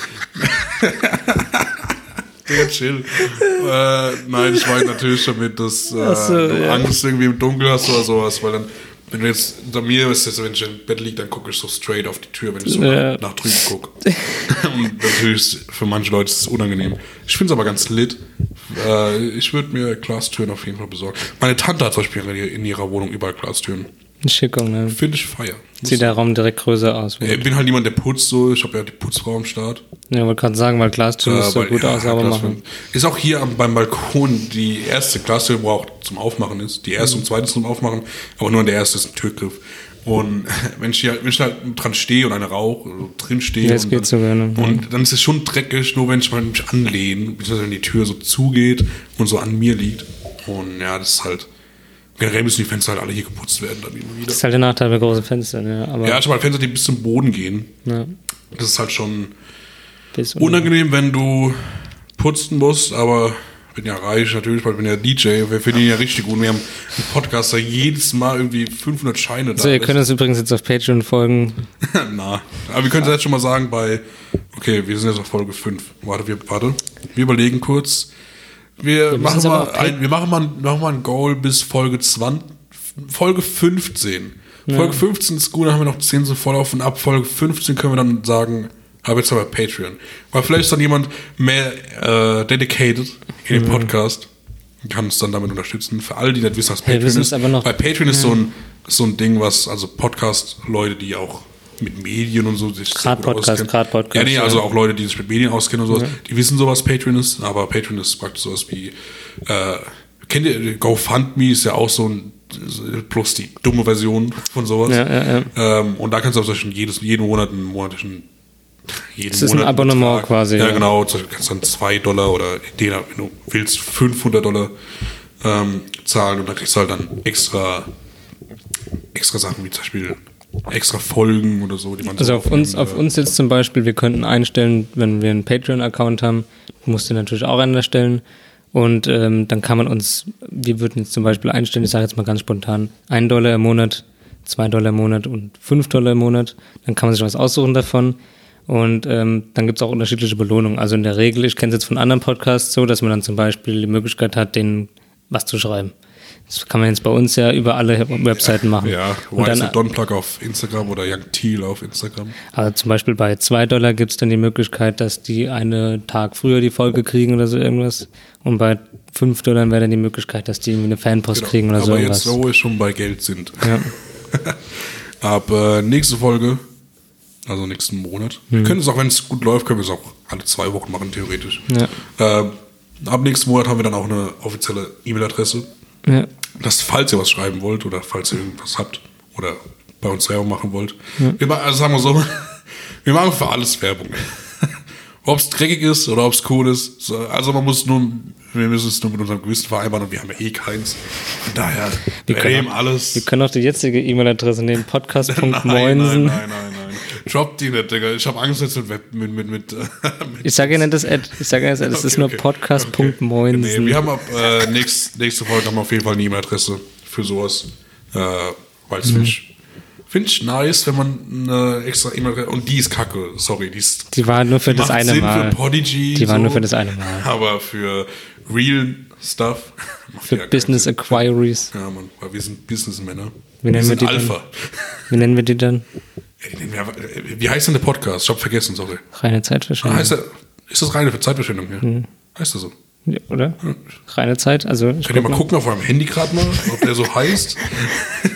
[SPEAKER 1] Digga, chill. äh, nein, ich meine natürlich damit, dass äh,
[SPEAKER 2] so,
[SPEAKER 1] du
[SPEAKER 2] ja.
[SPEAKER 1] Angst irgendwie im Dunkeln hast oder sowas, weil dann, wenn du jetzt, unter mir ist es, wenn ich im Bett liege, dann gucke ich so straight auf die Tür, wenn ich so
[SPEAKER 2] Ja.
[SPEAKER 1] nach, drüben gucke. Und natürlich ist für manche Leute ist es unangenehm. Ich finde es aber ganz lit. Äh, ich würde mir Glastüren auf jeden Fall besorgen. Meine Tante hat zum Beispiel in ihrer Wohnung überall Glastüren.
[SPEAKER 2] Schickung, ne?
[SPEAKER 1] Finde ich feier.
[SPEAKER 2] Sieht der Raum direkt größer aus.
[SPEAKER 1] Ich bin halt niemand, der putzt so. Ich habe ja die Putzfrau am Start.
[SPEAKER 2] Ja, wollte gerade sagen, weil Glastür muss so
[SPEAKER 1] weil-
[SPEAKER 2] gut
[SPEAKER 1] ja,
[SPEAKER 2] aus, sauber machen.
[SPEAKER 1] Ist auch hier am, beim Balkon die erste Glastür braucht zum Aufmachen ist. Die erste und zweite zum Aufmachen, aber nur an der erste ist ein Türgriff. Und wenn ich, hier, wenn ich halt dran stehe und eine rauche, also drin stehe,
[SPEAKER 2] Ja,
[SPEAKER 1] und, dann,
[SPEAKER 2] sogar, ne?
[SPEAKER 1] und dann ist es schon dreckig, nur wenn ich mal mich anlehne, beziehungsweise wenn die Tür so zugeht und so an mir liegt. Und ja, das ist halt. Generell müssen die Fenster halt alle hier geputzt werden, dann immer wieder.
[SPEAKER 2] Das ist halt der Nachteil bei großen Fenstern, ja. Aber
[SPEAKER 1] Ja, ich habe halt Fenster, die bis zum Boden gehen.
[SPEAKER 2] ja,
[SPEAKER 1] Das ist halt schon unangenehm, wenn du putzen musst, aber ich bin ja reich natürlich, weil ich bin ja DJ, wir verdienen ja richtig gut. Wir haben einen Podcaster jedes Mal irgendwie 500 Scheine da.
[SPEAKER 2] So, ihr könnt uns übrigens jetzt auf Patreon folgen.
[SPEAKER 1] Na, aber wir können es jetzt schon mal sagen bei, okay, wir sind jetzt auf Folge 5. Warte, wir, warte, wir überlegen kurz. Wir, machen mal, ein, wir machen mal, machen mal ein Goal bis Folge 20, Folge 15. Folge 15 ist gut, dann haben wir noch 10 so voll auf und ab Folge 15 können wir dann sagen, aber jetzt aber Patreon. Weil vielleicht ist dann jemand mehr äh, dedicated in
[SPEAKER 2] Mhm.
[SPEAKER 1] den Podcast und kann uns dann damit unterstützen. Für alle, die nicht wissen, was
[SPEAKER 2] Ja, wir
[SPEAKER 1] Patreon
[SPEAKER 2] müssen
[SPEAKER 1] ist.
[SPEAKER 2] aber noch-
[SPEAKER 1] Weil Patreon ist so ein, so ein Ding, was, also Podcast-Leute, die auch mit Medien und so sich
[SPEAKER 2] Grad Podcast, grad Podcast,
[SPEAKER 1] Ja, nee, also auch Leute, die sich mit Medien auskennen und sowas, die wissen so, was Patreon ist, aber Patreon ist praktisch sowas wie, äh, kennt ihr, GoFundMe ist ja auch so ein, bloß die dumme Version von sowas.
[SPEAKER 2] Ja, ja, ja.
[SPEAKER 1] Ähm, und da kannst du auch schon jedes, jeden Monat einen monatlichen jeden
[SPEAKER 2] Das ist ein
[SPEAKER 1] Monat einen
[SPEAKER 2] Abonnement
[SPEAKER 1] Betrag.
[SPEAKER 2] quasi,
[SPEAKER 1] Ja,
[SPEAKER 2] ja.
[SPEAKER 1] genau. Du kannst dann 2 Dollar oder den, wenn du willst, 500 Dollar ähm, zahlen und dann kriegst du halt dann extra, extra Sachen wie zum Beispiel extra Folgen oder so, die man
[SPEAKER 2] Also
[SPEAKER 1] so
[SPEAKER 2] auf uns, auf uns jetzt zum Beispiel, wir könnten einstellen, wenn wir einen Patreon-Account haben, musst du natürlich auch einen erstellen. Und ähm, dann kann man uns, wir würden jetzt zum Beispiel einstellen, ich sage jetzt mal ganz spontan, 1 Dollar im Monat, 2 Dollar im Monat und 5 Dollar im Monat. Dann kann man sich was aussuchen davon. Und ähm, dann gibt es auch unterschiedliche Belohnungen. Also in der Regel, ich kenne es jetzt von anderen Podcasts so, dass man dann zum Beispiel die Möglichkeit hat, denen was zu schreiben. Das kann man jetzt bei uns ja über alle Webseiten machen.
[SPEAKER 1] Ja,
[SPEAKER 2] und dann,
[SPEAKER 1] and Don Plug auf Instagram oder Young Teal auf Instagram.
[SPEAKER 2] also zum Beispiel bei 2 Dollar gibt es dann die Möglichkeit, dass die einen Tag früher die Folge kriegen oder so irgendwas. Und bei 5 Dollar wäre dann die Möglichkeit, dass die irgendwie eine Fanpost kriegen oder
[SPEAKER 1] Genau. Aber
[SPEAKER 2] so
[SPEAKER 1] jetzt,
[SPEAKER 2] irgendwas.
[SPEAKER 1] wo wir schon bei Geld sind.
[SPEAKER 2] Ja.
[SPEAKER 1] Ab äh, nächste Folge, also nächsten Monat.
[SPEAKER 2] Mhm.
[SPEAKER 1] Wir können es auch, wenn es gut läuft, können wir es auch alle zwei Wochen machen, theoretisch.
[SPEAKER 2] Ja.
[SPEAKER 1] Äh, ab nächsten Monat haben wir dann auch eine offizielle E-Mail-Adresse.
[SPEAKER 2] Ja.
[SPEAKER 1] Dass falls ihr was schreiben wollt oder falls ihr irgendwas habt oder bei uns Werbung machen wollt. Wir machen, also sagen wir so, wir machen für alles Werbung. ob es dreckig ist oder ob es cool ist. So, Also man muss nur, wir müssen es nur mit unserem Gewissen vereinbaren und wir haben ja eh keins. Von daher, wir
[SPEAKER 2] können
[SPEAKER 1] nehmen
[SPEAKER 2] auch-
[SPEAKER 1] alles.
[SPEAKER 2] Wir können auch die jetzige E-Mail-Adresse nehmen,
[SPEAKER 1] Nein,
[SPEAKER 2] podcast.moinsen.
[SPEAKER 1] nein, nein, nein, nein. Drop die nicht, Digga. Ich habe Angst jetzt mit, Web- mit, mit, mit, äh, mit
[SPEAKER 2] Ich sage nicht das Ad, ich sage ja das Ad, es ist nur
[SPEAKER 1] Okay, okay.
[SPEAKER 2] podcast.moinsen.
[SPEAKER 1] Nee, wir haben ab äh, nächst, nächste Folge haben wir auf jeden Fall eine E-Mail-Adresse für sowas. Äh, Weil es finde ich, nice, wenn man eine extra E-Mail und die ist kacke, sorry, die ist
[SPEAKER 2] Die war nur für das eine
[SPEAKER 1] Sinn
[SPEAKER 2] Mal.
[SPEAKER 1] für Podigy.
[SPEAKER 2] Die war nur für das eine Mal.
[SPEAKER 1] Aber für real Stuff.
[SPEAKER 2] Für
[SPEAKER 1] ja
[SPEAKER 2] Business. Acquiries.
[SPEAKER 1] Ja, Mann, weil wir sind Businessmänner.
[SPEAKER 2] Wie nennen wir
[SPEAKER 1] sind
[SPEAKER 2] die dann?
[SPEAKER 1] Alpha.
[SPEAKER 2] Wie nennen wir die dann?
[SPEAKER 1] Wir einfach- Wie heißt denn der Podcast? Ich hab vergessen, sorry.
[SPEAKER 2] Reine
[SPEAKER 1] Ah,
[SPEAKER 2] Zeitverschwendung.
[SPEAKER 1] heißt er, ist das reine Zeitverschwendung? Ja? Heißt das so?
[SPEAKER 2] Ja, oder? Reine Zeit? Also, ich
[SPEAKER 1] Könnt ihr mal
[SPEAKER 2] mal,
[SPEAKER 1] gucken auf eurem Handy gerade mal, ob der so heißt?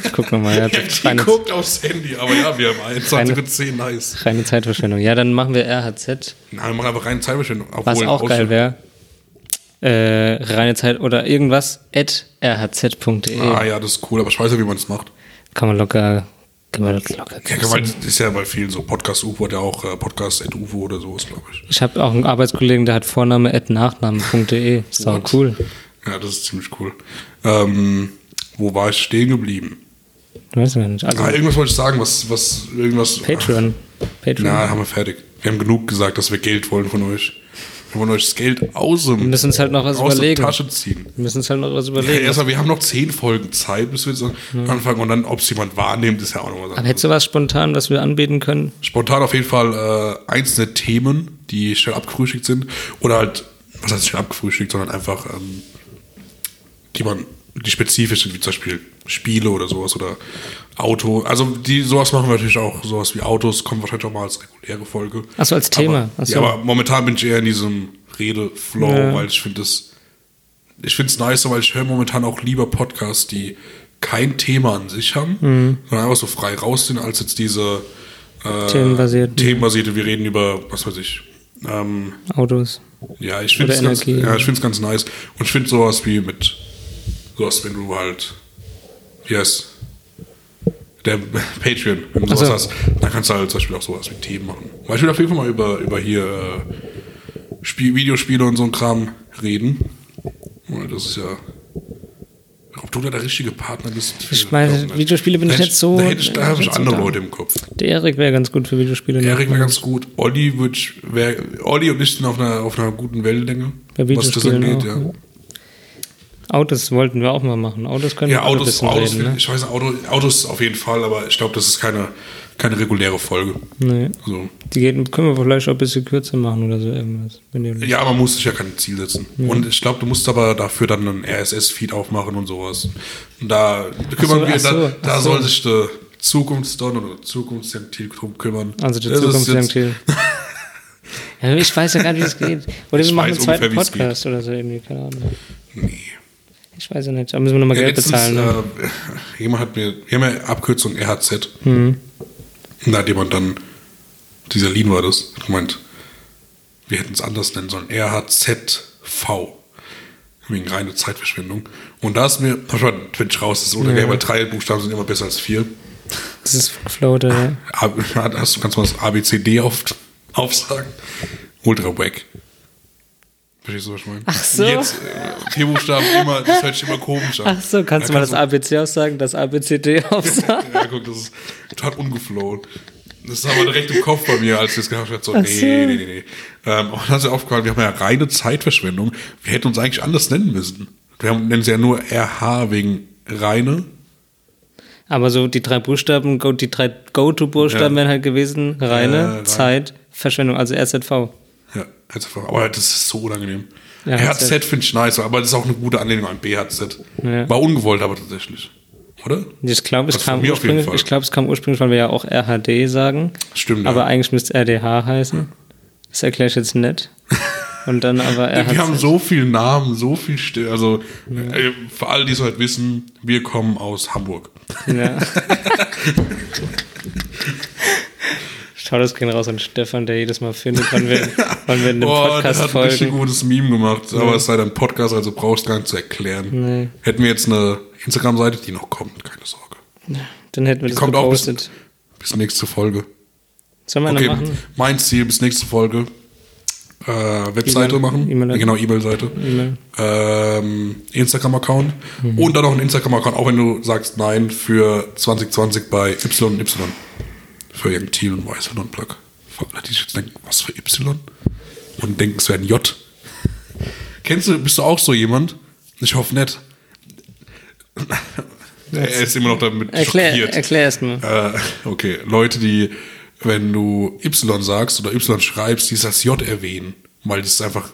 [SPEAKER 2] ich guck noch mal. Ja,
[SPEAKER 1] Ja,
[SPEAKER 2] reine,
[SPEAKER 1] guckt aufs Handy, aber ja, wir haben 21 mit 10, nice.
[SPEAKER 2] reine Zeitverschwendung. Ja, dann machen wir RHZ.
[SPEAKER 1] Nein, wir machen einfach reine Zeitverschwendung. Obwohl,
[SPEAKER 2] Was auch geil wäre. Äh, reine Zeit oder irgendwas at rhz.de.
[SPEAKER 1] Ah ja, das ist cool, aber ich weiß ja, wie man es macht.
[SPEAKER 2] Kann man locker, kann man locker.
[SPEAKER 1] Ja, weil das ist ja bei vielen so Podcast UFO hat ja auch äh, Podcast at UFO oder sowas, glaube ich.
[SPEAKER 2] Ich habe auch einen Arbeitskollegen, der hat Vorname at Nachname.de. Sau
[SPEAKER 1] What?
[SPEAKER 2] cool.
[SPEAKER 1] Ja, das ist ziemlich cool. Ähm, wo war ich stehen geblieben?
[SPEAKER 2] Weißt ja nicht. Also
[SPEAKER 1] Ah, irgendwas wollte ich sagen, was, was, irgendwas.
[SPEAKER 2] Patreon. Patreon.
[SPEAKER 1] Na, haben wir fertig. Wir haben genug gesagt, dass wir Geld wollen von euch. Wir wollen euch das Geld aus, dem,
[SPEAKER 2] wir müssen uns halt noch was
[SPEAKER 1] aus der
[SPEAKER 2] überlegen.
[SPEAKER 1] Tasche ziehen.
[SPEAKER 2] Wir müssen uns halt noch was
[SPEAKER 1] Ja,
[SPEAKER 2] überlegen.
[SPEAKER 1] erstmal, wir haben noch zehn Folgen Zeit, bis wir jetzt anfangen. Und dann, ob es jemand wahrnimmt, ist ja auch noch was
[SPEAKER 2] Aber hättest du was spontan, was wir anbieten können?
[SPEAKER 1] Spontan auf jeden Fall äh, einzelne Themen, die schnell abgefrühstückt sind. Oder halt was heißt schon abgefrühstückt, sondern einfach, ähm, die man, die spezifisch sind, wie zum Beispiel Spiele oder sowas oder Auto. Also die sowas machen wir natürlich auch, sowas wie Autos kommen wahrscheinlich auch mal als reguläre Folge.
[SPEAKER 2] Achso, als Thema.
[SPEAKER 1] Aber,
[SPEAKER 2] so.
[SPEAKER 1] Ja, aber momentan bin ich eher in diesem Redeflow,
[SPEAKER 2] Ja.
[SPEAKER 1] weil ich finde es, ich finde es nice, weil ich höre momentan auch lieber Podcasts, die kein Thema an sich haben,
[SPEAKER 2] Mhm.
[SPEAKER 1] sondern einfach so frei raus sind, als jetzt diese äh,
[SPEAKER 2] Themenbasierten.
[SPEAKER 1] Themenbasierte, wir reden über, was weiß ich, ähm,
[SPEAKER 2] Autos.
[SPEAKER 1] ja, ich finde es ganz, ja, ich find's ganz nice. Und ich finde sowas wie mit, sowas, wenn du halt, wie heißt der Patreon, wenn du sowas
[SPEAKER 2] so.
[SPEAKER 1] hast, dann kannst du halt zum Beispiel auch sowas wie Themen machen. Weil ich will auf jeden Fall mal über, über hier äh, Spiel, Videospiele und so ein Kram reden. Weil das ist ja. Ob du da der richtige Partner bist?
[SPEAKER 2] Ich meine, Videospiele bin
[SPEAKER 1] da
[SPEAKER 2] ich nicht so-
[SPEAKER 1] Da, hätte ich, da habe ich
[SPEAKER 2] so
[SPEAKER 1] andere. Leute im Kopf.
[SPEAKER 2] Der Erik wäre ganz gut für Videospiele. ne?
[SPEAKER 1] Erik wäre ganz gut. Olli, würd wär, Olli und ich sind auf einer, auf einer guten Wellenlänge. Was das angeht, ja.
[SPEAKER 2] Ja. Autos wollten wir auch mal machen. Autos können
[SPEAKER 1] Ja,
[SPEAKER 2] wir auch ein
[SPEAKER 1] Autos,
[SPEAKER 2] bisschen
[SPEAKER 1] Autos,
[SPEAKER 2] reden, ne?
[SPEAKER 1] ich weiß, Auto, Autos auf jeden Fall, aber ich glaube, das ist keine, keine reguläre Folge.
[SPEAKER 2] Nee.
[SPEAKER 1] So.
[SPEAKER 2] Die geht, können wir vielleicht auch ein bisschen kürzer machen oder so irgendwas.
[SPEAKER 1] Ja, man muss sich ja kein Ziel setzen. Und ich glaube, du musst aber dafür dann einen RSS-Feed aufmachen und sowas. Und da kümmern
[SPEAKER 2] so,
[SPEAKER 1] wir,
[SPEAKER 2] so,
[SPEAKER 1] da, da
[SPEAKER 2] so.
[SPEAKER 1] soll sich der Zukunftsdon oder Zukunftsgentil drum kümmern.
[SPEAKER 2] Also der Zukunftsgentil. ja, ich weiß ja gar nicht, wie es geht. Oder
[SPEAKER 1] Ich
[SPEAKER 2] wir machen einen zweiten Podcast oder so irgendwie, keine Ahnung.
[SPEAKER 1] Nee.
[SPEAKER 2] Ich weiß ja nicht. Da müssen wir nochmal
[SPEAKER 1] Ja,
[SPEAKER 2] Geld bezahlen. Ne?
[SPEAKER 1] äh, jemand hat mir, wir haben ja Abkürzung RHZ.
[SPEAKER 2] Mhm.
[SPEAKER 1] Und da hat jemand dann, dieser Lean war das, hat gemeint, wir hätten es anders nennen sollen. RHZV. Wegen reine Zeitverschwendung. Und da ist mir, hab ich mal Twitch raus, das ist untergegangen,
[SPEAKER 2] Ja.
[SPEAKER 1] weil drei Buchstaben sind immer besser als vier.
[SPEAKER 2] Das ist gefloat, ja.
[SPEAKER 1] A- Hast du, kannst du mal das ABCD auf, aufsagen? Ultra wack. Verstehst du, was ich meine?
[SPEAKER 2] Ach so.
[SPEAKER 1] Jetzt, äh, vier Buchstaben immer, das hört sich immer komisch an.
[SPEAKER 2] Ach so, kannst
[SPEAKER 1] Da
[SPEAKER 2] du mal das ABC aussagen, das ABCD aussagen?
[SPEAKER 1] Ja, guck, das ist total ungeflohen. Das ist aber direkt im Kopf bei mir, als ich das gehabt habe. So,
[SPEAKER 2] Ach
[SPEAKER 1] nee,
[SPEAKER 2] so.
[SPEAKER 1] nee, nee, nee. Ähm, aber dann ist ja aufgefallen, wir haben ja reine Zeitverschwendung. Wir hätten uns eigentlich anders nennen müssen. Wir haben, nennen sie ja nur RH wegen reine.
[SPEAKER 2] Aber so die drei Buchstaben, die drei Go-To-Buchstaben
[SPEAKER 1] Ja.
[SPEAKER 2] wären halt gewesen, reine,
[SPEAKER 1] Ja, rein.
[SPEAKER 2] Zeit, Verschwendung, also RZV.
[SPEAKER 1] Ja, einfach. Aber das ist so unangenehm.
[SPEAKER 2] Ja,
[SPEAKER 1] RHZ finde ich nice, aber das ist auch eine gute Anlehnung an BHZ.
[SPEAKER 2] Ja.
[SPEAKER 1] War ungewollt, aber tatsächlich. Oder?
[SPEAKER 2] Ich glaube, es,
[SPEAKER 1] von
[SPEAKER 2] kam ursprünglich- ich glaub, es kam ursprünglich, weil wir ja auch RHD sagen.
[SPEAKER 1] Stimmt,
[SPEAKER 2] Aber
[SPEAKER 1] ja.
[SPEAKER 2] eigentlich müsste es RDH heißen. Das erkläre ich jetzt nicht. Und dann aber RHZ.
[SPEAKER 1] Wir haben so viele Namen, so viel still. Also äh, für alle, die es halt wissen, wir kommen aus Hamburg.
[SPEAKER 2] Ja. Schau das gehen raus an Stefan, der jedes Mal findet, wann wir, wann wir in dem
[SPEAKER 1] Boah, der
[SPEAKER 2] Podcast
[SPEAKER 1] hat ein richtig
[SPEAKER 2] folgen.
[SPEAKER 1] gutes Meme gemacht, aber es sei ein Podcast, also brauchst du gar nicht zu erklären.
[SPEAKER 2] Nee.
[SPEAKER 1] Hätten wir jetzt eine Instagram-Seite, die noch kommt, keine Sorge.
[SPEAKER 2] Dann hätten wir das
[SPEAKER 1] Kommt auch bis, bis nächste Folge.
[SPEAKER 2] Sollen wir
[SPEAKER 1] Okay,
[SPEAKER 2] machen?
[SPEAKER 1] mein Ziel bis nächste Folge. Äh, Webseite
[SPEAKER 2] E-Mail-
[SPEAKER 1] machen.
[SPEAKER 2] E-Mail-
[SPEAKER 1] genau, E-Mail-Seite.
[SPEAKER 2] E-Mail.
[SPEAKER 1] Ähm, Instagram-Account.
[SPEAKER 2] Mhm.
[SPEAKER 1] Und dann noch ein Instagram-Account, auch wenn du sagst nein, für 2020 bei YY. Für Team und Y-Plug. Für alle, die sich jetzt denken, was für Y? Und denken, es wäre ein J. Kennst du, bist du auch so jemand? Ich hoffe nicht. er ist immer noch damit
[SPEAKER 2] Erklär,
[SPEAKER 1] schockiert.
[SPEAKER 2] erklär erst mal.
[SPEAKER 1] Äh, okay, Leute, die, wenn du Y sagst oder Y schreibst, die das J erwähnen, weil das ist einfach.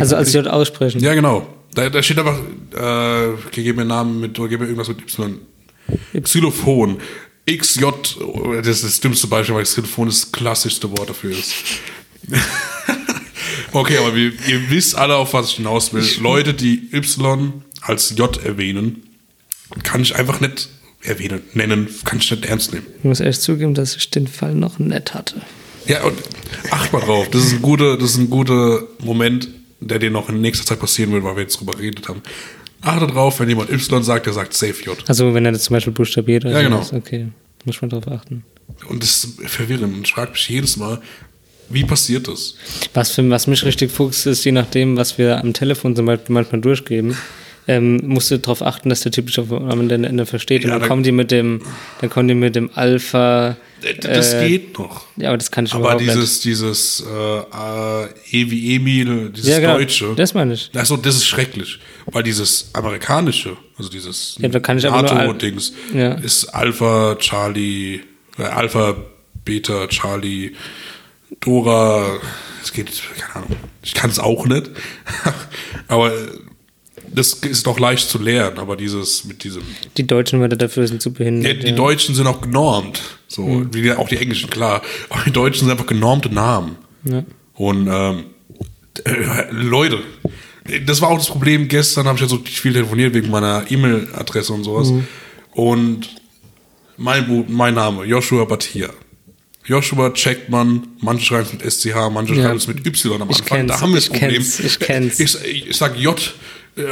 [SPEAKER 2] Also als J aussprechen.
[SPEAKER 1] Ja, genau. Da, da steht einfach, äh, okay, gib mir einen Namen mit, oder gib mir irgendwas mit Y. Xylophon. XJ, das ist das dümmste Beispiel, weil Xylophon das klassischste Wort dafür ist. okay, aber wir, ihr wisst alle, auf was ich hinaus will. Leute, die Y als J erwähnen, kann ich einfach nicht erwähnen, nennen, kann ich nicht ernst nehmen.
[SPEAKER 2] Ich muss echt zugeben, dass ich den Fall noch nett hatte.
[SPEAKER 1] Ja, und acht mal drauf. Das ist ein guter, das ist ein guter Moment, der dir noch in nächster Zeit passieren wird, weil wir jetzt drüber geredet haben. Achte drauf, wenn jemand Y sagt, der sagt Safe J.
[SPEAKER 2] Also wenn er das zum Beispiel buchstabiert oder
[SPEAKER 1] Ja, genau.
[SPEAKER 2] sowas. Okay, muss man drauf achten.
[SPEAKER 1] Und das ist verwirrend. Und ich frage mich jedes Mal, wie passiert das?
[SPEAKER 2] Was, für, was mich richtig fuchst, ist, je nachdem, was wir am Telefon zum Beispiel manchmal durchgeben, ähm, musst du darauf achten, dass der typisch auf am Ende, Ende versteht. Und
[SPEAKER 1] Ja,
[SPEAKER 2] dann
[SPEAKER 1] da-
[SPEAKER 2] kommen die mit dem, dann kommen die mit dem Alpha.
[SPEAKER 1] Das
[SPEAKER 2] äh,
[SPEAKER 1] geht noch.
[SPEAKER 2] Ja, aber das kann ich
[SPEAKER 1] Aber
[SPEAKER 2] überhaupt nicht.
[SPEAKER 1] dieses, dieses äh, äh, E wie Emil, dieses
[SPEAKER 2] Ja, genau.
[SPEAKER 1] Deutsche,
[SPEAKER 2] Das meine ich.
[SPEAKER 1] Achso, das ist schrecklich. Weil dieses amerikanische, also dieses
[SPEAKER 2] Ja,
[SPEAKER 1] NATO-Dings,
[SPEAKER 2] Ja.
[SPEAKER 1] ist Alpha, Charlie, äh, Alpha, Beta, Charlie, Dora, es geht, keine Ahnung. Ich kann es auch nicht. aber das ist doch leicht zu lernen, aber dieses mit diesem.
[SPEAKER 2] Die deutschen Wörter dafür sind zu
[SPEAKER 1] Ja,
[SPEAKER 2] behindert.
[SPEAKER 1] die Deutschen sind auch genormt. So,
[SPEAKER 2] Mhm.
[SPEAKER 1] wie auch die Englischen, klar. Aber die Deutschen sind einfach genormte Namen.
[SPEAKER 2] Ja.
[SPEAKER 1] Und ähm, äh, Leute, das war auch das Problem. Gestern habe ich ja so viel telefoniert wegen meiner E-Mail-Adresse und sowas.
[SPEAKER 2] Mhm.
[SPEAKER 1] Und mein, mein Name, Joshua Batia. Joshua checkt man, manche schreiben es mit SCH, manche
[SPEAKER 2] Ja.
[SPEAKER 1] schreiben es mit Y am
[SPEAKER 2] Ich
[SPEAKER 1] Anfang.
[SPEAKER 2] kenn's,
[SPEAKER 1] da haben wir das Problem.
[SPEAKER 2] kenn's, ich kenn's.
[SPEAKER 1] Ich, ich, ich sage J,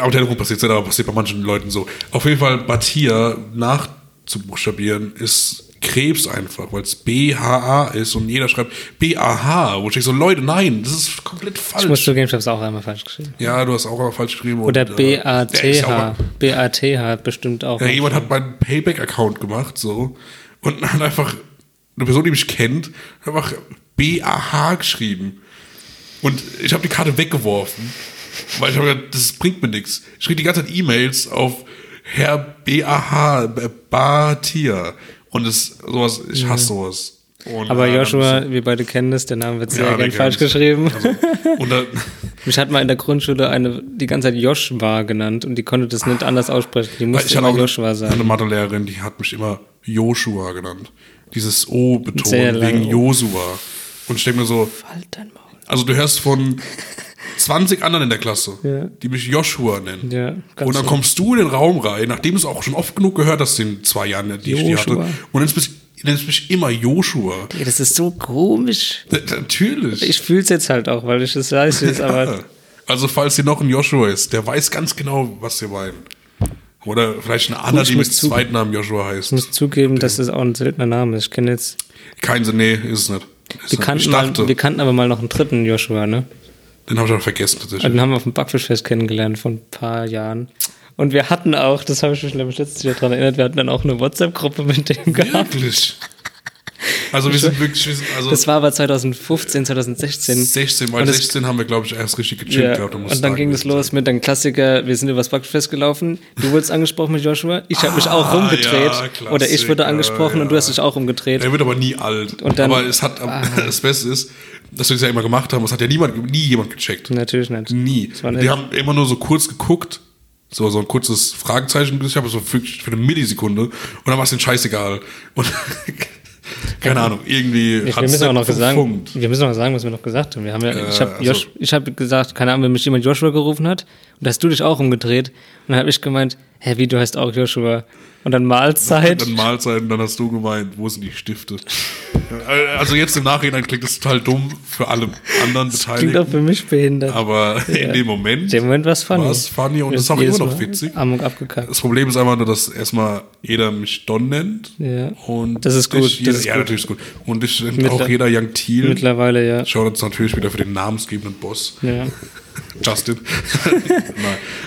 [SPEAKER 1] am Telefon passiert es, aber passiert bei manchen Leuten so. Auf jeden Fall Batia nachzubuchstabieren ist Krebs einfach, weil es B-H-A ist und jeder schreibt B-A-H. Wo ich so, Leute, nein, das ist komplett falsch.
[SPEAKER 2] Ich muss zugeben, ich habe es auch einmal falsch geschrieben.
[SPEAKER 1] Ja, du hast auch mal falsch geschrieben.
[SPEAKER 2] Oder
[SPEAKER 1] äh,
[SPEAKER 2] B-A-T-H.
[SPEAKER 1] auch-
[SPEAKER 2] B-A-T-H bestimmt auch.
[SPEAKER 1] Ja, jemand hat meinen Payback-Account gemacht, so, und hat einfach eine Person, die mich kennt, einfach B-A-H geschrieben. Und ich habe die Karte weggeworfen, weil ich habe gedacht, das bringt mir nichts. Ich schrieb die ganze Zeit E-Mails auf Herr B-A-H, B- Batia. Und das, sowas, ich hasse sowas. Und,
[SPEAKER 2] Aber
[SPEAKER 1] äh,
[SPEAKER 2] Joshua, wir beide kennen das, der Name wird sehr
[SPEAKER 1] Ja,
[SPEAKER 2] gern falsch geschrieben.
[SPEAKER 1] Also, dann,
[SPEAKER 2] Mich hat mal in der Grundschule eine die ganze Zeit Joshua genannt und die konnte das nicht anders aussprechen. Die musste
[SPEAKER 1] ich
[SPEAKER 2] immer
[SPEAKER 1] auch
[SPEAKER 2] Joshua
[SPEAKER 1] eine
[SPEAKER 2] sagen.
[SPEAKER 1] Mathelehrerin, die hat mich immer Joshua genannt. Dieses O betont wegen
[SPEAKER 2] O.
[SPEAKER 1] Josua. Und ich denke mir so,
[SPEAKER 2] dein Maul.
[SPEAKER 1] also du hörst von 20 anderen in der Klasse,
[SPEAKER 2] Ja.
[SPEAKER 1] die mich Joshua nennen.
[SPEAKER 2] Ja, ganz
[SPEAKER 1] und dann
[SPEAKER 2] so.
[SPEAKER 1] kommst du in den Raum rein, nachdem du es auch schon oft genug gehört hast in zwei Jahren, die ich die hatte.
[SPEAKER 2] Joshua.
[SPEAKER 1] Und nennst mich, nennst mich immer Joshua.
[SPEAKER 2] Ja, das ist so komisch.
[SPEAKER 1] N- Natürlich.
[SPEAKER 2] Ich fühl's jetzt halt auch, weil ich es weiß jetzt, aber
[SPEAKER 1] Ja. Also falls hier noch ein Joshua ist, der weiß ganz genau, was wir meinen. Oder vielleicht eine Anna,
[SPEAKER 2] ich
[SPEAKER 1] die mit
[SPEAKER 2] muss zu-
[SPEAKER 1] Zweitnamen Joshua heißt.
[SPEAKER 2] ich muss zugeben, dass das auch ein seltener Name ist. Ich kenne jetzt,
[SPEAKER 1] Kein Sinn, nee, ist es nicht. Ist
[SPEAKER 2] wir
[SPEAKER 1] nicht.
[SPEAKER 2] kannten,
[SPEAKER 1] ich
[SPEAKER 2] mal,
[SPEAKER 1] dachte,
[SPEAKER 2] wir kannten aber mal noch einen dritten Joshua, ne?
[SPEAKER 1] Den habe ich auch vergessen tatsächlich.
[SPEAKER 2] den haben wir auf dem Backfischfest kennengelernt vor ein paar Jahren. Und wir hatten auch, das habe ich mich letztes Jahr daran erinnert, wir hatten dann auch eine WhatsApp-Gruppe mit dem gehabt.
[SPEAKER 1] Wirklich. Also wir sind wirklich, wir sind, also
[SPEAKER 2] Das war aber 2015, 2016.
[SPEAKER 1] 16, weil
[SPEAKER 2] Und es-
[SPEAKER 1] 16 haben wir, glaube ich, erst richtig gechillt
[SPEAKER 2] Ja,
[SPEAKER 1] gehabt. muss
[SPEAKER 2] und dann ging es los mit einem Klassiker, wir sind übers Backfest gelaufen, du wurdest angesprochen mit Joshua, ich habe mich auch
[SPEAKER 1] Ah,
[SPEAKER 2] rumgedreht
[SPEAKER 1] ja,
[SPEAKER 2] oder ich wurde angesprochen und du
[SPEAKER 1] ja.
[SPEAKER 2] hast dich auch umgedreht.
[SPEAKER 1] Er wird aber nie alt.
[SPEAKER 2] Und dann- Ah.
[SPEAKER 1] aber es hat, das Beste ist, dass wir das ja immer gemacht haben, es hat ja niemand, nie jemand gecheckt.
[SPEAKER 2] Natürlich nicht.
[SPEAKER 1] Nie.
[SPEAKER 2] Das
[SPEAKER 1] Wir haben immer nur so kurz geguckt, so, so ein kurzes Fragezeichen, ich habe so für, für eine Millisekunde und dann war es den scheißegal. Und keine Ahnung, irgendwie
[SPEAKER 2] Ich, wir müssen auch noch sagen, wir müssen noch sagen, was wir noch gesagt haben. Wir haben ja,
[SPEAKER 1] Äh,
[SPEAKER 2] ich habe
[SPEAKER 1] also-
[SPEAKER 2] hab gesagt, keine Ahnung, wenn mich jemand Joshua gerufen hat, und da hast du dich auch umgedreht, und dann habe ich gemeint, hä, wie, du heißt auch Joshua. Und dann Mahlzeit.
[SPEAKER 1] Dann Mahlzeiten, dann hast du gemeint, wo sind die Stifte? Also jetzt im Nachhinein klingt das total dumm für alle anderen
[SPEAKER 2] Klingt auch
[SPEAKER 1] Beteiligten.
[SPEAKER 2] für mich behindert.
[SPEAKER 1] Aber in dem Moment
[SPEAKER 2] In dem Moment war es funny.
[SPEAKER 1] funny und es ist auch immer noch witzig.
[SPEAKER 2] Amok abgekackt.
[SPEAKER 1] Das Problem ist einfach nur, dass erstmal jeder mich Don nennt.
[SPEAKER 2] Ja.
[SPEAKER 1] Und
[SPEAKER 2] Das ist gut,
[SPEAKER 1] Jeder,
[SPEAKER 2] das ist
[SPEAKER 1] ja,
[SPEAKER 2] gut.
[SPEAKER 1] natürlich ist gut. Und ich
[SPEAKER 2] Mittler-
[SPEAKER 1] auch jeder Young Thiel.
[SPEAKER 2] Mittlerweile, ja.
[SPEAKER 1] Schaut uns natürlich wieder für den namensgebenden Boss.
[SPEAKER 2] ja.
[SPEAKER 1] Justin.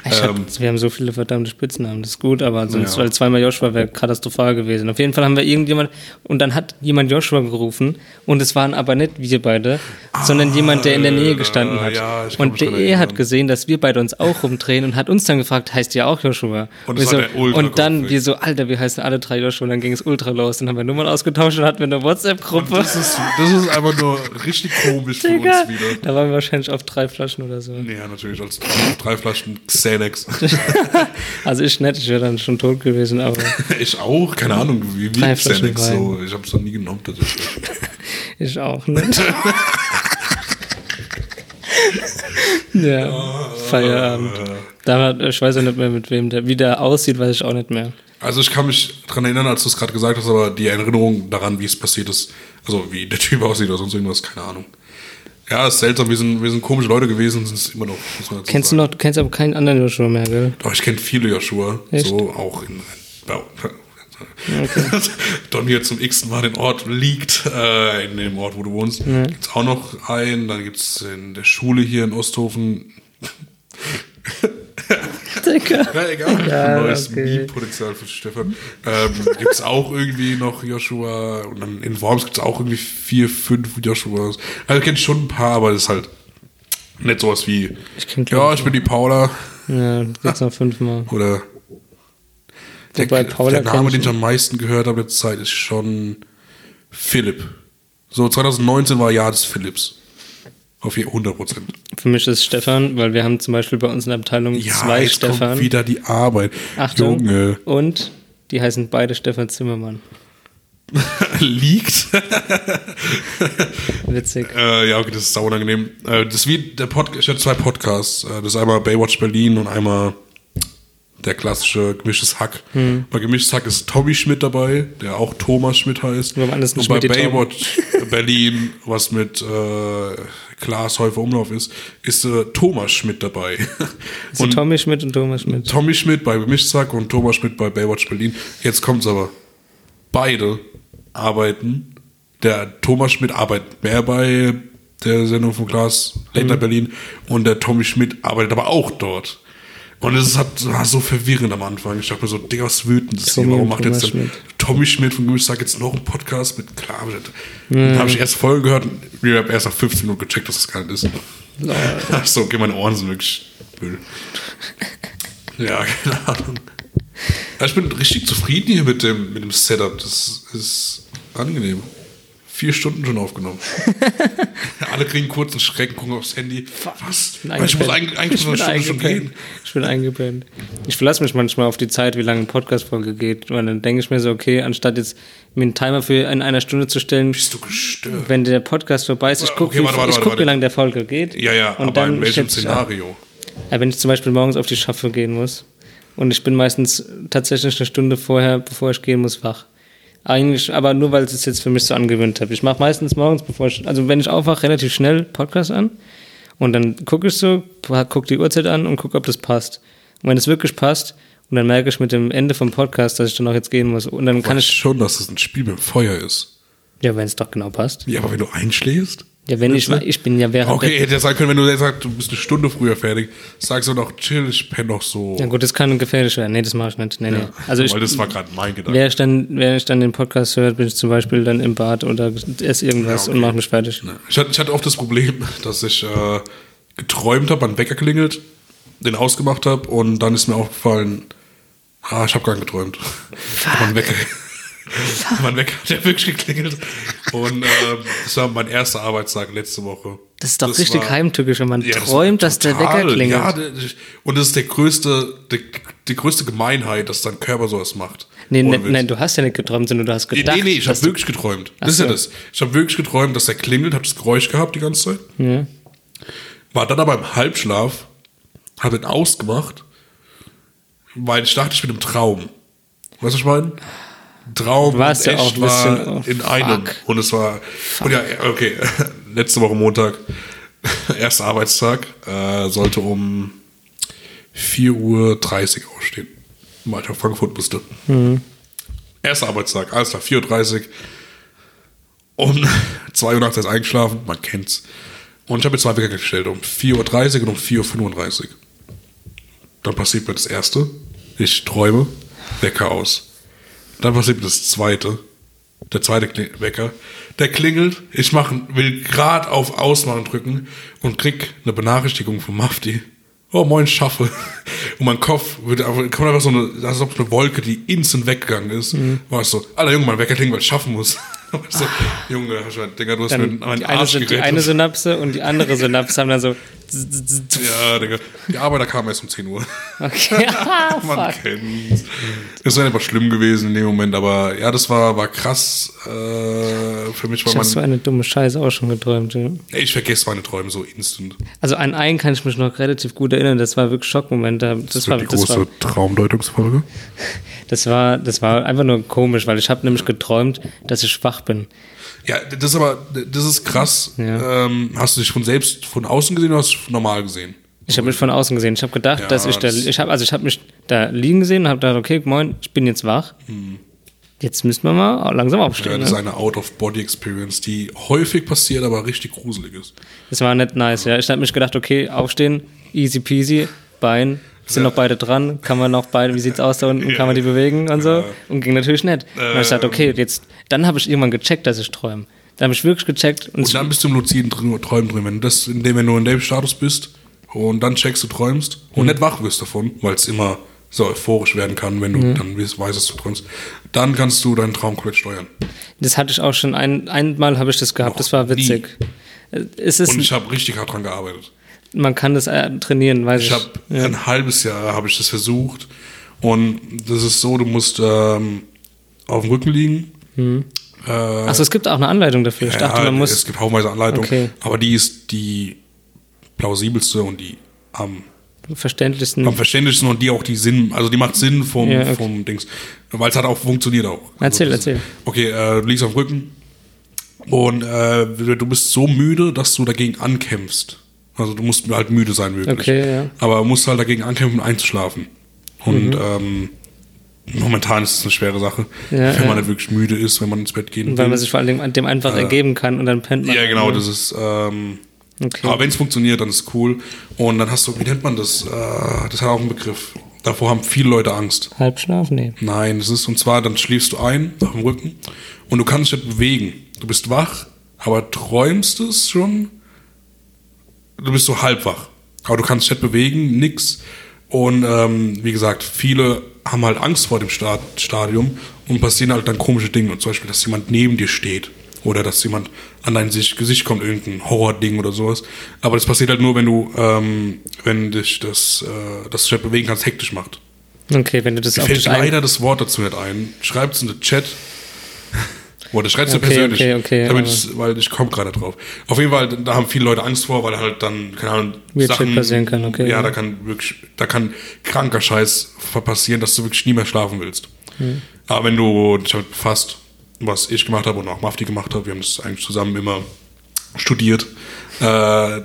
[SPEAKER 2] Hab,
[SPEAKER 1] ähm,
[SPEAKER 2] wir haben so viele verdammte Spitznamen, das ist gut, aber sonst,
[SPEAKER 1] Ja.
[SPEAKER 2] zweimal Joshua wäre katastrophal gewesen. Auf jeden Fall haben wir irgendjemand, und dann hat jemand Joshua gerufen, und es waren aber nicht wir beide, sondern jemand, der in der Nähe gestanden hat.
[SPEAKER 1] ja,
[SPEAKER 2] und der er hat gesehen, dass wir beide uns auch rumdrehen und hat uns dann gefragt, heißt ihr auch Joshua?
[SPEAKER 1] Und das
[SPEAKER 2] so, und dann wir so, Alter, wir heißen alle drei Joshua, und dann ging es ultra los. Dann haben wir Nummern ausgetauscht und hatten wir eine WhatsApp-Gruppe.
[SPEAKER 1] das, ist, das ist einfach nur richtig komisch für uns wieder.
[SPEAKER 2] da waren wir wahrscheinlich auf drei Flaschen oder so.
[SPEAKER 1] Ja, natürlich, als drei Flaschen Xanax.
[SPEAKER 2] Also ich nicht, ich wäre dann schon tot gewesen, aber
[SPEAKER 1] ich auch, keine Ahnung, wie, wie
[SPEAKER 2] Drei Flaschen
[SPEAKER 1] Xanax so. Ich habe es noch nie genommen tatsächlich.
[SPEAKER 2] Ich auch nicht. ja, Feierabend. Da ich weiß ja nicht mehr, mit wem der, wie der aussieht, weiß ich auch nicht mehr.
[SPEAKER 1] Also ich kann mich dran erinnern, als du es gerade gesagt hast, aber die Erinnerung daran, wie es passiert ist, also wie der Typ aussieht oder sonst irgendwas, keine Ahnung. Ja, ist seltsam, wir sind, wir sind komische Leute gewesen, sind es immer noch,
[SPEAKER 2] Kennst du
[SPEAKER 1] sagen.
[SPEAKER 2] noch, du kennst aber keinen anderen Joshua mehr, gell?
[SPEAKER 1] Doch, ich kenne viele Joshua,
[SPEAKER 2] Echt?
[SPEAKER 1] so auch in ja, Don hier zum x Mal den Ort liegt, äh, in dem Ort, wo du wohnst. Gibt's auch noch einen, dann gibt's in der Schule hier in Osthofen.
[SPEAKER 2] Digga.
[SPEAKER 1] Ja, egal.
[SPEAKER 2] Ja,
[SPEAKER 1] Neues
[SPEAKER 2] okay.
[SPEAKER 1] Meme-Potenzial für Stefan. Ähm, gibt's auch irgendwie noch Joshua und dann in Worms gibt's auch irgendwie vier, fünf Joshuas. Also ich kenne schon ein paar, aber das ist halt nicht sowas wie,
[SPEAKER 2] Ich kenn
[SPEAKER 1] ja, ich bin die Paula
[SPEAKER 2] Ja, jetzt noch fünfmal.
[SPEAKER 1] oder der, der Name, den
[SPEAKER 2] ich
[SPEAKER 1] ich am meisten gehört habe letzte Zeit, ist schon Philipp. So 2019 war Jahr des Philipps. Auf je 100 Prozent.
[SPEAKER 2] Für mich ist Stefan, weil wir haben zum Beispiel bei uns in der Abteilung
[SPEAKER 1] Ja,
[SPEAKER 2] zwei
[SPEAKER 1] jetzt
[SPEAKER 2] Stefan.
[SPEAKER 1] kommt wieder die Arbeit.
[SPEAKER 2] Achtung.
[SPEAKER 1] Junge.
[SPEAKER 2] Und die heißen beide Stefan Zimmermann.
[SPEAKER 1] Liegt.
[SPEAKER 2] Witzig.
[SPEAKER 1] Äh, ja, okay, das ist sau unangenehm. Äh, das ist wie der Podcast, ich hatte zwei Podcasts. Äh, das ist einmal Baywatch Berlin und einmal der klassische Gemischtes Hack.
[SPEAKER 2] Hm.
[SPEAKER 1] Bei Gemischtes Hack ist Tommy Schmidt dabei, der auch Thomas Schmidt heißt.
[SPEAKER 2] Wir alles
[SPEAKER 1] und bei. Baywatch Berlin, was mit äh, Klaas Häufer Umlauf ist, ist äh, Thomas Schmidt dabei.
[SPEAKER 2] Also Tommy Schmidt und Thomas Schmidt.
[SPEAKER 1] Tommy Schmidt bei Gemischtes Hack und Thomas Schmidt bei Baywatch Berlin. Jetzt kommt's aber. Beide arbeiten. Der Thomas Schmidt arbeitet mehr bei der Sendung von Klaas Late
[SPEAKER 2] Mhm.
[SPEAKER 1] Night Berlin und der Tommy Schmidt arbeitet aber auch dort. Und es hat, war so verwirrend am Anfang. Ich dachte mir so, Digga, was wütend ist hier? Warum macht jetzt
[SPEAKER 2] Thomas
[SPEAKER 1] denn
[SPEAKER 2] Schmidt.
[SPEAKER 1] Tommy Schmidt von Gemischtes Hack jetzt noch einen Podcast mit Klaas? Dann habe ich erst Folgen gehört und ich habe erst nach 15 Minuten gecheckt, dass das gar nicht ist. Ach so, okay, meine Ohren sind wirklich Müll. Ja, keine Ahnung. Ja, ich bin richtig zufrieden hier mit dem, mit dem Setup. Das ist angenehm. Vier Stunden schon aufgenommen. Alle kriegen kurz einen Schrecken, gucken aufs Handy. Was? Ich muss
[SPEAKER 2] eingepennt.
[SPEAKER 1] eigentlich, eigentlich muss eine Stunde schon gehen.
[SPEAKER 2] Ich bin eingepennt. Ich verlasse mich manchmal auf die Zeit, wie lange eine Podcast-Folge geht. Und dann denke ich mir so, okay, anstatt jetzt mir einen Timer für in einer Stunde zu stellen,
[SPEAKER 1] Bist du gestört?
[SPEAKER 2] wenn der Podcast vorbei ist, ich gucke,
[SPEAKER 1] Okay, warte, warte,
[SPEAKER 2] ich guck,
[SPEAKER 1] warte.
[SPEAKER 2] wie lange der Folge geht.
[SPEAKER 1] Ja, ja,
[SPEAKER 2] und
[SPEAKER 1] aber
[SPEAKER 2] dann
[SPEAKER 1] in welchem
[SPEAKER 2] ab.
[SPEAKER 1] Szenario?
[SPEAKER 2] Ja, wenn ich zum Beispiel morgens auf die Schaffe gehen muss und ich bin meistens tatsächlich eine Stunde vorher, bevor ich gehen muss, wach. Eigentlich, aber nur weil ich es jetzt für mich so angewöhnt habe. Ich mache meistens morgens, bevor ich, also wenn ich aufwache, relativ schnell Podcast an und dann gucke ich so, gucke die Uhrzeit an und gucke, ob das passt. Und wenn es wirklich passt, und dann merke ich mit dem Ende vom Podcast, dass ich dann auch jetzt gehen muss. Und dann kann
[SPEAKER 1] Weißt
[SPEAKER 2] ich,
[SPEAKER 1] schon, dass es ein Spiel mit dem Feuer ist.
[SPEAKER 2] ja, wenn es doch genau passt.
[SPEAKER 1] Ja, aber wenn du einschläfst?
[SPEAKER 2] Ja, wenn ich, ich bin ja während
[SPEAKER 1] Okay, hätte ja sagen können, wenn du jetzt sagst, du bist eine Stunde früher fertig, sagst du noch, chill, ich penne noch so.
[SPEAKER 2] Ja gut, das kann gefährlich werden. Nee, das mache ich nicht. Nee, nee. Also ich,
[SPEAKER 1] Weil das war gerade mein Gedanke.
[SPEAKER 2] Wäre ich dann, während ich dann den Podcast hört, bin ich zum Beispiel dann im Bad oder esse irgendwas
[SPEAKER 1] Ja, okay.
[SPEAKER 2] und mache mich fertig.
[SPEAKER 1] Ja. Ich hatte, ich hatte oft das Problem, dass ich äh, geträumt habe, mein Wecker klingelt, den ausgemacht habe und dann ist mir aufgefallen, ah, ich habe gar nicht geträumt. mein Wecker, mein Wecker hat ja wirklich geklingelt und äh, das war mein erster Arbeitstag letzte Woche.
[SPEAKER 2] Das ist doch richtig heimtückisch, wenn man
[SPEAKER 1] Ja, das
[SPEAKER 2] träumt,
[SPEAKER 1] war
[SPEAKER 2] dass der Wecker klingelt.
[SPEAKER 1] Ja, und das ist der größte, die, die größte Gemeinheit, dass dein Körper sowas macht.
[SPEAKER 2] nee,
[SPEAKER 1] Witz.
[SPEAKER 2] nein, du hast ja nicht geträumt, sondern du hast gedacht.
[SPEAKER 1] nee, nee, ich habe wirklich geträumt. Das ist
[SPEAKER 2] so.
[SPEAKER 1] ja das. Ich habe wirklich geträumt, dass der klingelt, habe das Geräusch gehabt die ganze Zeit.
[SPEAKER 2] ja.
[SPEAKER 1] War dann aber im Halbschlaf, habe ihn ausgemacht, weil ich dachte, ich bin im Traum. Weißt du, was ich meine? Traum
[SPEAKER 2] Warst
[SPEAKER 1] und
[SPEAKER 2] ja auch
[SPEAKER 1] echt war in einem.
[SPEAKER 2] fuck.
[SPEAKER 1] Und es war, und ja, okay, letzte Woche Montag, erster Arbeitstag, äh, sollte um 4.30 Uhr aufstehen, weil ich auf Frankfurt musste.
[SPEAKER 2] Mhm.
[SPEAKER 1] Erster Arbeitstag, alles klar, 4.30 Uhr. Um 2 Uhr nachts ist eingeschlafen, man kennt's. Und ich habe jetzt zwei Wecker gestellt, um 4.30 Uhr und um 4.35 Uhr. Dann passiert mir das erste, ich träume, Wecker aus. Dann passiert mir das zweite, der zweite Wecker, der klingelt, ich mach, will gerade auf Ausmachen drücken und krieg eine Benachrichtigung von Mafti. Oh, moin, schaffe. Und mein Kopf wird einfach, kommt einfach so eine, als ob eine Wolke, die instant weggegangen ist. War ich so, Alter Junge, mein Wecker klingelt, weil ich schaffen muss. Du, Junge, Digga, du hast mir
[SPEAKER 2] Dann
[SPEAKER 1] meinen
[SPEAKER 2] die, eine,
[SPEAKER 1] Arsch
[SPEAKER 2] Syn- die
[SPEAKER 1] gerettet.
[SPEAKER 2] eine Synapse und die andere Synapse haben dann so.
[SPEAKER 1] Ja, Digga. Die Arbeiter kamen erst um 10 Uhr.
[SPEAKER 2] Okay, ah,
[SPEAKER 1] Man
[SPEAKER 2] fuck.
[SPEAKER 1] kennt's. Das wäre einfach schlimm gewesen in dem Moment, aber ja, das war, war krass äh, für mich, weil
[SPEAKER 2] Ich habe so
[SPEAKER 1] man.
[SPEAKER 2] eine dumme Scheiße auch schon geträumt. Ja.
[SPEAKER 1] Ich vergesse meine Träume so instant.
[SPEAKER 2] Also an einen kann ich mich noch relativ gut erinnern. Das war wirklich Schockmoment. Da- Das, war,
[SPEAKER 1] die
[SPEAKER 2] das,
[SPEAKER 1] große
[SPEAKER 2] war,
[SPEAKER 1] Traumdeutungsfolge.
[SPEAKER 2] das war, das war einfach nur komisch, weil ich habe nämlich geträumt, dass ich schwach bin.
[SPEAKER 1] Ja, das ist aber, das ist krass.
[SPEAKER 2] Ja.
[SPEAKER 1] Ähm, hast du dich von selbst von außen gesehen oder hast du normal gesehen?
[SPEAKER 2] Ich habe mich von außen gesehen. Ich habe gedacht,
[SPEAKER 1] Ja,
[SPEAKER 2] dass ich da,
[SPEAKER 1] das-
[SPEAKER 2] ich habe, also ich habe mich da liegen gesehen und habe gedacht, okay, moin, ich bin jetzt wach. Jetzt müssen wir mal langsam
[SPEAKER 1] Hm. Ja,
[SPEAKER 2] aufstehen.
[SPEAKER 1] das ist
[SPEAKER 2] ne?
[SPEAKER 1] eine Out-of-Body-Experience, die häufig passiert, aber richtig gruselig ist.
[SPEAKER 2] Das war nicht nice, ja. Ich habe mich gedacht, okay, aufstehen, easy peasy, Bein, sind noch beide dran, kann man noch beide, wie sieht's aus da unten, kann man die bewegen und so. Und ging natürlich nicht. Und dann hab ich dachte, okay, jetzt, dann habe ich irgendwann gecheckt, dass ich träume. Dann habe ich wirklich gecheckt und,
[SPEAKER 1] Und dann bist du im luziden Tr- Träumen drin. Wenn du das, indem wenn du in dem Status bist und dann checkst, du träumst und nicht wach wirst davon, weil es immer so euphorisch werden kann, wenn du dann weißt, dass du träumst, dann kannst du deinen Traum komplett steuern.
[SPEAKER 2] das hatte ich auch schon ein, einmal habe ich das gehabt,
[SPEAKER 1] Noch
[SPEAKER 2] das war witzig. Es ist,
[SPEAKER 1] Und ich habe richtig hart dran gearbeitet.
[SPEAKER 2] Man kann das äh, trainieren, weiß ich.
[SPEAKER 1] Ich habe
[SPEAKER 2] ja.
[SPEAKER 1] ein halbes Jahr habe ich das versucht und das ist so, du musst ähm, auf dem Rücken liegen. Äh,
[SPEAKER 2] Achso, es gibt auch eine Anleitung dafür. Ich dachte, man muss.
[SPEAKER 1] es gibt haufenweise Anleitungen,
[SPEAKER 2] Okay.
[SPEAKER 1] aber die ist die plausibelste und die am,
[SPEAKER 2] verständlichsten.
[SPEAKER 1] am verständlichsten und die auch die Sinn, also die macht Sinn vom,
[SPEAKER 2] Ja, okay.
[SPEAKER 1] vom Dings, weil es hat auch funktioniert auch. Also
[SPEAKER 2] Erzähl, erzähl.
[SPEAKER 1] Okay, äh, du liegst auf dem Rücken und äh, du bist so müde, dass du dagegen ankämpfst. Also du musst halt müde sein wirklich.
[SPEAKER 2] Okay, ja.
[SPEAKER 1] Aber musst halt dagegen ankämpfen, einzuschlafen. Und ähm, momentan ist es eine schwere Sache,
[SPEAKER 2] Mhm. Ja,
[SPEAKER 1] wenn man
[SPEAKER 2] ja.
[SPEAKER 1] wirklich müde ist, wenn man ins Bett gehen
[SPEAKER 2] weil
[SPEAKER 1] will.
[SPEAKER 2] man sich vor Dingen dem einfach ergeben kann und dann pennt man.
[SPEAKER 1] ja, genau, das ist. Ähm,
[SPEAKER 2] Okay.
[SPEAKER 1] Aber wenn es funktioniert, dann ist es cool. Und dann hast du, wie nennt man das? Äh, das hat auch einen Begriff. Davor haben viele Leute Angst.
[SPEAKER 2] Halbschlaf? Nee.
[SPEAKER 1] Nein, das ist und zwar, dann schläfst du ein auf dem Rücken und du kannst dich nicht bewegen. Du bist wach, aber träumst es schon. Du bist so halb wach. Aber du kannst dich nicht bewegen, nix. Und ähm, wie gesagt, viele haben halt Angst vor dem Start Stadium und passieren halt dann komische Dinge. Und zum Beispiel, dass jemand neben dir steht. Oder dass jemand an dein Gesicht kommt, irgendein Horror-Ding oder sowas. Aber das passiert halt nur, wenn du, ähm, wenn dich das, äh, dich nicht bewegen kannst, hektisch macht.
[SPEAKER 2] Okay, wenn du das
[SPEAKER 1] Mir
[SPEAKER 2] auf
[SPEAKER 1] fällt leider das Wort dazu nicht ein. Schreibt es in den Chat. Oder schreibt es
[SPEAKER 2] Okay,
[SPEAKER 1] mir persönlich.
[SPEAKER 2] okay, okay,
[SPEAKER 1] damit ich, weil ich komme gerade drauf. Auf jeden Fall, da haben viele Leute Angst vor, weil halt dann, keine Ahnung,
[SPEAKER 2] Weird shit passieren kann, okay,
[SPEAKER 1] Ja,
[SPEAKER 2] ja.
[SPEAKER 1] da kann wirklich, da kann kranker Scheiß passieren, dass du wirklich nie mehr schlafen willst.
[SPEAKER 2] Hm.
[SPEAKER 1] Aber wenn du dich damit befasst, was ich gemacht habe und auch Mafti gemacht hat, wir haben das eigentlich zusammen immer studiert, äh,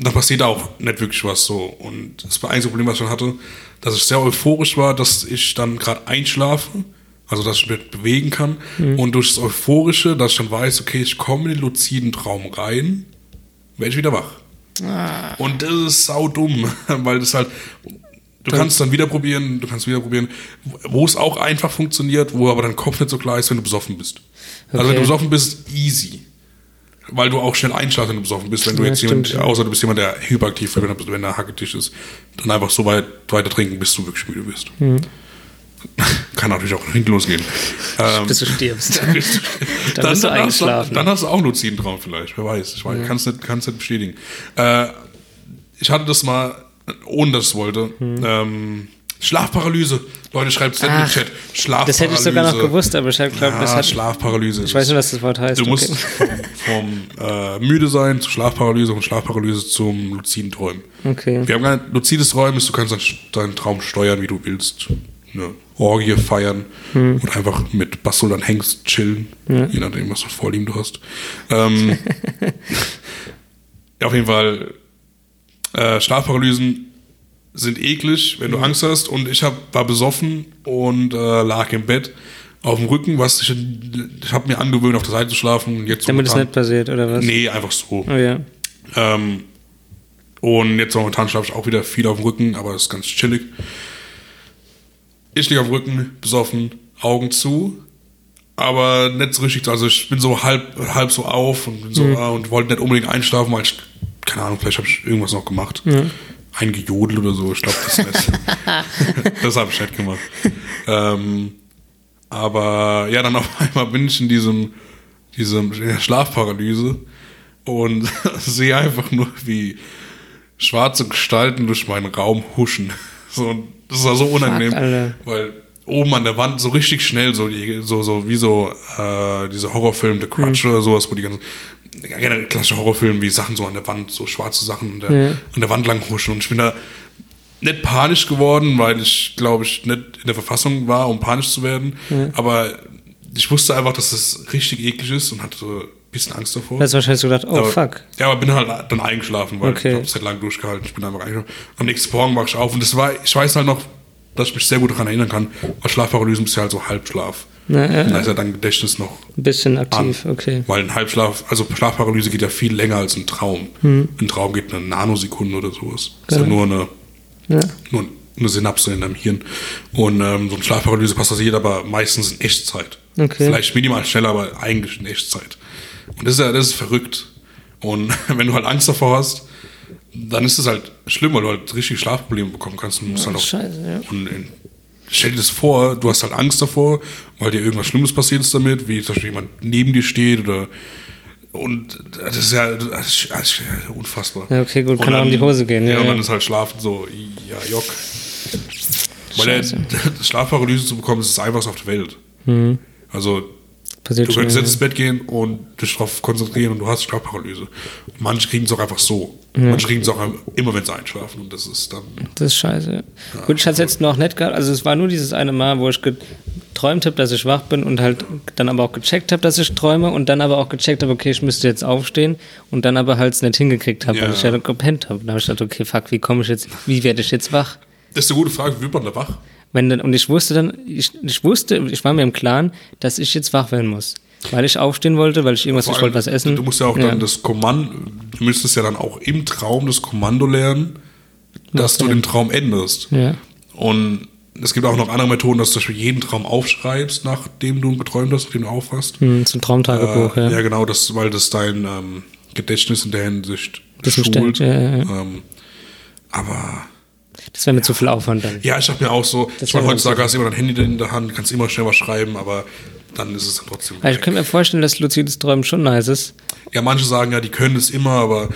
[SPEAKER 1] dann passiert auch nicht wirklich was so. Und das war einzige Problem, was ich hatte, dass ich sehr euphorisch war, dass ich dann gerade einschlafe, also dass ich mich bewegen kann. Und durch das Euphorische, dass ich dann weiß, okay, ich komme in den luziden Traum rein, werde ich wieder wach. Und das ist sau dumm, weil das halt. Du kannst dann wieder probieren, du kannst wieder probieren, wo es auch einfach funktioniert, wo aber dein Kopf nicht so klar ist, wenn du besoffen bist. Also wenn
[SPEAKER 2] Okay.
[SPEAKER 1] du besoffen bist, easy. Weil du auch schnell einschlafst, wenn du besoffen bist. Wenn du
[SPEAKER 2] Ja,
[SPEAKER 1] jetzt jemand, außer du bist jemand, der hyperaktiv wird, wenn, wenn der Hacketisch ist, dann einfach so weit weiter trinken, bis du wirklich müde bist.
[SPEAKER 2] Mhm.
[SPEAKER 1] Kann natürlich auch hinten losgehen. Ähm,
[SPEAKER 2] bis du stirbst.
[SPEAKER 1] dann,
[SPEAKER 2] bist du
[SPEAKER 1] hast
[SPEAKER 2] eingeschlafen.
[SPEAKER 1] dann hast du auch einen luziden Traum vielleicht, wer weiß. Ich weiß, kann's nicht, kann's nicht bestätigen. Äh, ich hatte das mal, ohne dass ich es wollte. Ähm, Schlafparalyse. Leute, schreibt es nicht in den Chat. Schlafparalyse.
[SPEAKER 2] Das hätte ich sogar noch gewusst, aber ich glaube, das
[SPEAKER 1] Ja,
[SPEAKER 2] hat...
[SPEAKER 1] Schlafparalyse.
[SPEAKER 2] Ich weiß nicht, was das Wort heißt.
[SPEAKER 1] Du musst
[SPEAKER 2] okay.
[SPEAKER 1] vom, vom äh, müde sein zu Schlafparalyse und Schlafparalyse zum luziden Träumen.
[SPEAKER 2] Okay.
[SPEAKER 1] Wir haben gar nicht luzides Träumen, ist, du kannst deinen- Traum steuern, wie du willst. Eine Orgie feiern
[SPEAKER 2] Hm.
[SPEAKER 1] oder einfach mit Bastel dann Hengst chillen, je nachdem, was für Vorlieben du hast. Ähm, ja, auf jeden Fall, äh, Schlafparalysen sind eklig, wenn du Angst hast. Und ich hab, war besoffen und äh, lag im Bett auf dem Rücken, was ich, ich habe mir angewöhnt, auf der Seite zu schlafen. Und jetzt
[SPEAKER 2] Damit es nicht passiert, oder was?
[SPEAKER 1] Nee, einfach so.
[SPEAKER 2] Oh ja.
[SPEAKER 1] Ähm, und jetzt momentan schlafe ich auch wieder viel auf dem Rücken, aber das ist ganz chillig. Ich liege auf dem Rücken, besoffen, Augen zu, aber nicht so richtig. Also ich bin so halb, halb so auf und so ah, und wollte nicht unbedingt einschlafen, weil ich, keine Ahnung, vielleicht habe ich irgendwas noch gemacht. Eingejodelt oder so, ich glaube das nicht. das habe ich nicht gemacht. Ähm, aber ja, dann auf einmal bin ich in diesem, diesem Schlafparalyse und sehe einfach nur, wie schwarze Gestalten durch meinen Raum huschen. So, das war so unangenehm,
[SPEAKER 2] Alter.
[SPEAKER 1] weil oben an der Wand so richtig schnell, so, die, so, so wie so äh, diese Horrorfilme, The Crutch oder sowas, wo die ganzen generell klassische Horrorfilme, wie Sachen so an der Wand, so schwarze Sachen an der,
[SPEAKER 2] Ja.
[SPEAKER 1] an der Wand lang huschen. Und ich bin da nicht panisch geworden, weil ich, glaube ich, nicht in der Verfassung war, um panisch zu werden. Aber ich wusste einfach, dass das richtig eklig ist und hatte bisschen Angst davor.
[SPEAKER 2] Da hast du wahrscheinlich so gedacht, oh
[SPEAKER 1] aber,
[SPEAKER 2] fuck.
[SPEAKER 1] Ja, aber bin halt dann eingeschlafen, weil
[SPEAKER 2] Okay.
[SPEAKER 1] ich habe es halt lang durchgehalten. Ich bin einfach eingeschlafen. Am nächsten Morgen wach ich auf und das war, ich weiß halt noch, dass ich mich sehr gut daran erinnern kann, weil Schlafparalysen ist ja halt so Halbschlaf.
[SPEAKER 2] Na, ja,
[SPEAKER 1] da ist ja dein Gedächtnis noch
[SPEAKER 2] ein bisschen
[SPEAKER 1] an.
[SPEAKER 2] aktiv, okay.
[SPEAKER 1] Weil ein Halbschlaf, also Schlafparalyse geht ja viel länger als ein Traum.
[SPEAKER 2] Hm.
[SPEAKER 1] Ein Traum geht eine Nanosekunde oder sowas. Das ist ja nur eine,
[SPEAKER 2] Ja.
[SPEAKER 1] nur eine Synapse in deinem Hirn. Und ähm, so eine Schlafparalyse passiert aber meistens in Echtzeit.
[SPEAKER 2] Okay.
[SPEAKER 1] Vielleicht minimal schneller, aber eigentlich in Echtzeit. Und das ist ja, das ist verrückt. Und wenn du halt Angst davor hast, dann ist es halt schlimm, weil du halt richtig Schlafprobleme bekommen kannst. Und musst halt auch,
[SPEAKER 2] scheiße, ja.
[SPEAKER 1] und in, stell dir das vor, du hast halt Angst davor, weil dir irgendwas Schlimmes passiert ist damit, wie zum Beispiel jemand neben dir steht oder Und das ist ja, das ist, das ist ja unfassbar.
[SPEAKER 2] Ja, okay, gut,
[SPEAKER 1] Und
[SPEAKER 2] kann auch in die Hose gehen,
[SPEAKER 1] Ja,
[SPEAKER 2] ja,
[SPEAKER 1] und
[SPEAKER 2] ja.
[SPEAKER 1] dann ist halt Schlafen so, ja, Jock. Weil
[SPEAKER 2] Scheiße.
[SPEAKER 1] Schlafparalyse zu bekommen, ist das einfachste auf der Welt. Also,
[SPEAKER 2] Passiert
[SPEAKER 1] du kannst
[SPEAKER 2] ja.
[SPEAKER 1] jetzt ins Bett gehen und dich darauf konzentrieren und du hast Schlafparalyse. Manche kriegen es auch einfach so. Manche kriegen es auch immer, wenn sie einschlafen. Und das ist dann.
[SPEAKER 2] Das ist scheiße. Gut, ich hatte es jetzt noch nicht gehabt. Also es war nur dieses eine Mal, wo ich geträumt habe, dass ich wach bin und halt dann aber auch gecheckt habe, dass ich träume und dann aber auch gecheckt habe, okay, ich müsste jetzt aufstehen und dann aber halt es nicht hingekriegt habe, weil
[SPEAKER 1] Ja.
[SPEAKER 2] ich ja gepennt habe. Da habe ich gedacht, okay, fuck, wie komme ich jetzt, wie werde ich jetzt wach?
[SPEAKER 1] Das ist eine gute Frage, wie wird man da wach?
[SPEAKER 2] Wenn dann, und ich wusste dann, ich, ich wusste, ich war mir im Klaren, dass ich jetzt wach werden muss. Weil ich aufstehen wollte, weil ich irgendwas,
[SPEAKER 1] Vor
[SPEAKER 2] ich wollte
[SPEAKER 1] allem,
[SPEAKER 2] was essen.
[SPEAKER 1] Du musst ja auch dann das Kommando, du müsstest ja dann auch im Traum das Kommando lernen, dass du den Traum änderst.
[SPEAKER 2] Ja.
[SPEAKER 1] Und es gibt auch noch andere Methoden, dass du zum Beispiel jeden Traum aufschreibst, nachdem du ihn geträumt hast, nachdem du aufwachst.
[SPEAKER 2] Hm, zum Traumtagebuch,
[SPEAKER 1] äh,
[SPEAKER 2] ja.
[SPEAKER 1] ja, genau, das, weil das dein ähm, Gedächtnis in der Hinsicht schult.
[SPEAKER 2] ja, ja, ja.
[SPEAKER 1] Ähm, aber
[SPEAKER 2] Das wäre mir zu viel Aufwand dann.
[SPEAKER 1] ja, ich dachte mir auch so,
[SPEAKER 2] Das
[SPEAKER 1] ich meine, heutzutage hast du immer dein Handy in der Hand, kannst immer schnell was schreiben, aber dann ist es dann trotzdem.
[SPEAKER 2] Aber ich könnte mir vorstellen, dass luzides Träumen schon nice ist.
[SPEAKER 1] Ja, manche sagen ja, die können es immer, aber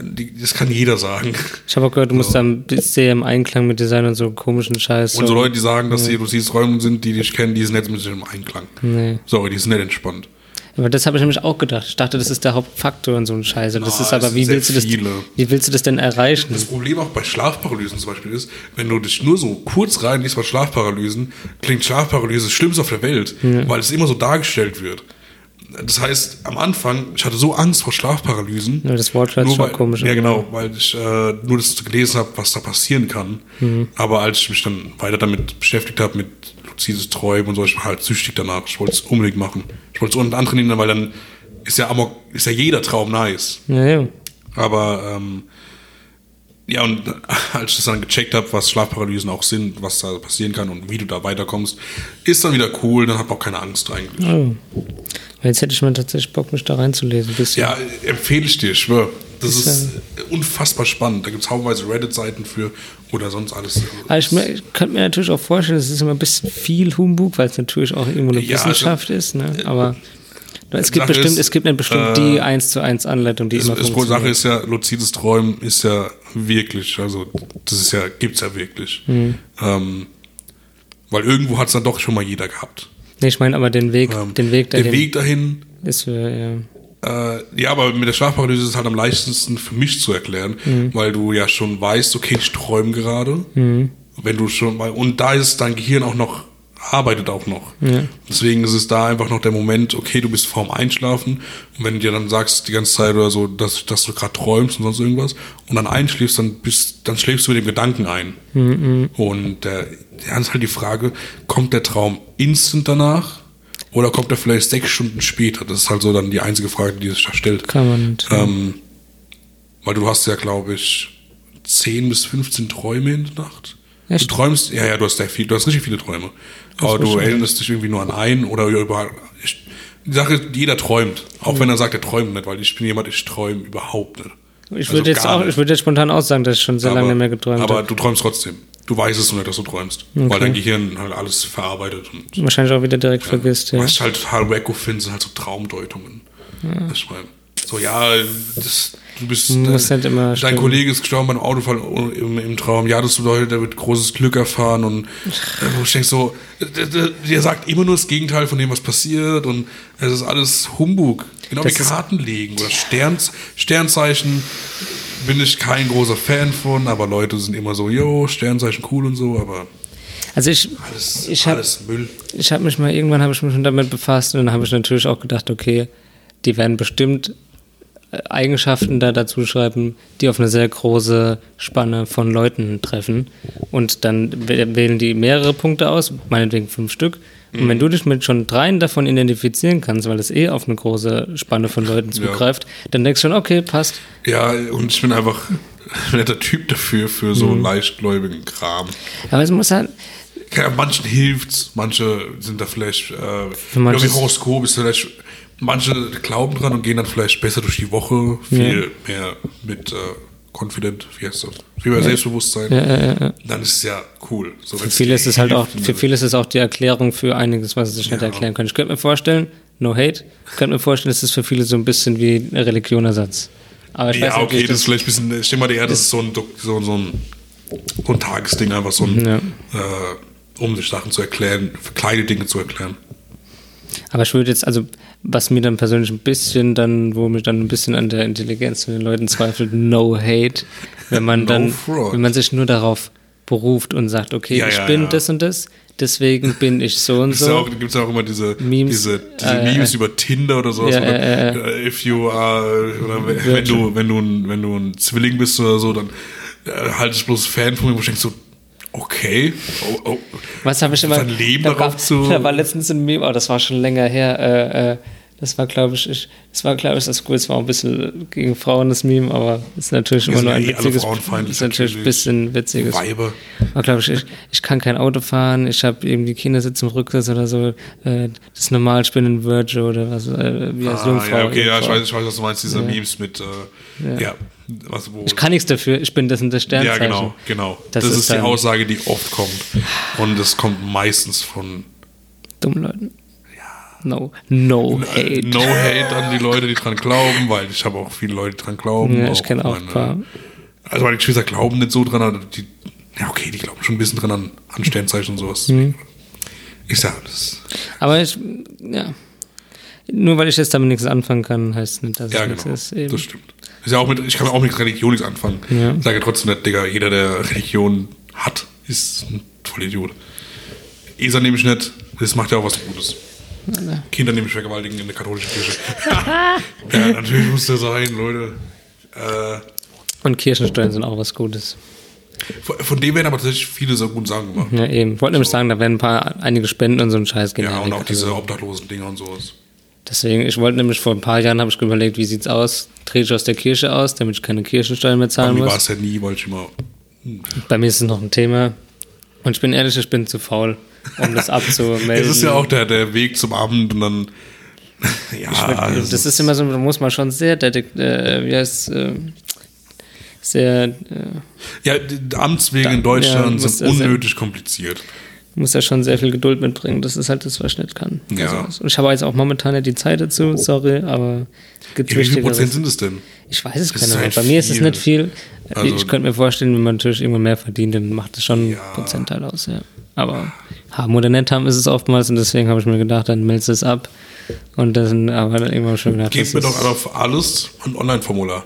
[SPEAKER 1] die, das kann jeder sagen.
[SPEAKER 2] Ich habe auch gehört, du musst da ein bisschen sehr im Einklang mit dir sein und so komischen Scheiß.
[SPEAKER 1] Und so Leute, die sagen, dass sie luzides Träumen sind, die dich kennen, die sind nicht mit sich im Einklang.
[SPEAKER 2] Nee.
[SPEAKER 1] Sorry, die sind nicht entspannt.
[SPEAKER 2] Aber das habe ich nämlich auch gedacht. Ich dachte, das ist der Hauptfaktor und so ein Scheiß. Und das
[SPEAKER 1] Ah,
[SPEAKER 2] ist aber, wie willst, du das, wie willst du das denn erreichen?
[SPEAKER 1] Das Problem auch bei Schlafparalysen zum Beispiel ist, wenn du dich nur so kurz reinliest bei Schlafparalysen, klingt Schlafparalyse das Schlimmste auf der Welt, weil es immer so dargestellt wird. Das heißt, am Anfang, ich hatte so Angst vor Schlafparalysen.
[SPEAKER 2] Ja, das Wort
[SPEAKER 1] nur
[SPEAKER 2] schon
[SPEAKER 1] weil,
[SPEAKER 2] komisch
[SPEAKER 1] Ja, genau, weil ich äh, nur das gelesen habe, was da passieren kann.
[SPEAKER 2] Mhm.
[SPEAKER 1] Aber als ich mich dann weiter damit beschäftigt habe, mit luzides Träumen und so, ich war halt süchtig danach. Ich wollte es unbedingt machen. Ich wollte es unten antrainieren, weil dann ist ja, Amok, ist ja jeder Traum nice.
[SPEAKER 2] Ja, ja.
[SPEAKER 1] Aber ähm, ja, und als ich das dann gecheckt habe, was Schlafparalysen auch sind, was da passieren kann und wie du da weiterkommst, ist dann wieder cool, dann hab auch keine Angst eigentlich.
[SPEAKER 2] Oh. Jetzt hätte ich mal tatsächlich Bock, mich da reinzulesen. Ein bisschen.
[SPEAKER 1] Ja, empfehle ich dir, ich schwör. Das
[SPEAKER 2] Ist
[SPEAKER 1] ist unfassbar spannend. Da gibt es haufenweise Reddit-Seiten für oder sonst alles.
[SPEAKER 2] Aber ich, ich könnte mir natürlich auch vorstellen, es ist immer ein bisschen viel Humbug, weil es natürlich auch irgendwo eine
[SPEAKER 1] Ja, also,
[SPEAKER 2] Wissenschaft ist. Ne? Aber es gibt
[SPEAKER 1] Sache
[SPEAKER 2] bestimmt,
[SPEAKER 1] ist,
[SPEAKER 2] es gibt bestimmt
[SPEAKER 1] äh,
[SPEAKER 2] die 1 zu 1 Anleitung, die
[SPEAKER 1] Das,
[SPEAKER 2] immer
[SPEAKER 1] Sache
[SPEAKER 2] funktioniert.
[SPEAKER 1] ist ja, luzides Träumen ist ja wirklich, also das ist ja, gibt's ja wirklich.
[SPEAKER 2] Mhm.
[SPEAKER 1] Ähm, weil irgendwo hat es dann doch schon mal jeder gehabt.
[SPEAKER 2] Nee, ich meine aber den Weg,
[SPEAKER 1] Ähm,
[SPEAKER 2] den Weg
[SPEAKER 1] der
[SPEAKER 2] dahin
[SPEAKER 1] Weg dahin
[SPEAKER 2] ist für, ja.
[SPEAKER 1] Äh, ja, aber mit der Schlafparalyse ist es halt am leichtesten für mich zu erklären,
[SPEAKER 2] Mhm.
[SPEAKER 1] weil du ja schon weißt, okay, ich träume gerade. Wenn du schon mal, und da ist dein Gehirn auch noch, arbeitet auch noch. Deswegen ist es da einfach noch der Moment, okay, du bist vorm Einschlafen und wenn du dir dann sagst die ganze Zeit oder so, dass, dass du gerade träumst und sonst irgendwas und dann einschläfst, dann bist, dann schläfst du mit dem Gedanken ein. Und äh, dann ist halt die Frage, kommt der Traum instant danach? Oder kommt er vielleicht sechs Stunden später? Das ist halt so dann die einzige Frage, die sich da stellt.
[SPEAKER 2] Kann man nicht.
[SPEAKER 1] Ähm, weil du hast ja, glaube ich, 10 bis 15 Träume in der Nacht.
[SPEAKER 2] Echt?
[SPEAKER 1] Du träumst, ja, ja, du hast, ja viel, du hast richtig viele Träume. Aber du erinnerst dich irgendwie nur an einen oder über. Ich, die Sache ist, jeder träumt. Auch wenn er sagt, er träumt nicht, weil ich bin jemand, ich träume überhaupt nicht.
[SPEAKER 2] ich
[SPEAKER 1] also
[SPEAKER 2] würde jetzt
[SPEAKER 1] gar
[SPEAKER 2] auch,
[SPEAKER 1] nicht.
[SPEAKER 2] ich würde jetzt spontan auch sagen, dass ich schon sehr lange nicht mehr geträumt
[SPEAKER 1] aber
[SPEAKER 2] habe.
[SPEAKER 1] du träumst trotzdem. Du weißt es nur nicht, dass du träumst. Weil dein Gehirn halt alles verarbeitet und
[SPEAKER 2] Wahrscheinlich auch wieder direkt vergisst, ja.
[SPEAKER 1] was halt total wacko finde, sind halt so Traumdeutungen. Ich meine, so, ja, das, du bist.
[SPEAKER 2] Muss
[SPEAKER 1] äh,
[SPEAKER 2] immer
[SPEAKER 1] dein
[SPEAKER 2] stimmen.
[SPEAKER 1] Kollege ist gestorben beim Autofall im, im Traum. Ja, das bedeutet, er wird großes Glück erfahren. Und äh, wo ich denke so, der, der, der sagt immer nur das Gegenteil von dem, was passiert. Und es ist alles Humbug. Genau
[SPEAKER 2] Das
[SPEAKER 1] wie Karten legen oder Sterns, Sternzeichen. Bin ich kein großer Fan von, aber Leute sind immer so, yo, Sternzeichen cool und so, aber
[SPEAKER 2] Also ich,
[SPEAKER 1] alles,
[SPEAKER 2] ich habe habe mich mal, irgendwann habe ich mich schon damit befasst und dann habe ich natürlich auch gedacht, okay, die werden bestimmt äh, Eigenschaften da dazu schreiben, die auf eine sehr große Spanne von Leuten treffen. Und dann wä- wählen die mehrere Punkte aus, meinetwegen fünf Stück. Und wenn du dich mit schon dreien davon identifizieren kannst, weil das eh auf eine große Spanne von Leuten zugreift, dann denkst du schon, okay, passt.
[SPEAKER 1] Ja, und ich bin einfach ein netter Typ dafür, für so
[SPEAKER 2] Mhm.
[SPEAKER 1] leichtgläubigen Kram.
[SPEAKER 2] Aber es muss halt,
[SPEAKER 1] Ja, manchen hilft's, manche sind da vielleicht, äh,
[SPEAKER 2] manche
[SPEAKER 1] irgendwie
[SPEAKER 2] ist-
[SPEAKER 1] Horoskop ist vielleicht, manche glauben dran und gehen dann vielleicht besser durch die Woche, viel mehr mit äh, confident, wie heißt das? Viel mehr Selbstbewusstsein.
[SPEAKER 2] ja, ja, ja.
[SPEAKER 1] Dann ist es ja cool. So,
[SPEAKER 2] Für viele ist es halt auch, für viele ist es auch die Erklärung für einiges, was sie sich nicht
[SPEAKER 1] Ja.
[SPEAKER 2] erklären können. Ich könnte mir vorstellen, no hate. Ich könnte mir vorstellen, das ist für viele so ein bisschen wie ein Religionersatz. Aber ich weiß
[SPEAKER 1] Ja,
[SPEAKER 2] nicht,
[SPEAKER 1] okay,
[SPEAKER 2] wie
[SPEAKER 1] das ist vielleicht ein bisschen, ich denke mal, eher, das ist so ein, so, so ein, so ein Tagesding, einfach so ein,
[SPEAKER 2] Ja.
[SPEAKER 1] äh, um sich Sachen zu erklären, kleine Dinge zu erklären.
[SPEAKER 2] Aber ich würde jetzt, also, was mir dann persönlich ein bisschen dann, wo mich dann ein bisschen an der Intelligenz von den Leuten zweifelt, no hate, wenn man
[SPEAKER 1] No
[SPEAKER 2] dann,
[SPEAKER 1] fraud.
[SPEAKER 2] wenn man sich nur darauf beruft und sagt, okay,
[SPEAKER 1] Ja,
[SPEAKER 2] ich
[SPEAKER 1] ja,
[SPEAKER 2] bin
[SPEAKER 1] ja.
[SPEAKER 2] das und das, deswegen bin ich so und so.
[SPEAKER 1] gibt's ja auch immer diese
[SPEAKER 2] Memes,
[SPEAKER 1] diese, diese
[SPEAKER 2] äh,
[SPEAKER 1] Memes über Tinder oder sowas.
[SPEAKER 2] ja,
[SPEAKER 1] oder,
[SPEAKER 2] äh,
[SPEAKER 1] äh, if you are, oder wenn, wenn du, wenn du, ein, wenn du ein Zwilling bist oder so, dann äh, halte ich bloß Fan von mir, wo ich denke so, okay, oh, oh,
[SPEAKER 2] Was habe ich immer.
[SPEAKER 1] sein Leben
[SPEAKER 2] da,
[SPEAKER 1] darauf
[SPEAKER 2] war,
[SPEAKER 1] zu-
[SPEAKER 2] da war letztens ein Meme, oh, das war schon länger her. Äh, äh, das war, glaube ich, ich, das war, glaube ich, das cool. Es war ein bisschen gegen Frauen das Meme, aber ist natürlich immer nur
[SPEAKER 1] ja
[SPEAKER 2] ein
[SPEAKER 1] eh
[SPEAKER 2] witziges. Ist natürlich ein bisschen witziges.
[SPEAKER 1] Weiber.
[SPEAKER 2] Aber glaube ich, ich, ich kann kein Auto fahren, ich habe irgendwie Kindersitz im Rücksitz oder so. Äh, das ist normal, ich bin ein Virgin oder was, äh, wie als
[SPEAKER 1] Ah,
[SPEAKER 2] Jungfrau.
[SPEAKER 1] ja, okay, ja, ich weiß, ich weiß, was du meinst, diese Memes mit, äh, ja. Was, wo,
[SPEAKER 2] Ich kann nichts dafür, ich bin das in der
[SPEAKER 1] ja,
[SPEAKER 2] Sternzeichen.
[SPEAKER 1] genau, genau.
[SPEAKER 2] Das
[SPEAKER 1] Das,
[SPEAKER 2] ist
[SPEAKER 1] ist, die Aussage, die oft kommt. Und das kommt meistens von
[SPEAKER 2] Dummen Leuten. No, no
[SPEAKER 1] äh,
[SPEAKER 2] hate.
[SPEAKER 1] No Hate an die Leute, die dran glauben, weil ich habe auch viele Leute, die dran glauben.
[SPEAKER 2] Ja, ich kenne auch ein paar.
[SPEAKER 1] Also meine Geschwister glauben nicht so dran, aber die, ja okay, die glauben schon ein bisschen dran an, an Sternzeichen und sowas.
[SPEAKER 2] Mhm.
[SPEAKER 1] Ich sag das.
[SPEAKER 2] Aber ich, ja. Nur weil ich jetzt damit nichts anfangen kann, heißt nicht, dass
[SPEAKER 1] Ja,
[SPEAKER 2] es nichts
[SPEAKER 1] genau.
[SPEAKER 2] ist. Eben.
[SPEAKER 1] Das stimmt. Ist ja auch mit, ich kann auch mit Religion nichts anfangen.
[SPEAKER 2] Ja.
[SPEAKER 1] Ich sage trotzdem nicht, Digga, jeder, der Religion hat, ist ein Vollidiot. ESA nehme ich nicht, das macht ja auch was Gutes. Kinder nehme ich vergewaltigen in der katholischen Kirche. ja, natürlich muss der sein, Leute. Äh,
[SPEAKER 2] Und Kirchensteuern sind auch was Gutes.
[SPEAKER 1] von, von dem werden aber tatsächlich viele so gute Sachen gemacht.
[SPEAKER 2] Ja, eben. Ich wollte nämlich sagen, da werden ein paar, einige Spenden und so ein Scheiß gehen.
[SPEAKER 1] Ja, und auch
[SPEAKER 2] Also,
[SPEAKER 1] diese obdachlosen Dinger und sowas.
[SPEAKER 2] Deswegen, ich wollte nämlich vor ein paar Jahren, habe ich überlegt, wie sieht's aus? Trete ich aus der Kirche aus, damit ich keine Kirchensteuern mehr
[SPEAKER 1] Bei
[SPEAKER 2] zahlen
[SPEAKER 1] mir war
[SPEAKER 2] muss?
[SPEAKER 1] es ja nie, weil ich immer.
[SPEAKER 2] Bei mir ist es noch ein Thema. Und ich bin ehrlich, ich bin zu faul, um das abzumelden.
[SPEAKER 1] Es ist ja auch der, der Weg zum Abend und dann. Ja,
[SPEAKER 2] das, ist immer so, da muss man schon sehr, äh, wie heißt, äh, sehr, äh,
[SPEAKER 1] Ja, die Amtswege
[SPEAKER 2] Da-
[SPEAKER 1] in Deutschland
[SPEAKER 2] ja, muss
[SPEAKER 1] sind
[SPEAKER 2] das-
[SPEAKER 1] unnötig kompliziert.
[SPEAKER 2] Muss ja schon sehr viel Geduld mitbringen. Das ist halt das, was ich nicht kann.
[SPEAKER 1] Ja.
[SPEAKER 2] Also, und ich habe jetzt auch momentan nicht die Zeit dazu, sorry, aber gibt
[SPEAKER 1] wie viel. Prozent sind es denn?
[SPEAKER 2] Ich weiß es gar nicht.
[SPEAKER 1] halt
[SPEAKER 2] Bei mir ist es nicht viel.
[SPEAKER 1] Also-
[SPEAKER 2] ich könnte mir vorstellen, wenn man natürlich irgendwann mehr verdient, dann macht es schon
[SPEAKER 1] Ja.
[SPEAKER 2] einen Prozentteil aus, ja. Aber haben oder nicht haben ist es oftmals und deswegen habe ich mir gedacht, dann meldest du es ab. Und dann aber dann irgendwann schon gedacht,
[SPEAKER 1] Gebt mir doch auf alles ein Online-Formular.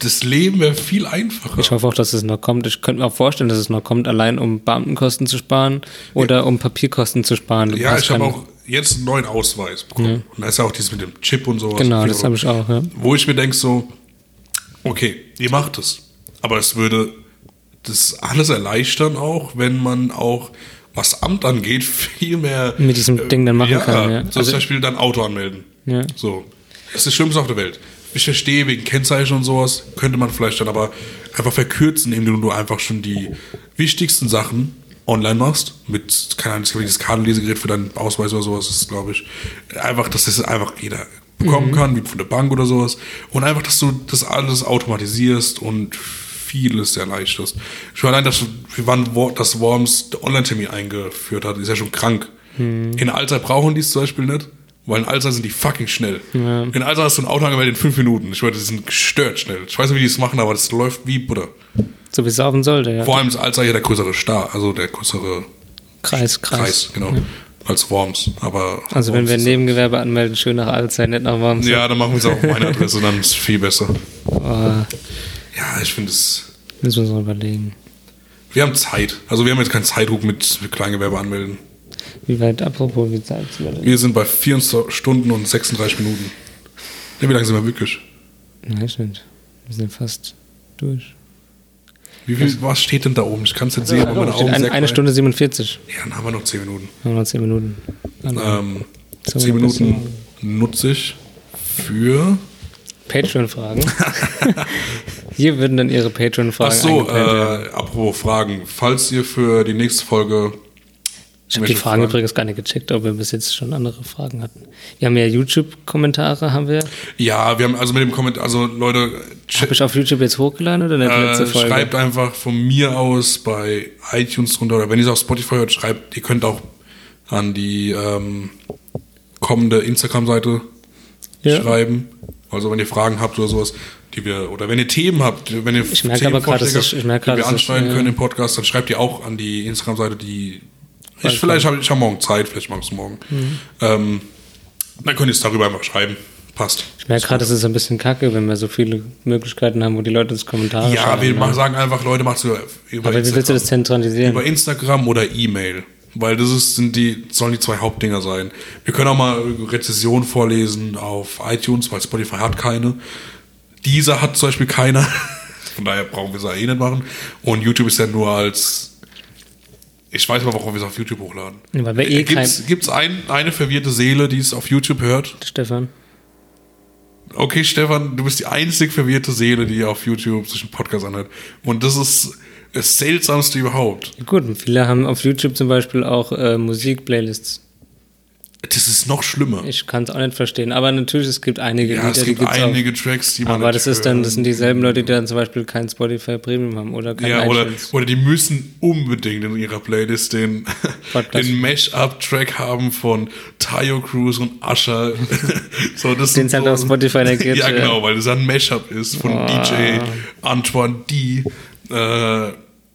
[SPEAKER 1] Das Leben wäre viel einfacher.
[SPEAKER 2] Ich hoffe auch, dass es noch kommt. Ich könnte mir auch vorstellen, dass es noch kommt, allein um Beamtenkosten zu sparen oder um Papierkosten zu sparen. Du
[SPEAKER 1] ja, ich habe auch jetzt einen neuen Ausweis bekommen. Und da ist ja auch dieses mit dem Chip und sowas.
[SPEAKER 2] Genau, das habe ich auch, ja.
[SPEAKER 1] Wo ich mir denke so, okay, ihr macht es. Aber es würde das alles erleichtern auch, wenn man auch, was Amt angeht, viel mehr...
[SPEAKER 2] Mit diesem Ding dann machen kann, ja.
[SPEAKER 1] So
[SPEAKER 2] Also-
[SPEAKER 1] zum Beispiel dann Auto anmelden.
[SPEAKER 2] Ja.
[SPEAKER 1] So. Das ist das Schlimmste auf der Welt. Ich verstehe, wegen Kennzeichen und sowas, könnte man vielleicht dann aber einfach verkürzen, indem du einfach schon die wichtigsten Sachen online machst. Mit, keine Ahnung, dieses Kartenlesegerät für deinen Ausweis oder sowas, ist, glaube ich, einfach, dass das einfach jeder bekommen kann, wie von der Bank oder sowas. Und einfach, dass du das alles automatisierst und vieles erleichterst. Schon allein, dass wann Wo- das Worms der Online-Termin eingeführt hat, ist ja schon krank. In Alter brauchen die es zum Beispiel nicht, weil in Alter sind die fucking schnell. In Alter hast du ein Auto angemeldet in fünf Minuten. Ich würde, die sind gestört schnell. Ich weiß nicht, wie die es machen, aber das läuft wie Butter.
[SPEAKER 2] So wie es laufen sollte, ja.
[SPEAKER 1] Vor allem ist Alter ja der größere Star, also der größere
[SPEAKER 2] Kreis, Kreis.
[SPEAKER 1] Kreis, genau, als Worms. Aber
[SPEAKER 2] Also wenn
[SPEAKER 1] Worms
[SPEAKER 2] wir ein Nebengewerbe anmelden, schön nach Allzeit, nicht nach Worms.
[SPEAKER 1] Ja, dann machen wir es auch auf meine Adresse, dann ist es viel besser.
[SPEAKER 2] Oh,
[SPEAKER 1] Ja, ich finde es.
[SPEAKER 2] müssen wir uns mal überlegen.
[SPEAKER 1] Wir haben Zeit. Also wir haben jetzt keinen Zeitdruck mit Kleingewerbe anmelden.
[SPEAKER 2] Wie weit, apropos, wie Zeit zu überlegen.
[SPEAKER 1] Wir sind bei 24 Stunden und 36 Minuten. Ja, wie lange sind wir wirklich?
[SPEAKER 2] Nein, stimmt. Wir sind fast durch.
[SPEAKER 1] Wie viel, was steht denn da oben? Ich kann es nicht sehen, aber meine Augen
[SPEAKER 2] ein,
[SPEAKER 1] sehr
[SPEAKER 2] eine. Stunde 47.
[SPEAKER 1] Ja, dann haben wir noch 10 Minuten.
[SPEAKER 2] Wir haben noch 10 Minuten. Also,
[SPEAKER 1] Ähm,
[SPEAKER 2] So,
[SPEAKER 1] 10
[SPEAKER 2] ein bisschen-
[SPEAKER 1] Minuten nutze ich für.
[SPEAKER 2] Patreon-Fragen. Hier würden dann Ihre Patreon-Fragen
[SPEAKER 1] Ach so, äh, apropos Fragen. Falls ihr für die nächste Folge.
[SPEAKER 2] Ich habe die Fragen
[SPEAKER 1] Fragen?
[SPEAKER 2] übrigens gar nicht gecheckt, ob wir bis jetzt schon andere Fragen hatten. Wir haben ja YouTube-Kommentare, haben wir.
[SPEAKER 1] Ja, wir haben also mit dem Kommentar, also Leute,
[SPEAKER 2] Habe ich auf YouTube jetzt hochgeladen oder nicht letzte
[SPEAKER 1] äh,
[SPEAKER 2] Folge?
[SPEAKER 1] schreibt einfach von mir aus bei iTunes drunter oder wenn ihr es auf Spotify hört, schreibt, ihr könnt auch an die ähm, kommende Instagram-Seite
[SPEAKER 2] Ja.
[SPEAKER 1] schreiben. Also wenn ihr Fragen habt oder sowas, die wir, oder wenn ihr Themen habt, wenn ihr
[SPEAKER 2] Ich merke aber gerade, dass ich- ich merke
[SPEAKER 1] die wir
[SPEAKER 2] ich-
[SPEAKER 1] anschneiden
[SPEAKER 2] ja.
[SPEAKER 1] können im Podcast, dann schreibt ihr auch an die Instagram-Seite, die ich vielleicht habe ich hab morgen Zeit, vielleicht mache ich es morgen.
[SPEAKER 2] Mhm.
[SPEAKER 1] Ähm, dann könnt ihr es darüber einfach schreiben. Passt.
[SPEAKER 2] Ich merke gerade, das ist ein bisschen kacke, wenn wir so viele Möglichkeiten haben, wo die Leute uns Kommentare
[SPEAKER 1] Ja,
[SPEAKER 2] schreiben.
[SPEAKER 1] wir
[SPEAKER 2] ne?
[SPEAKER 1] sagen einfach, Leute, macht es über,
[SPEAKER 2] Aber wie willst du das zentralisieren?
[SPEAKER 1] Über Instagram oder E-Mail. Weil das ist, sind die, sollen die zwei Hauptdinger sein. Wir können auch mal Rezessionen vorlesen auf iTunes, weil Spotify hat keine. Dieser hat zum Beispiel keine. Von daher brauchen wir es ja eh nicht machen. Und YouTube ist ja nur als. Ich weiß aber, warum wir es auf YouTube hochladen.
[SPEAKER 2] Ja, weil wir eh
[SPEAKER 1] gibt's gibt's ein, eine verwirrte Seele, die es auf YouTube hört?
[SPEAKER 2] Stefan.
[SPEAKER 1] Okay, Stefan, du bist die einzig verwirrte Seele, die auf YouTube sich einen Podcast anhört. Und das ist das Seltsamste überhaupt.
[SPEAKER 2] Gut, und viele haben auf YouTube zum Beispiel auch äh, Musik-Playlists.
[SPEAKER 1] Das ist noch schlimmer.
[SPEAKER 2] Ich kann es auch nicht verstehen. Aber natürlich, es gibt einige
[SPEAKER 1] Ja, es
[SPEAKER 2] die
[SPEAKER 1] gibt
[SPEAKER 2] gibt's
[SPEAKER 1] einige Tracks, die
[SPEAKER 2] auch.
[SPEAKER 1] man
[SPEAKER 2] Aber das ist dann, das sind dieselben Leute, die dann zum Beispiel kein Spotify Premium haben oder kein
[SPEAKER 1] ja, oder, oder die müssen unbedingt in ihrer Playlist den, den Mash-Up-Track haben von Tayo Cruz und Usher. so, das
[SPEAKER 2] Den es
[SPEAKER 1] sind
[SPEAKER 2] halt auf Spotify nicht gibt,
[SPEAKER 1] Ja,
[SPEAKER 2] ja.
[SPEAKER 1] genau, weil das ein Mash-Up ist von
[SPEAKER 2] Ah.
[SPEAKER 1] DJ Antoine D. Äh,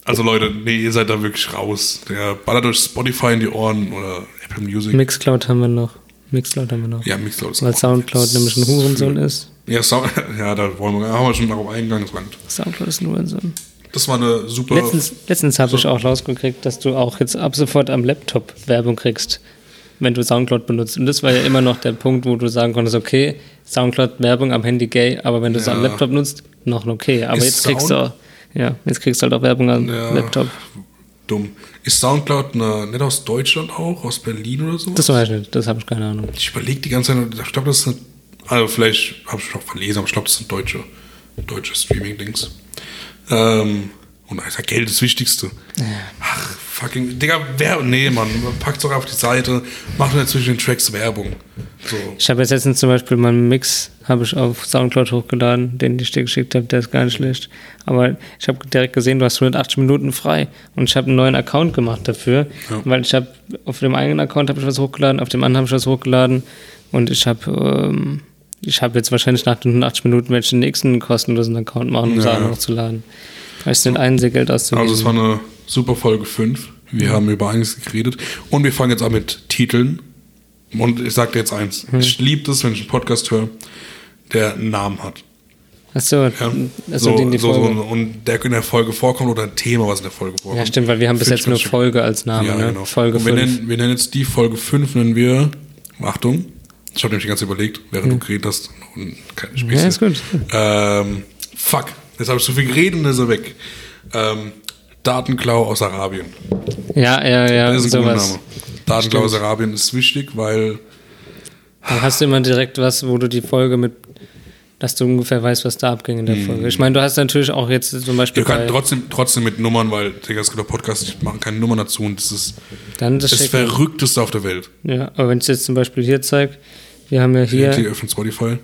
[SPEAKER 1] also Leute, nee, ihr seid da wirklich raus. Der ballert euch Spotify in die Ohren oder Apple Music.
[SPEAKER 2] Mixcloud haben wir noch. Mixcloud haben wir noch.
[SPEAKER 1] ja, Mixcloud ist
[SPEAKER 2] Weil Soundcloud nämlich ein Hurensohn ist.
[SPEAKER 1] Ja, Sound, ja, da wollen wir, haben wir schon darauf eingegangen.
[SPEAKER 2] Soundcloud ist ein Hurensohn.
[SPEAKER 1] das war eine super.
[SPEAKER 2] Letztens, letztens habe ich auch rausgekriegt, dass du auch jetzt ab sofort am Laptop Werbung kriegst, wenn du Soundcloud benutzt. Und das war ja immer noch der Punkt, wo du sagen konntest, okay, Soundcloud Werbung am Handy gay, aber wenn du es am. Laptop nutzt, noch okay. Aber
[SPEAKER 1] Ist
[SPEAKER 2] jetzt kriegst
[SPEAKER 1] Sound-
[SPEAKER 2] du auch, ja, jetzt kriegst du halt auch Werbung am
[SPEAKER 1] Ja.
[SPEAKER 2] Laptop.
[SPEAKER 1] dumm. Ist Soundcloud eine, nicht aus Deutschland auch, aus Berlin oder so?
[SPEAKER 2] Das weiß ich nicht, das habe ich keine Ahnung.
[SPEAKER 1] Ich überlege die ganze Zeit, ich glaube, das ist eine, also vielleicht habe ich noch verlesen, aber ich glaube, das sind deutsche, deutsche Streaming-Dings. Ähm, und Alter, Geld ist das Wichtigste. Ach, fucking, Digga, wer, nee, Mann, packt doch auf die Seite, macht mir zwischen den Tracks Werbung. So.
[SPEAKER 2] Ich habe jetzt letztens zum Beispiel meinen Mix habe ich auf Soundcloud hochgeladen, den ich dir geschickt habe, der ist gar nicht schlecht. Aber ich habe direkt gesehen, du hast 180 Minuten frei und ich habe einen neuen Account gemacht dafür,
[SPEAKER 1] Ja.
[SPEAKER 2] weil ich habe auf dem einen Account habe ich was hochgeladen, auf dem anderen habe ich was hochgeladen und ich habe ähm, ich habe jetzt wahrscheinlich nach den 180 Minuten werde ich den nächsten kostenlosen Account machen, um
[SPEAKER 1] Ja.
[SPEAKER 2] Sachen hochzuladen. Ich den einen Geld auszugeben.
[SPEAKER 1] Also es war eine super Folge 5. Wir haben über einiges geredet. Und wir fangen jetzt an mit Titeln. Und ich sag dir jetzt eins. Ich liebe das, wenn ich einen Podcast höre, der einen Namen hat.
[SPEAKER 2] Achso,
[SPEAKER 1] Ja?
[SPEAKER 2] also den die
[SPEAKER 1] so,
[SPEAKER 2] Folge.
[SPEAKER 1] so, und der in der Folge vorkommt oder ein Thema, was in der Folge vorkommt.
[SPEAKER 2] ja, stimmt, weil wir haben bis jetzt nur. Folge als Name,
[SPEAKER 1] Ja,
[SPEAKER 2] ne?
[SPEAKER 1] genau.
[SPEAKER 2] Folge
[SPEAKER 1] und wir
[SPEAKER 2] 5.
[SPEAKER 1] nennen, wir nennen jetzt die Folge 5, nennen wir, Achtung, ich habe nämlich die ganze Zeit überlegt, während du geredet hast, und keine Späße.
[SPEAKER 2] Hm. Ja, ist gut.
[SPEAKER 1] Ähm, fuck, jetzt habe ich so viel geredet und ist er weg. Ähm, Datenklau aus Arabien.
[SPEAKER 2] Ja, ja, ja,
[SPEAKER 1] Das ist ein
[SPEAKER 2] sowas.
[SPEAKER 1] Name. Datenklau aus Arabien ist wichtig, weil
[SPEAKER 2] Dann hast du immer direkt was, wo du die Folge mit, dass du ungefähr weißt, was da abging in der Folge. Ich meine, du hast natürlich auch jetzt zum Beispiel
[SPEAKER 1] könnt
[SPEAKER 2] bei,
[SPEAKER 1] trotzdem, trotzdem mit Nummern, weil Digga, es gibt auch Podcasts, die machen keine Nummern dazu und das ist
[SPEAKER 2] dann das
[SPEAKER 1] das Verrückteste auf der Welt.
[SPEAKER 2] Ja, aber wenn ich jetzt zum Beispiel hier zeige, wir haben ja hier,
[SPEAKER 1] öffnet Spotify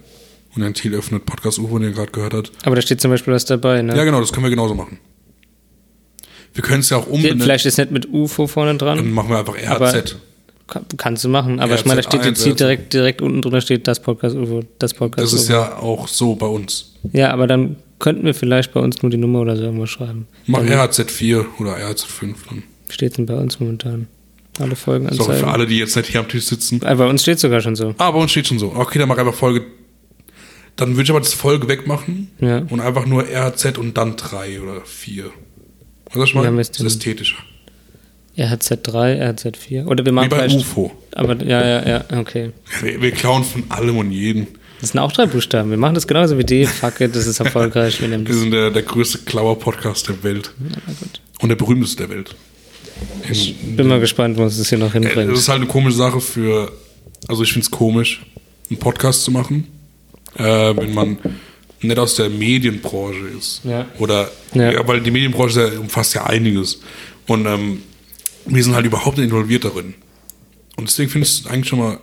[SPEAKER 1] und der Thiel öffnet Podcast UFO, den ihr gerade gehört habt.
[SPEAKER 2] aber da steht zum Beispiel was dabei, ne?
[SPEAKER 1] Ja, genau, das können wir genauso machen. Wir können es ja auch umbenennen.
[SPEAKER 2] Vielleicht ist nicht mit UFO vorne
[SPEAKER 1] Dann
[SPEAKER 2] dran,
[SPEAKER 1] machen wir einfach RZ.
[SPEAKER 2] Kann- kannst du machen, aber ich meine, da
[SPEAKER 1] RZ1,
[SPEAKER 2] steht jetzt direkt, direkt unten drunter steht das Podcast UFO, das Podcast
[SPEAKER 1] Das ist
[SPEAKER 2] UFO.
[SPEAKER 1] ja auch so bei uns.
[SPEAKER 2] Ja, aber dann könnten wir vielleicht bei uns nur die Nummer oder so irgendwas schreiben.
[SPEAKER 1] Mach
[SPEAKER 2] Dann
[SPEAKER 1] RZ4 oder RZ5. Dann.
[SPEAKER 2] steht denn bei uns momentan. Alle Folgen
[SPEAKER 1] Sorry für
[SPEAKER 2] anzeigen.
[SPEAKER 1] alle, die jetzt nicht hier am Tisch sitzen.
[SPEAKER 2] Ah, bei uns steht sogar schon so.
[SPEAKER 1] Ah, bei uns steht schon so. Okay, dann mach einfach Folge. Dann würde ich aber das Folge wegmachen
[SPEAKER 2] Ja.
[SPEAKER 1] und einfach nur RZ und dann 3 oder 4. Was ich mal?
[SPEAKER 2] haben wir
[SPEAKER 1] Das ist ästhetischer.
[SPEAKER 2] RZ3, RZ4. Oder wir machen
[SPEAKER 1] Wie bei. UFO.
[SPEAKER 2] Aber ja, ja, ja, okay.
[SPEAKER 1] Wir, wir klauen von allem und jeden.
[SPEAKER 2] Das sind auch drei Buchstaben. Wir machen das genauso wie die. Fuck it, das ist erfolgreich. Wir
[SPEAKER 1] Wir sind der, der größte Klauer-Podcast der Welt.
[SPEAKER 2] Na gut.
[SPEAKER 1] Und der berühmteste der Welt.
[SPEAKER 2] Ich bin mal gespannt, wo uns das hier noch
[SPEAKER 1] Äh,
[SPEAKER 2] hinbringt.
[SPEAKER 1] Das ist halt eine komische Sache für, also ich finde es komisch, einen Podcast zu machen, äh, wenn man nicht aus der Medienbranche ist.
[SPEAKER 2] Ja.
[SPEAKER 1] Oder,
[SPEAKER 2] Ja.
[SPEAKER 1] ja. weil die Medienbranche ja umfasst ja einiges. Und ähm, wir sind halt überhaupt nicht involviert darin. Und deswegen finde ich es eigentlich schon mal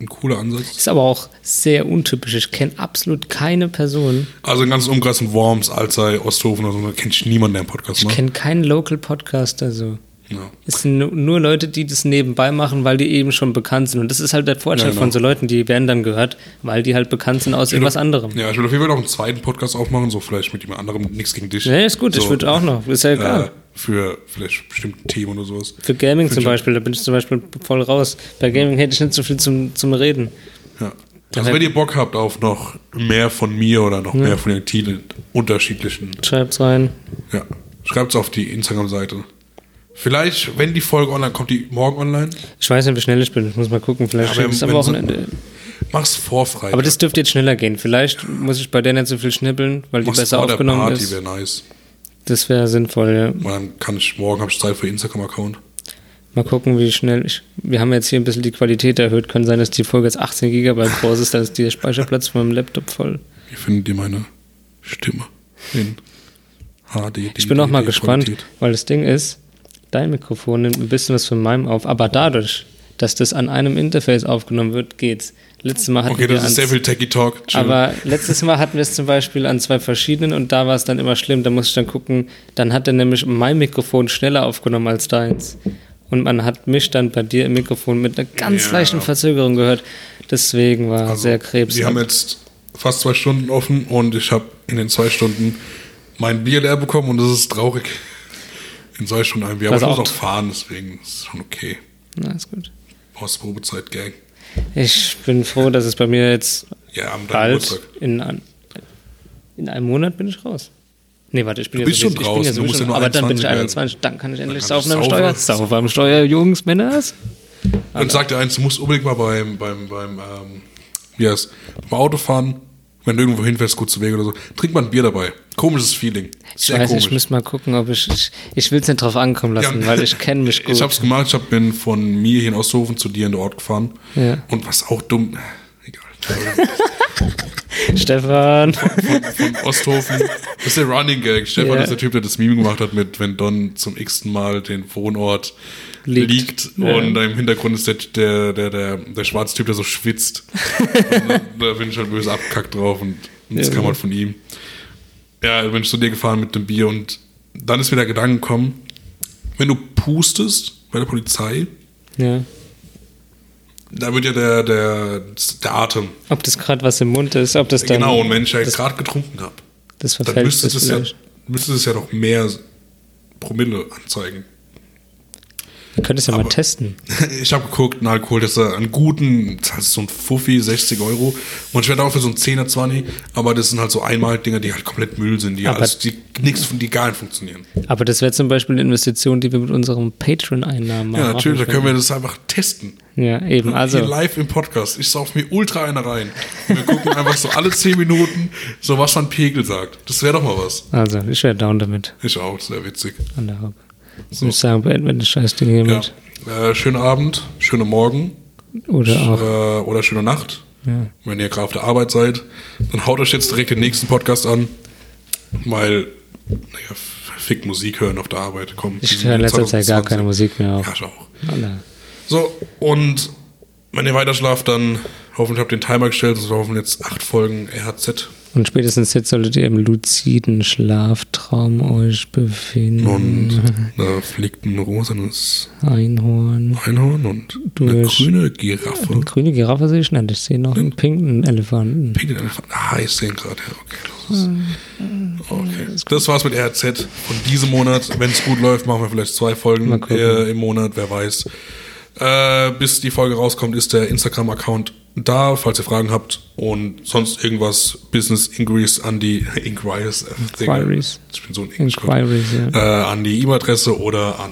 [SPEAKER 1] ein cooler Ansatz.
[SPEAKER 2] Ist aber auch sehr untypisch. Ich kenne absolut keine Person.
[SPEAKER 1] Also ein ganzes Umkreis von Worms, Alzey, Osthofen oder so, da kenne ich niemanden, der einen Podcast
[SPEAKER 2] Ich
[SPEAKER 1] macht.
[SPEAKER 2] kenne keinen Local Podcaster so.
[SPEAKER 1] Ja.
[SPEAKER 2] Es sind nu- nur Leute, die das nebenbei machen, weil die eben schon bekannt sind. Und das ist halt der Vorteil
[SPEAKER 1] Ja, genau.
[SPEAKER 2] von so Leuten, die werden dann gehört, weil die halt bekannt sind aus irgendwas anderem.
[SPEAKER 1] Ja, ich will auf jeden Fall noch einen zweiten Podcast aufmachen, so vielleicht mit jemand anderem, nichts gegen dich.
[SPEAKER 2] Ja, ist gut, ich
[SPEAKER 1] so,
[SPEAKER 2] würde auch noch. Ist ja egal.
[SPEAKER 1] Äh, für vielleicht bestimmte Themen oder sowas.
[SPEAKER 2] Für Gaming zum
[SPEAKER 1] Find ich-
[SPEAKER 2] Beispiel, da bin ich zum Beispiel voll raus. Bei Gaming hätte ich nicht so viel zum, zum Reden.
[SPEAKER 1] Ja. Also wenn ihr Bock habt auf noch mehr von mir oder noch mehr von den Titeln unterschiedlichen,
[SPEAKER 2] Schreibt's rein.
[SPEAKER 1] ja, schreibt's auf die Instagram-Seite. Vielleicht, wenn die Folge online kommt, die morgen online,
[SPEAKER 2] Ich weiß nicht, wie schnell ich bin. Ich muss mal gucken. Vielleicht
[SPEAKER 1] Ja,
[SPEAKER 2] es am Wochenende.
[SPEAKER 1] mach's vor Freitag.
[SPEAKER 2] Aber das dürfte jetzt schneller gehen. Vielleicht muss ich bei der nicht so viel schnippeln, weil die
[SPEAKER 1] mach's
[SPEAKER 2] besser
[SPEAKER 1] vor der
[SPEAKER 2] aufgenommen
[SPEAKER 1] Party,
[SPEAKER 2] ist.
[SPEAKER 1] wäre nice.
[SPEAKER 2] Das wäre sinnvoll, ja.
[SPEAKER 1] Und dann kann ich, morgen habe ich Zeit für Instagram-Account.
[SPEAKER 2] Mal gucken, wie schnell ich. Wir haben jetzt hier ein bisschen die Qualität erhöht. Kann sein, dass die Folge jetzt 18 GB groß ist. Dann ist der Speicherplatz von meinem Laptop voll.
[SPEAKER 1] Wie findet ihr meine Stimme in HD?
[SPEAKER 2] Ich bin auch mal gespannt, weil das Ding ist, dein Mikrofon nimmt ein bisschen was von meinem auf, aber dadurch, dass das an einem Interface aufgenommen wird, geht's. Letztes Mal hatten
[SPEAKER 1] Okay,
[SPEAKER 2] wir
[SPEAKER 1] das ist sehr viel Techie-Talk. Chill.
[SPEAKER 2] Aber letztes Mal hatten wir es zum Beispiel an zwei verschiedenen und da war es dann immer schlimm. Da musste ich dann gucken, dann hat er nämlich mein Mikrofon schneller aufgenommen als deins. Und man hat mich dann bei dir im Mikrofon mit einer ganz
[SPEAKER 1] Ja.
[SPEAKER 2] leichten Verzögerung gehört. Deswegen war
[SPEAKER 1] Also,
[SPEAKER 2] sehr krebs.
[SPEAKER 1] Wir haben jetzt fast zwei Stunden offen und ich habe in den zwei Stunden mein Bier leer bekommen und das ist traurig. In Stunden ein Bier. Aber ich muss auch fahren, deswegen ist es schon okay.
[SPEAKER 2] Na, ist gut.
[SPEAKER 1] Postprobezeit, Gang.
[SPEAKER 2] Ich bin froh, dass es bei mir jetzt
[SPEAKER 1] Ja,
[SPEAKER 2] bald in, in einem Monat bin ich raus. Nee, warte, ich bin
[SPEAKER 1] Du
[SPEAKER 2] ja
[SPEAKER 1] bist schon
[SPEAKER 2] ich bin
[SPEAKER 1] draußen,
[SPEAKER 2] ja
[SPEAKER 1] du musst
[SPEAKER 2] sowieso-
[SPEAKER 1] ja
[SPEAKER 2] Aber dann bin ich
[SPEAKER 1] 21
[SPEAKER 2] 21, dann kann ich endlich saufen am Steuer.
[SPEAKER 1] saufen.
[SPEAKER 2] Am Steuer, Jungs, Männers.
[SPEAKER 1] Und sagt dir eins, du musst unbedingt mal beim, beim, beim, ähm, heißt, beim Autofahren, wenn du irgendwo hinfährst, kurz zu Wege oder so, trink mal ein Bier dabei. Komisches Feeling.
[SPEAKER 2] Ich
[SPEAKER 1] Sehr
[SPEAKER 2] weiß,
[SPEAKER 1] komisch.
[SPEAKER 2] ich muss mal gucken, ob ich. Ich, ich will es nicht drauf ankommen lassen,
[SPEAKER 1] Ja.
[SPEAKER 2] weil ich kenne mich gut.
[SPEAKER 1] Ich hab's gemacht, ich hab, bin von mir hier in Osthofen zu dir in den Ort gefahren.
[SPEAKER 2] Ja.
[SPEAKER 1] Und was auch dumm.
[SPEAKER 2] Stefan.
[SPEAKER 1] von Osthofen. Das ist der Running Gag. Stefan
[SPEAKER 2] Ja.
[SPEAKER 1] ist der Typ, der das Meme gemacht hat mit, wenn Don zum x-ten Mal den Wohnort
[SPEAKER 2] Liegt.
[SPEAKER 1] liegt,
[SPEAKER 2] Ja.
[SPEAKER 1] und im Hintergrund ist der, der, der, der, der schwarze Typ, der so schwitzt. und da, da bin ich halt böse abgekackt drauf und, und das
[SPEAKER 2] Ja.
[SPEAKER 1] kam halt von ihm. Ja, bin ich zu dir gefahren mit dem Bier und dann ist mir der Gedanke gekommen, wenn du pustest bei der Polizei,
[SPEAKER 2] Ja.
[SPEAKER 1] Da wird ja der, der, der Atem.
[SPEAKER 2] Ob das gerade was im Mund ist, ob das dann.
[SPEAKER 1] genau, und wenn ich ja
[SPEAKER 2] das,
[SPEAKER 1] gerade getrunken habe,
[SPEAKER 2] das
[SPEAKER 1] dann müsste
[SPEAKER 2] das
[SPEAKER 1] es, ja, müsste es ja noch mehr Promille anzeigen.
[SPEAKER 2] Wir können es ja mal testen.
[SPEAKER 1] Ich habe geguckt, ein Alkohol, das ist ein guten, das ist so ein Fuffi, 60 Euro. Und ich werde auch für so ein 10er 20, aber das sind halt so Einmal-Dinger, die halt komplett Müll sind, die
[SPEAKER 2] Aber-
[SPEAKER 1] alles, die nichts von, die gar nicht funktionieren.
[SPEAKER 2] Aber das wäre zum Beispiel eine Investition, die wir mit unserem Patreon-Einnahmen machen.
[SPEAKER 1] Ja, natürlich, da können wir das einfach testen.
[SPEAKER 2] Ja, eben. Also,
[SPEAKER 1] Hier live im Podcast. Ich sauf mir ultra eine rein. Wir gucken einfach so alle 10 Minuten, so was ein Pegel sagt. Das wäre doch mal was.
[SPEAKER 2] also ich wäre down damit.
[SPEAKER 1] Ich auch, das wäre witzig.
[SPEAKER 2] An der Haube. Ich muss sagen, beenden wir das Scheißding
[SPEAKER 1] Ja.
[SPEAKER 2] hiermit.
[SPEAKER 1] Äh, schönen Abend, schönen Morgen
[SPEAKER 2] Oder auch.
[SPEAKER 1] äh, oder schöne Nacht.
[SPEAKER 2] Ja.
[SPEAKER 1] Wenn ihr gerade auf der Arbeit seid, dann haut euch jetzt direkt den nächsten Podcast an, weil, naja, fick Musik hören auf der Arbeit. Komm,
[SPEAKER 2] Ich höre in letzter Zeit gar keine Musik mehr auf.
[SPEAKER 1] Ja, ich auch.
[SPEAKER 2] Alter.
[SPEAKER 1] So, und wenn ihr weiter schlaft, dann hoffentlich habt ihr den Timer gestellt, also wir hoffen jetzt acht Folgen RHZ.
[SPEAKER 2] Und spätestens jetzt solltet ihr im luziden Schlaftraum euch befinden.
[SPEAKER 1] Und da fliegt ein rosanes
[SPEAKER 2] Einhorn.
[SPEAKER 1] Einhorn und eine grüne Giraffe.
[SPEAKER 2] Eine grüne Giraffe sehe ich nicht. Ich sehe noch einen pinken Elefanten.
[SPEAKER 1] Pinken Elefant. Ah, ich sehe ihn gerade. Ja, okay, das ist. Okay. Das war's mit RZ von diesem Monat. Wenn es gut läuft, machen wir vielleicht zwei Folgen im Monat, wer weiß. Äh, bis die Folge rauskommt, ist der Instagram-Account da, falls ihr Fragen habt und sonst irgendwas Business Inquiries an die Inquiries. äh.
[SPEAKER 2] Inquiries.
[SPEAKER 1] Ich bin so ein Englisch
[SPEAKER 2] Inquiries, ja.
[SPEAKER 1] äh, an die E-Mail-Adresse oder an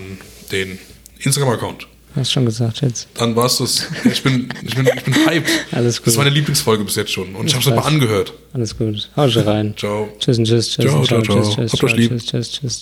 [SPEAKER 1] den Instagram-Account.
[SPEAKER 2] Hast schon gesagt jetzt.
[SPEAKER 1] Dann war's das. Ich bin, ich bin, ich bin hyped.
[SPEAKER 2] Alles
[SPEAKER 1] Das ist
[SPEAKER 2] gut.
[SPEAKER 1] meine Lieblingsfolge bis jetzt schon. Und ich habe es mal angehört.
[SPEAKER 2] Alles gut. Hau rein.
[SPEAKER 1] Ciao.
[SPEAKER 2] Tschüss und tschüss, tschüss.
[SPEAKER 1] Ciao,
[SPEAKER 2] und
[SPEAKER 1] ciao, ciao.
[SPEAKER 2] Tschüss, tschüss, ciao,
[SPEAKER 1] lieb.
[SPEAKER 2] tschüss, tschüss, tschüss.